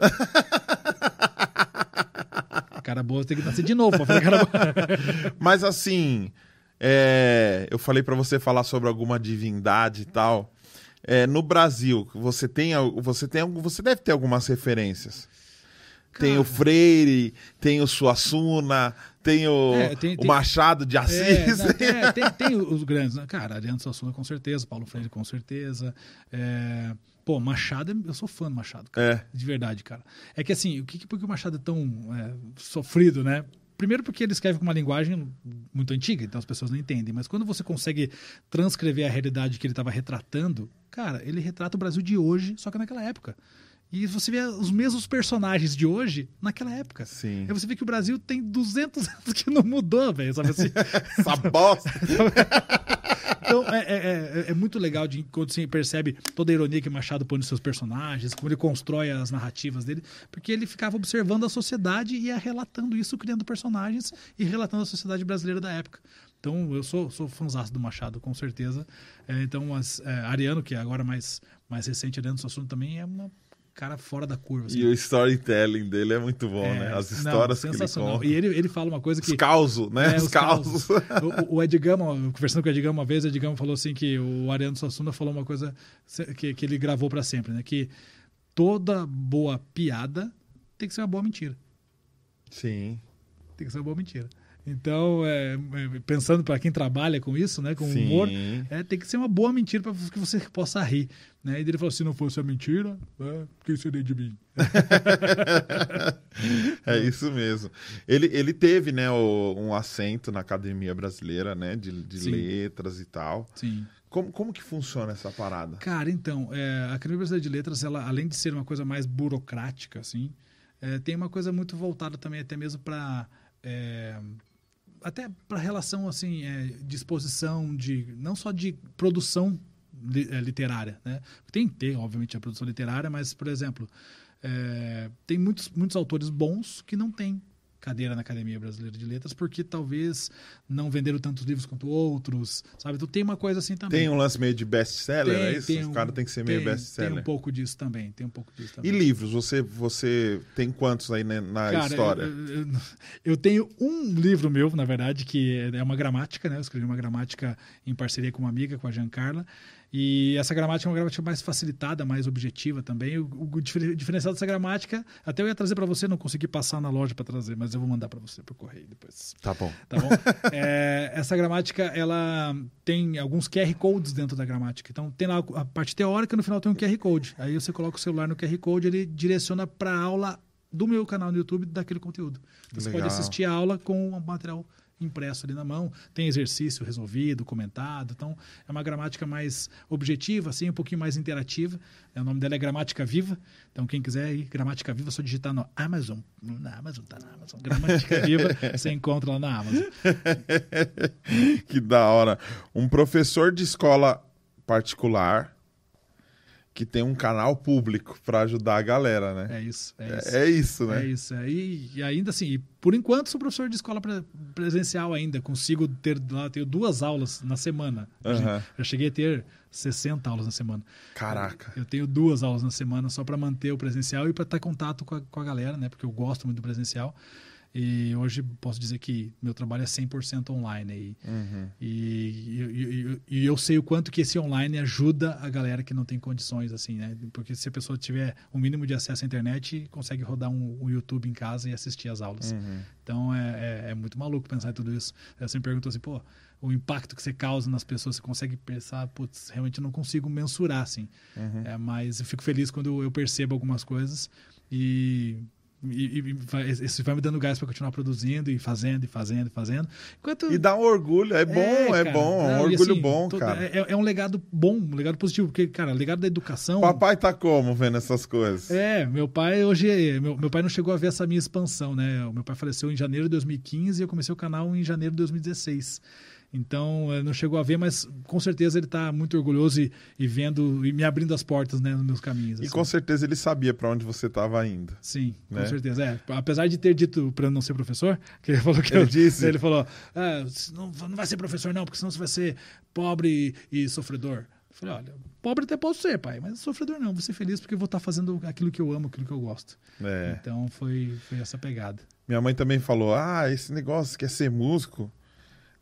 Cara boa tem que nascer de novo pra fazer cara boa. Mas assim, é, eu falei pra você falar sobre alguma divindade e tal. É, no Brasil, você tem, você tem, você deve ter algumas referências. Tem o Freire, tem o Suassuna, tem o, É, tem- o tem- Machado de É, Assis. não, é, tem, tem os grandes, né? Cara, Ariano Suassuna com certeza, Paulo Freire com certeza. É, Pô, Machado, eu sou fã do Machado, cara. É. De verdade, cara. É que assim, o que, por que o Machado é tão é, sofrido, né? Primeiro porque ele escreve com uma linguagem muito antiga, então as pessoas não entendem. Mas quando você consegue transcrever a realidade que ele estava retratando, cara, ele retrata o Brasil de hoje, só que naquela época. E você vê os mesmos personagens de hoje naquela época. Sim. Aí você vê que o Brasil tem 200 anos que não mudou, velho, sabe assim? Essa bosta. Então, é, é- é- é muito legal de quando você percebe toda a ironia que Machado põe nos seus personagens, como ele constrói as narrativas dele, porque ele ficava observando a sociedade e ia relatando isso, criando personagens e relatando a sociedade brasileira da época. Então, eu sou, sou fãzaço do Machado, com certeza. É, então, as, é, Ariano, que é agora mais, mais recente, Ariano Suassuna também é uma cara fora da curva. assim. E o storytelling dele é muito bom, É, né? As não, histórias que ele conta. E ele, ele fala uma coisa que... Os causos, né? É, os os causos. causos. O, o Ed Gama, conversando com o Ed Gama uma vez, o Ed Gama falou assim que o Ariano Suassuna falou uma coisa que, que ele gravou pra sempre, né? Que toda boa piada tem que ser uma boa mentira. Sim. Tem que ser uma boa mentira. Então, é, é, pensando para quem trabalha com isso, né, com Sim. humor, é, tem que ser uma boa mentira para que você possa rir. Né? E ele falou: se não fosse a mentira, é, quem seria de mim? É isso mesmo. Ele, ele teve, né, o- um assento na Academia Brasileira, né, de, de letras e tal. Sim. Como, como que funciona essa parada? Cara, então, é, a Academia Brasileira de Letras, ela, além de ser uma coisa mais burocrática, assim, é, tem uma coisa muito voltada também até mesmo para até para relação assim é, de exposição de não só de produção li- é, literária, né? Tem que ter, obviamente, a produção literária, mas por exemplo, é, tem muitos muitos autores bons que não têm cadeira na Academia Brasileira de Letras porque talvez não venderam tantos livros quanto outros, sabe? Então tem uma coisa assim também. Tem um lance meio de best-seller, Tem- é isso? tem o um- cara tem que ser meio tem- Tem best-seller. um pouco disso também, tem um pouco disso E também. livros, você, você tem quantos aí né, na Cara, história? Eu, eu- eu tenho um livro meu, na verdade, que é uma gramática, né? Eu escrevi uma gramática em parceria com uma amiga, com a Giancarla. E essa gramática é uma gramática mais facilitada, mais objetiva também. O, o difer- diferencial dessa gramática, até eu ia trazer para você, não consegui passar na loja para trazer, mas eu vou mandar para você por correio depois. Tá bom. Tá bom? É, essa gramática, ela tem alguns QR Codes dentro da gramática. Então, tem lá a parte teórica, no final tem um QR Code. Aí você coloca o celular no QR Code, ele direciona para a aula do meu canal no YouTube daquele conteúdo. Você Legal. pode assistir a aula com o material impresso ali na mão, tem exercício resolvido, comentado, então é uma gramática mais objetiva, assim, um pouquinho mais interativa. É, O nome dela é Gramática Viva, então quem quiser ir, Gramática Viva, é só digitar no Amazon, na Amazon, tá na Amazon, Gramática Viva, você encontra lá na Amazon. que da hora. Um professor de escola particular que tem um canal público pra ajudar a galera, né? É isso, é isso. É, é isso, né? É isso. é. E, e ainda assim, e por enquanto sou professor de escola pre- presencial ainda. Consigo ter lá, tenho duas aulas na semana. Aham. Já cheguei a ter 60 aulas na semana. Caraca. Eu tenho duas aulas na semana só para manter o presencial e para estar em contato com a, com a galera, né? Porque eu gosto muito do presencial. E hoje posso dizer que meu trabalho é 100% online. E, Uhum. e, e- e- eu sei o quanto que esse online ajuda a galera que não tem condições, assim, né? Porque se a pessoa tiver o mínimo de acesso à internet, consegue rodar um, um YouTube em casa e assistir as aulas. Uhum. Então é, é, é muito maluco pensar em tudo isso. Eu sempre pergunto assim, pô, o impacto que você causa nas pessoas, você consegue pensar, putz, realmente eu não consigo mensurar, assim. Uhum. É, mas eu fico feliz quando eu percebo algumas coisas e. E, e vai- isso vai me dando gás para continuar produzindo e fazendo e fazendo e fazendo. Enquanto E dá um orgulho, é bom, é, cara. bom, é um orgulho assim, bom, cara. É, é um legado bom, um legado positivo, porque, cara, legado da educação. Papai tá como vendo essas coisas? É, meu pai hoje. Meu, meu pai não chegou a ver essa minha expansão, né? O meu pai faleceu em janeiro de 2015 e eu comecei o canal em janeiro de 2016. Então, eh, não chegou a ver, mas com certeza ele está muito orgulhoso e, e vendo e me abrindo as portas né, nos meus caminhos. E assim. com certeza ele sabia pra onde você tava indo. Sim, né? com certeza. É, apesar de ter dito para eu não ser professor, que ele falou que Ele eu- disse? ele falou, ah, não, não vai ser professor não, porque senão você vai ser pobre e, sofredor. falei, olha, pobre até posso ser, pai, mas sofredor não, vou ser feliz porque eu vou estar fazendo aquilo que eu amo, aquilo que eu gosto. É. Então foi, foi essa pegada. Minha mãe também falou: ah, esse negócio quer ser músico,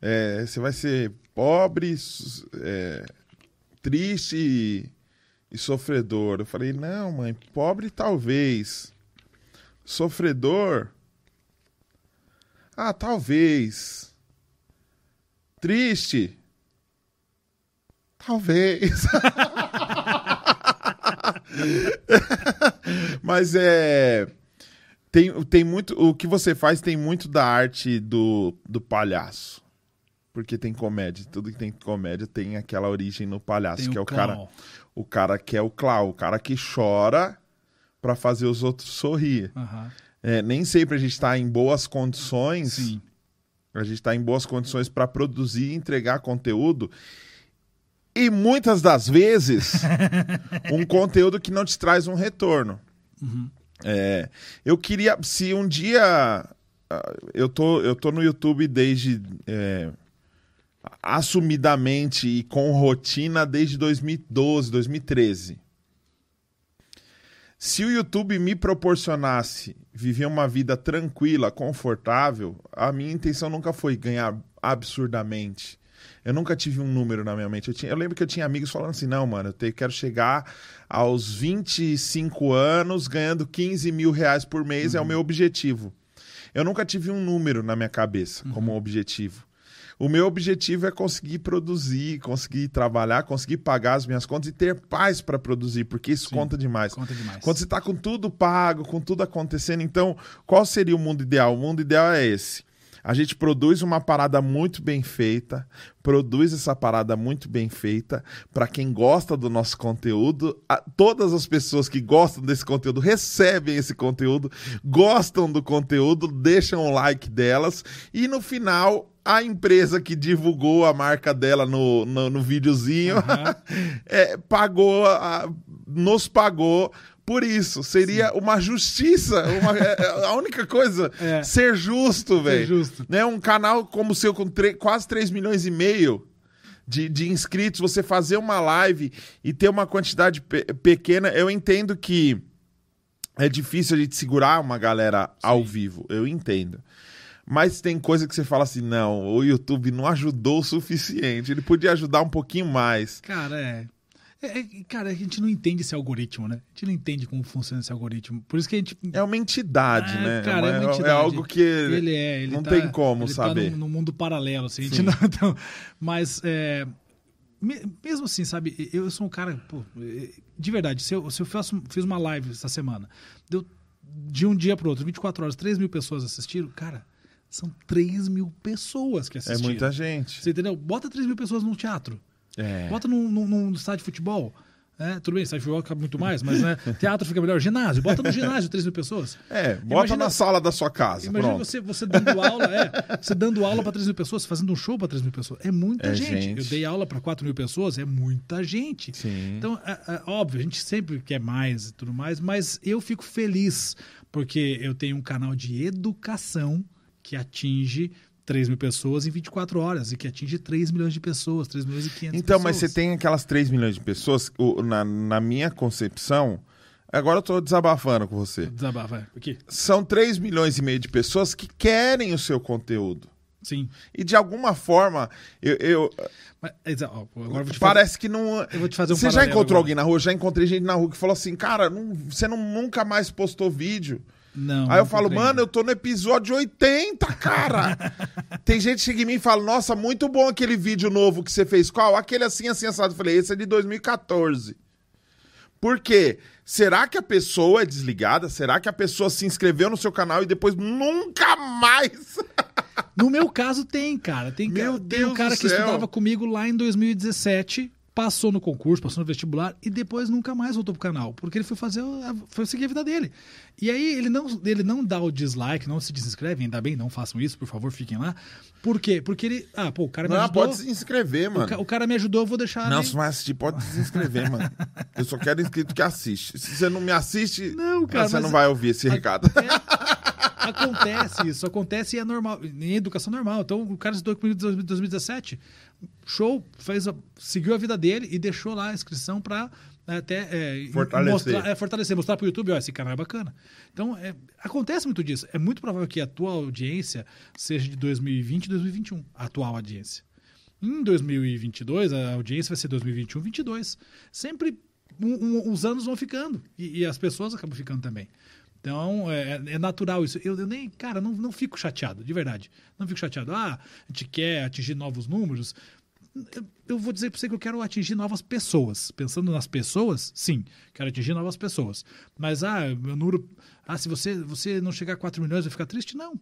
é, você vai ser pobre, é, triste e, e sofredor. Eu falei: não, mãe, pobre talvez. Sofredor? Ah, talvez. Triste? Talvez. Mas é. Tem, tem muito. O que você faz tem muito da arte do, do palhaço. Porque tem comédia. Tudo que tem comédia tem aquela origem no palhaço, Tem que é o o cara. clown. O cara que é o clown, o cara que chora pra fazer os outros sorrir. Aham. É, nem sempre a gente tá em boas condições. Sim. A gente está em boas condições para produzir e entregar conteúdo. E muitas das vezes, um conteúdo que não te traz um retorno. É, eu queria, se um dia. ah, Eu tô, eu tô no YouTube desde. é, assumidamente e com rotina desde 2012, 2013. Se o YouTube me proporcionasse viver uma vida tranquila, confortável, a minha intenção nunca foi ganhar absurdamente. Eu nunca tive um número na minha mente. Eu, tinha- eu lembro que eu tinha amigos falando assim: não, mano, eu te- quero chegar aos 25 anos ganhando 15 mil reais por mês, é o meu objetivo. Eu nunca tive um número na minha cabeça como objetivo. O meu objetivo é conseguir produzir, conseguir trabalhar, conseguir pagar as minhas contas e ter paz para produzir, porque isso Sim, conta demais. Conta demais. Quando você está com tudo pago, com tudo acontecendo, então qual seria o mundo ideal? O mundo ideal é esse. A gente produz uma parada muito bem feita, produz essa parada muito bem feita para quem gosta do nosso conteúdo. A- todas as pessoas que gostam desse conteúdo recebem esse conteúdo, gostam do conteúdo, deixam o like delas e no final a empresa que divulgou a marca dela no, no, no videozinho é, pagou, a- nos pagou por isso. Seria uma justiça, uma- é, a única coisa, É. ser justo, velho. justo. Né? Um canal como o seu com quase 3 milhões e meio de, de inscritos, você fazer uma live e ter uma quantidade pe- pequena, eu entendo que é difícil a gente segurar uma galera ao vivo, eu entendo. Mas tem coisa que você fala assim, não, o YouTube não ajudou o suficiente, ele podia ajudar um pouquinho mais. Cara, é. É, é, Cara, a gente não entende esse algoritmo, né? A gente não entende como funciona esse algoritmo. Por isso que a gente. É uma entidade, É, né? cara, é uma- é entidade. algo que Ele é, ele não tá- tem como ele saber. Tá num, num mundo paralelo, assim. A gente não, então, mas, é, me- mesmo assim, sabe, eu sou um cara, pô, é, de verdade, se eu, se eu faço, fiz uma live essa semana, deu de um dia pro outro, 24 horas, 3 mil pessoas assistiram, cara, são 3 mil pessoas que é assistiram. muita gente. Você entendeu? Bota 3 mil pessoas num teatro. É. Bota num, num, num estádio de futebol. É, tudo bem, estádio de futebol cabe muito mais, mas né, teatro fica melhor. Ginásio, bota no ginásio 3 mil pessoas. É, bota Imagina- na sala da sua casa. Imagina pronto. você, você dando aula, é, você dando aula para 3 mil pessoas, fazendo um show para 3 mil pessoas. É muita É gente. gente. Eu dei aula para 4 mil pessoas, é muita gente. Sim. Então, é, é óbvio, a gente sempre quer mais e tudo mais, mas eu fico feliz porque eu tenho um canal de educação que atinge 3 mil pessoas em 24 horas e que atinge 3 milhões de pessoas, 3 milhões e 500 Então, pessoas. mas você tem aquelas 3 milhões de pessoas, o- na, na minha concepção, agora eu tô desabafando com você. Desabafa, vai. Aqui. São 3 milhões e meio de pessoas que querem o seu conteúdo. Sim. E de alguma forma, eu, eu- Mas, exa- ó, agora eu vou te fazer- parece que não. Eu vou te fazer um Você já encontrou agora. alguém na rua? Já encontrei gente na rua que falou assim, cara, não- você não, nunca mais postou vídeo. Não. Aí eu falo, compreendo. mano, eu tô no episódio 80, cara. Tem gente que chega em mim e fala, nossa, muito bom aquele vídeo novo que você fez. Qual? Aquele assim, assim, assado. Eu falei, esse é de 2014. Por quê? Será que a pessoa é desligada? Será que a pessoa se inscreveu no seu canal e depois nunca mais? No meu caso, tem, cara. Tem, Meu tem um Deus cara do que céu. estudava comigo lá em 2017, passou no concurso, passou no vestibular e depois nunca mais voltou pro canal, porque ele foi fazer, a- foi seguir a vida dele. E aí ele não, ele não dá o dislike, não se desinscreve, ainda bem, não façam isso, por favor, fiquem lá. Por quê? Porque ele, ah, pô, o cara me Não, ajudou. pode se inscrever, o, mano. ca- o cara me ajudou, eu vou deixar. Não, se vai assistir, pode se inscrever, mano. Eu só quero inscrito que assiste. Se você não me assiste, Não, cara, você não vai ouvir esse recado. Acontece isso, acontece e é normal, em educação normal. Então, o cara estudou comigo em 2017, show, fez seguiu a vida dele e deixou lá a inscrição para até é, Fortalecer. mostrar, é, fortalecer, mostrar para o YouTube, ó, esse canal é bacana. Então, é, acontece muito disso. É muito provável que a tua audiência seja de 2020 e 2021, a atual audiência. Em 2022, a audiência vai ser 2021, 22. Sempre um- um- os anos vão ficando e, e as pessoas acabam ficando também. Então, é, é natural isso. Eu, eu nem, cara, não, não fico chateado, de verdade. Não fico chateado. Ah, a gente quer atingir novos números. Eu, eu vou dizer para você que eu quero atingir novas pessoas. Pensando nas pessoas, sim, quero atingir novas pessoas. Mas, ah, meu número. Ah, se você, você não chegar a 4 milhões, vai ficar triste? Não.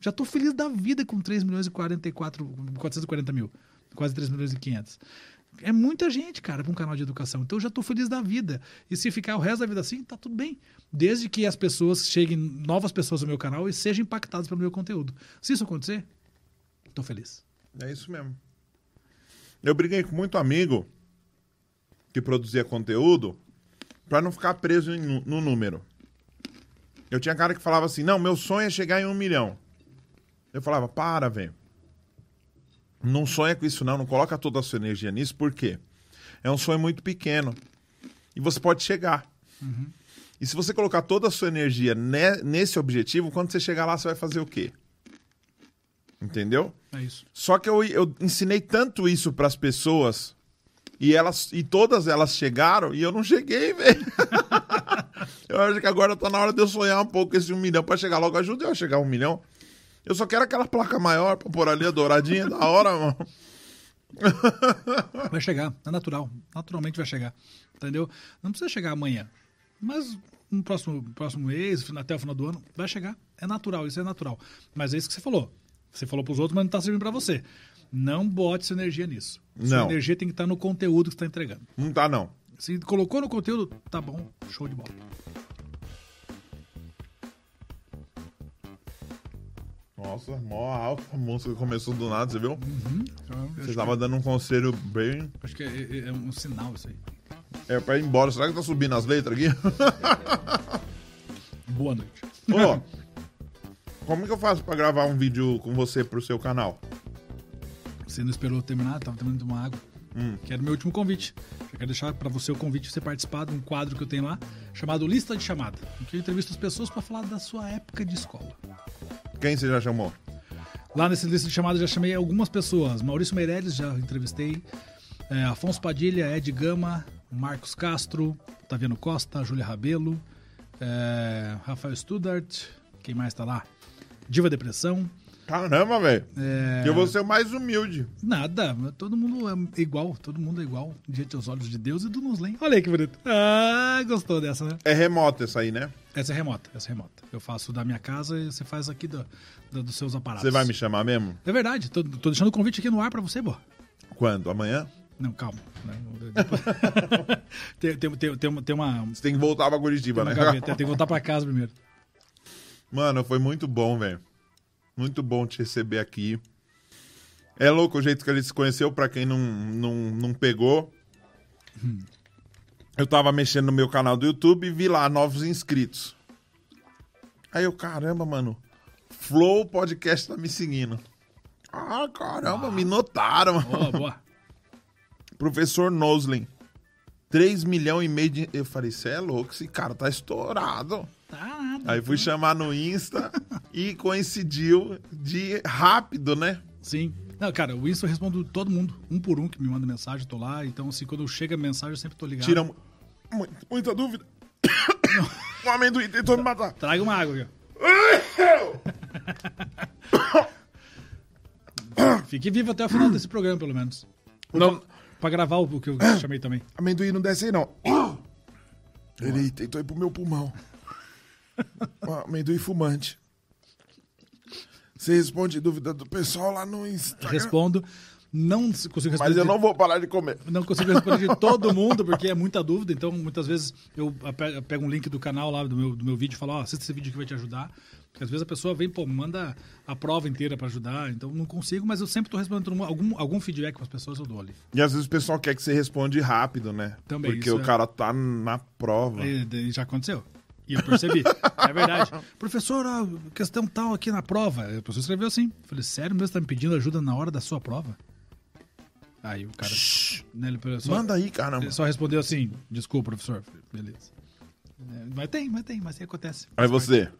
Já estou feliz da vida com 3 milhões e 44, 440 mil. Quase 3 milhões e 500. É muita gente, cara, para um canal de educação. Então eu já estou feliz da vida. E se ficar o resto da vida assim, tá tudo bem. Desde que as pessoas cheguem, novas pessoas no meu canal e sejam impactadas pelo meu conteúdo. Se isso acontecer, estou feliz. É isso mesmo. Eu briguei com muito amigo que produzia conteúdo pra não ficar preso em no número. Eu tinha cara que falava assim: não, meu sonho é chegar em um milhão. Eu falava: para, velho. Não sonha com isso, não. Não coloca toda a sua energia nisso, por quê? É um sonho muito pequeno. E você pode chegar. E se você colocar toda a sua energia ne- nesse objetivo, quando você chegar lá, você vai fazer o quê? Entendeu? É isso. Só que eu, eu ensinei tanto isso pras pessoas e elas e todas elas chegaram e eu não cheguei, velho. eu acho que agora tá na hora de eu sonhar um pouco esse um milhão pra chegar logo. Ajuda eu a chegar a um milhão. Eu só quero aquela placa maior pra pôr ali a douradinha, da hora, mano. Vai chegar, é natural. Naturalmente vai chegar. Entendeu? Não precisa chegar amanhã. Mas no próximo, próximo mês, até o final do ano, vai chegar. É natural, isso é natural. Mas é isso que você falou. Você falou pros outros, mas não tá servindo pra você. Não bote sua energia nisso. Sua Não. energia tem que estar no conteúdo que você tá entregando. Não tá, não. Se colocou no conteúdo, tá bom, show de bola. Nossa, mó alta a música começou do nada, você viu? Então, Você tava dando um conselho bem. que, acho que é, é- é um sinal isso aí. É pra ir embora. Será que tá subindo as letras aqui? Boa noite. Ô, como que eu faço pra gravar um vídeo com você pro seu canal? Você não esperou terminar, tava terminando de tomar água. Hum. Que era o meu último convite. Já quero deixar para você o convite de você participar de um quadro que eu tenho lá, chamado Lista de Chamada, em que eu entrevisto as pessoas para falar da sua época de escola. Quem você já chamou? Lá nesse lista de chamada eu já chamei algumas pessoas. Maurício Meirelles, já entrevistei. é, Afonso Padilha, Ed Gama, Marcos Castro, Taviano Costa, Júlia Rabelo, é, Rafael Studart, quem mais tá lá? Diva Depressão. Caramba, velho. É, Eu vou ser o mais humilde. Nada, todo mundo é igual, todo mundo é igual diante dos olhos de Deus e do Nuslen. Olha aí que bonito. Ah, gostou dessa, né? É remoto essa aí, né? Essa é remota, essa é remota. Eu faço da minha casa e você faz aqui do, do- dos seus aparatos. Você vai me chamar mesmo? É verdade, tô, tô deixando o convite aqui no ar pra você, boa. Quando? Amanhã? Não, calma. né? tem, tem, tem, tem uma, tem uma, Você tem que voltar pra Curitiba, né? gaveta, tem que voltar pra casa primeiro. Mano, foi muito bom, velho. Muito bom te receber aqui. É louco o jeito que ele se conheceu, pra quem não, não, não pegou. Eu tava mexendo no meu canal do YouTube e vi lá novos inscritos. Aí eu, caramba, mano. Flow Podcast tá me seguindo. Ah, caramba, me notaram, mano. Boa, boa. Professor Noslin. 3 milhões e meio de. Eu falei, você é louco, esse cara tá estourado. Tá nada. Aí fui chamar no Insta e coincidiu de rápido, né? Sim. Não, cara, o Insta eu respondo todo mundo, um por um que me manda mensagem, tô lá. Então, assim, quando chega a mensagem, eu sempre tô ligado. Tira mu- mu- muita dúvida. o amendoim tentou me matar. Traga uma água aqui. Fique vivo até o final desse programa, pelo menos. Não, Pra gravar o que eu chamei também. amendoim não desce aí, não. Ele tentou ir pro meu pulmão. Um amendoim fumante. Você responde dúvida do pessoal lá no Instagram. Respondo. Não consigo responder. Mas eu não vou parar de comer. Não consigo responder de todo mundo, porque é muita dúvida. Então, muitas vezes eu pe- pego um link do canal lá, do meu, do meu vídeo e falo, ó, assista esse vídeo que vai te ajudar. Porque às vezes a pessoa vem, pô, manda a prova inteira pra ajudar. Então, não consigo, mas eu sempre tô respondendo. Algum, algum feedback com as pessoas eu dou ali. E às vezes o pessoal quer que você responde rápido, né? Também, Porque o é- cara tá na prova. E, e já aconteceu. E eu percebi. é verdade. Professor, questão tal aqui na prova. O professor escreveu assim. Eu falei, sério mesmo? Você tá me pedindo ajuda na hora da sua prova? Aí o cara. Né, ele só, Manda aí, caramba. ele só respondeu assim: desculpa, professor. Falei, Beleza. É, Mas tem, mas tem, mas tem, acontece. Aí você.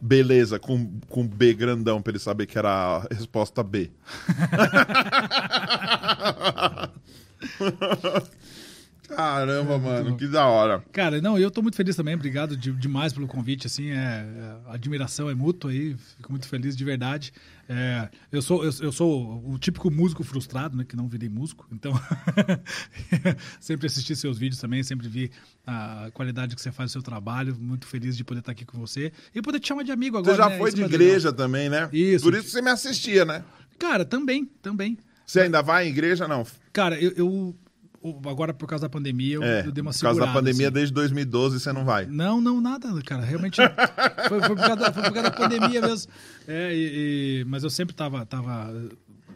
Beleza, com, com B grandão pra ele saber que era a resposta B. Caramba, mano, que da hora. Cara, não, eu tô muito feliz também, obrigado de- demais pelo convite, assim, é, é, a admiração é mútua aí, fico muito feliz de verdade. É, eu, sou, eu, eu sou o típico músico frustrado, né, que não virei músico, então sempre assisti seus vídeos também, sempre vi a qualidade que você faz do seu trabalho, muito feliz de poder estar aqui com você e poder te chamar de amigo agora, Você já né, foi de é legal. igreja também, né? Isso. Por isso que você me assistia, né? Cara, também, também. Você ainda vai em igreja, não? Cara, eu, eu- agora por causa da pandemia, eu, É, eu dei uma por causa segurada. da pandemia, assim. desde 2012 você não vai. Não, não, nada, cara. Realmente foi, foi por, causa da, foi por causa da pandemia mesmo. É, e- e- mas eu sempre tava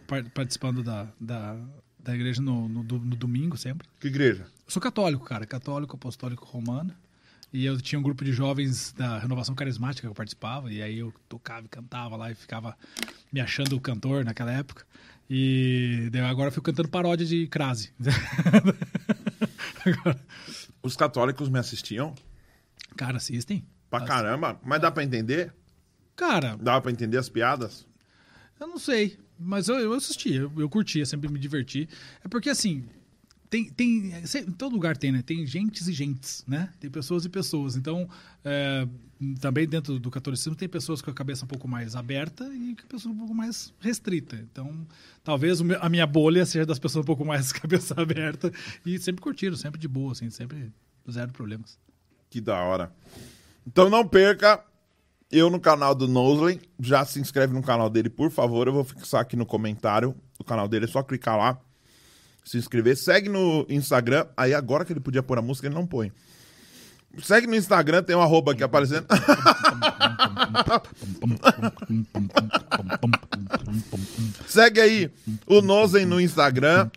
par- participando da, da, da igreja no, no, no domingo, sempre. Que igreja? Eu sou católico, cara. Católico, apostólico romano. E eu tinha um grupo de jovens da Renovação Carismática que eu participava. E aí eu tocava e cantava lá e ficava me achando o cantor naquela época. E agora eu fico cantando paródia de crase. Agora, Os católicos me assistiam cara, assistem? pra caramba, mas dá pra entender? Cara, Dá pra entender as piadas? Eu não sei, mas eu, eu assisti, eu, eu curtia, sempre me diverti. É porque assim, tem, tem em todo lugar tem, né? Tem gentes e gentes, né? Tem pessoas e pessoas. Então, é, também dentro do catolicismo tem pessoas com a cabeça um pouco mais aberta e pessoas um pouco mais restrita. Então, talvez o a minha bolha seja das pessoas um pouco mais cabeça aberta e sempre curtiram, sempre de boa, assim, sempre zero problemas. Que da hora. Então não perca eu no canal do Nosley. Já se inscreve no canal dele, por favor. Eu vou fixar aqui no comentário do canal dele. É só clicar lá, se inscrever. Segue no Instagram. Aí agora que ele podia pôr a música, ele não põe. Segue no Instagram, tem um arroba aqui aparecendo. Segue aí o Nozen no Instagram.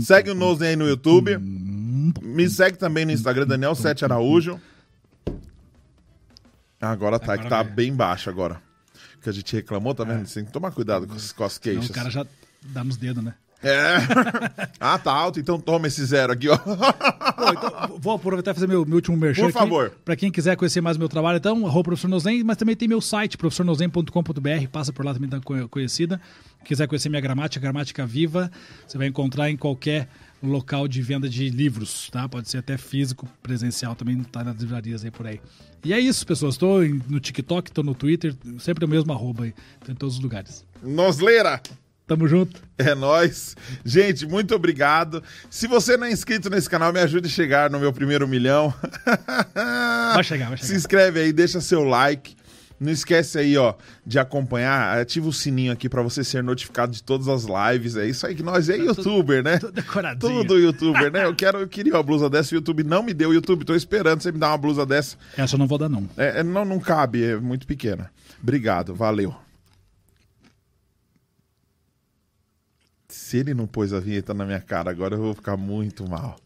Segue o Nozen aí no YouTube. Me segue também no Instagram, Daniel Sete Araújo. Agora tá, que tá bem baixo agora. Que a gente reclamou, tá vendo? Tem que tomar cuidado com, as- com as Então, queixas. o cara já dá nos dedos, né? É. ah, tá alto, então toma esse zero aqui, ó. Então, vou aproveitar e fazer meu, meu último merchan Por favor. Para quem quiser conhecer mais o meu trabalho, então, arroba professor Nozen, mas também tem meu site, professornozen.com.br, passa por lá também, tá co- conhecida. Quiser conhecer minha gramática, gramática viva, você vai encontrar em qualquer local de venda de livros, tá? Pode ser até físico, presencial, também tá nas livrarias aí por aí. E é isso, pessoas. Estou no TikTok, estou no Twitter, sempre o mesmo arroba aí, em todos os lugares. Nosleira. Tamo junto. É nóis. Gente, muito obrigado. Se você não é inscrito nesse canal, me ajude a chegar no meu primeiro milhão. Vai chegar, vai chegar. Se inscreve aí, deixa seu like. Não esquece aí, ó, de acompanhar. Ativa o sininho aqui pra você ser notificado de todas as lives. É isso aí que nós é youtuber, né? Tudo decoradinho. Tudo youtuber, né? Eu quero, eu queria uma blusa dessa, o YouTube não me deu. YouTube, tô esperando você me dar uma blusa dessa. Essa eu não vou dar, não. É, é, não, não cabe, é muito pequena. Obrigado, valeu. Se ele não pôs a vinheta na minha cara, agora eu vou ficar muito mal.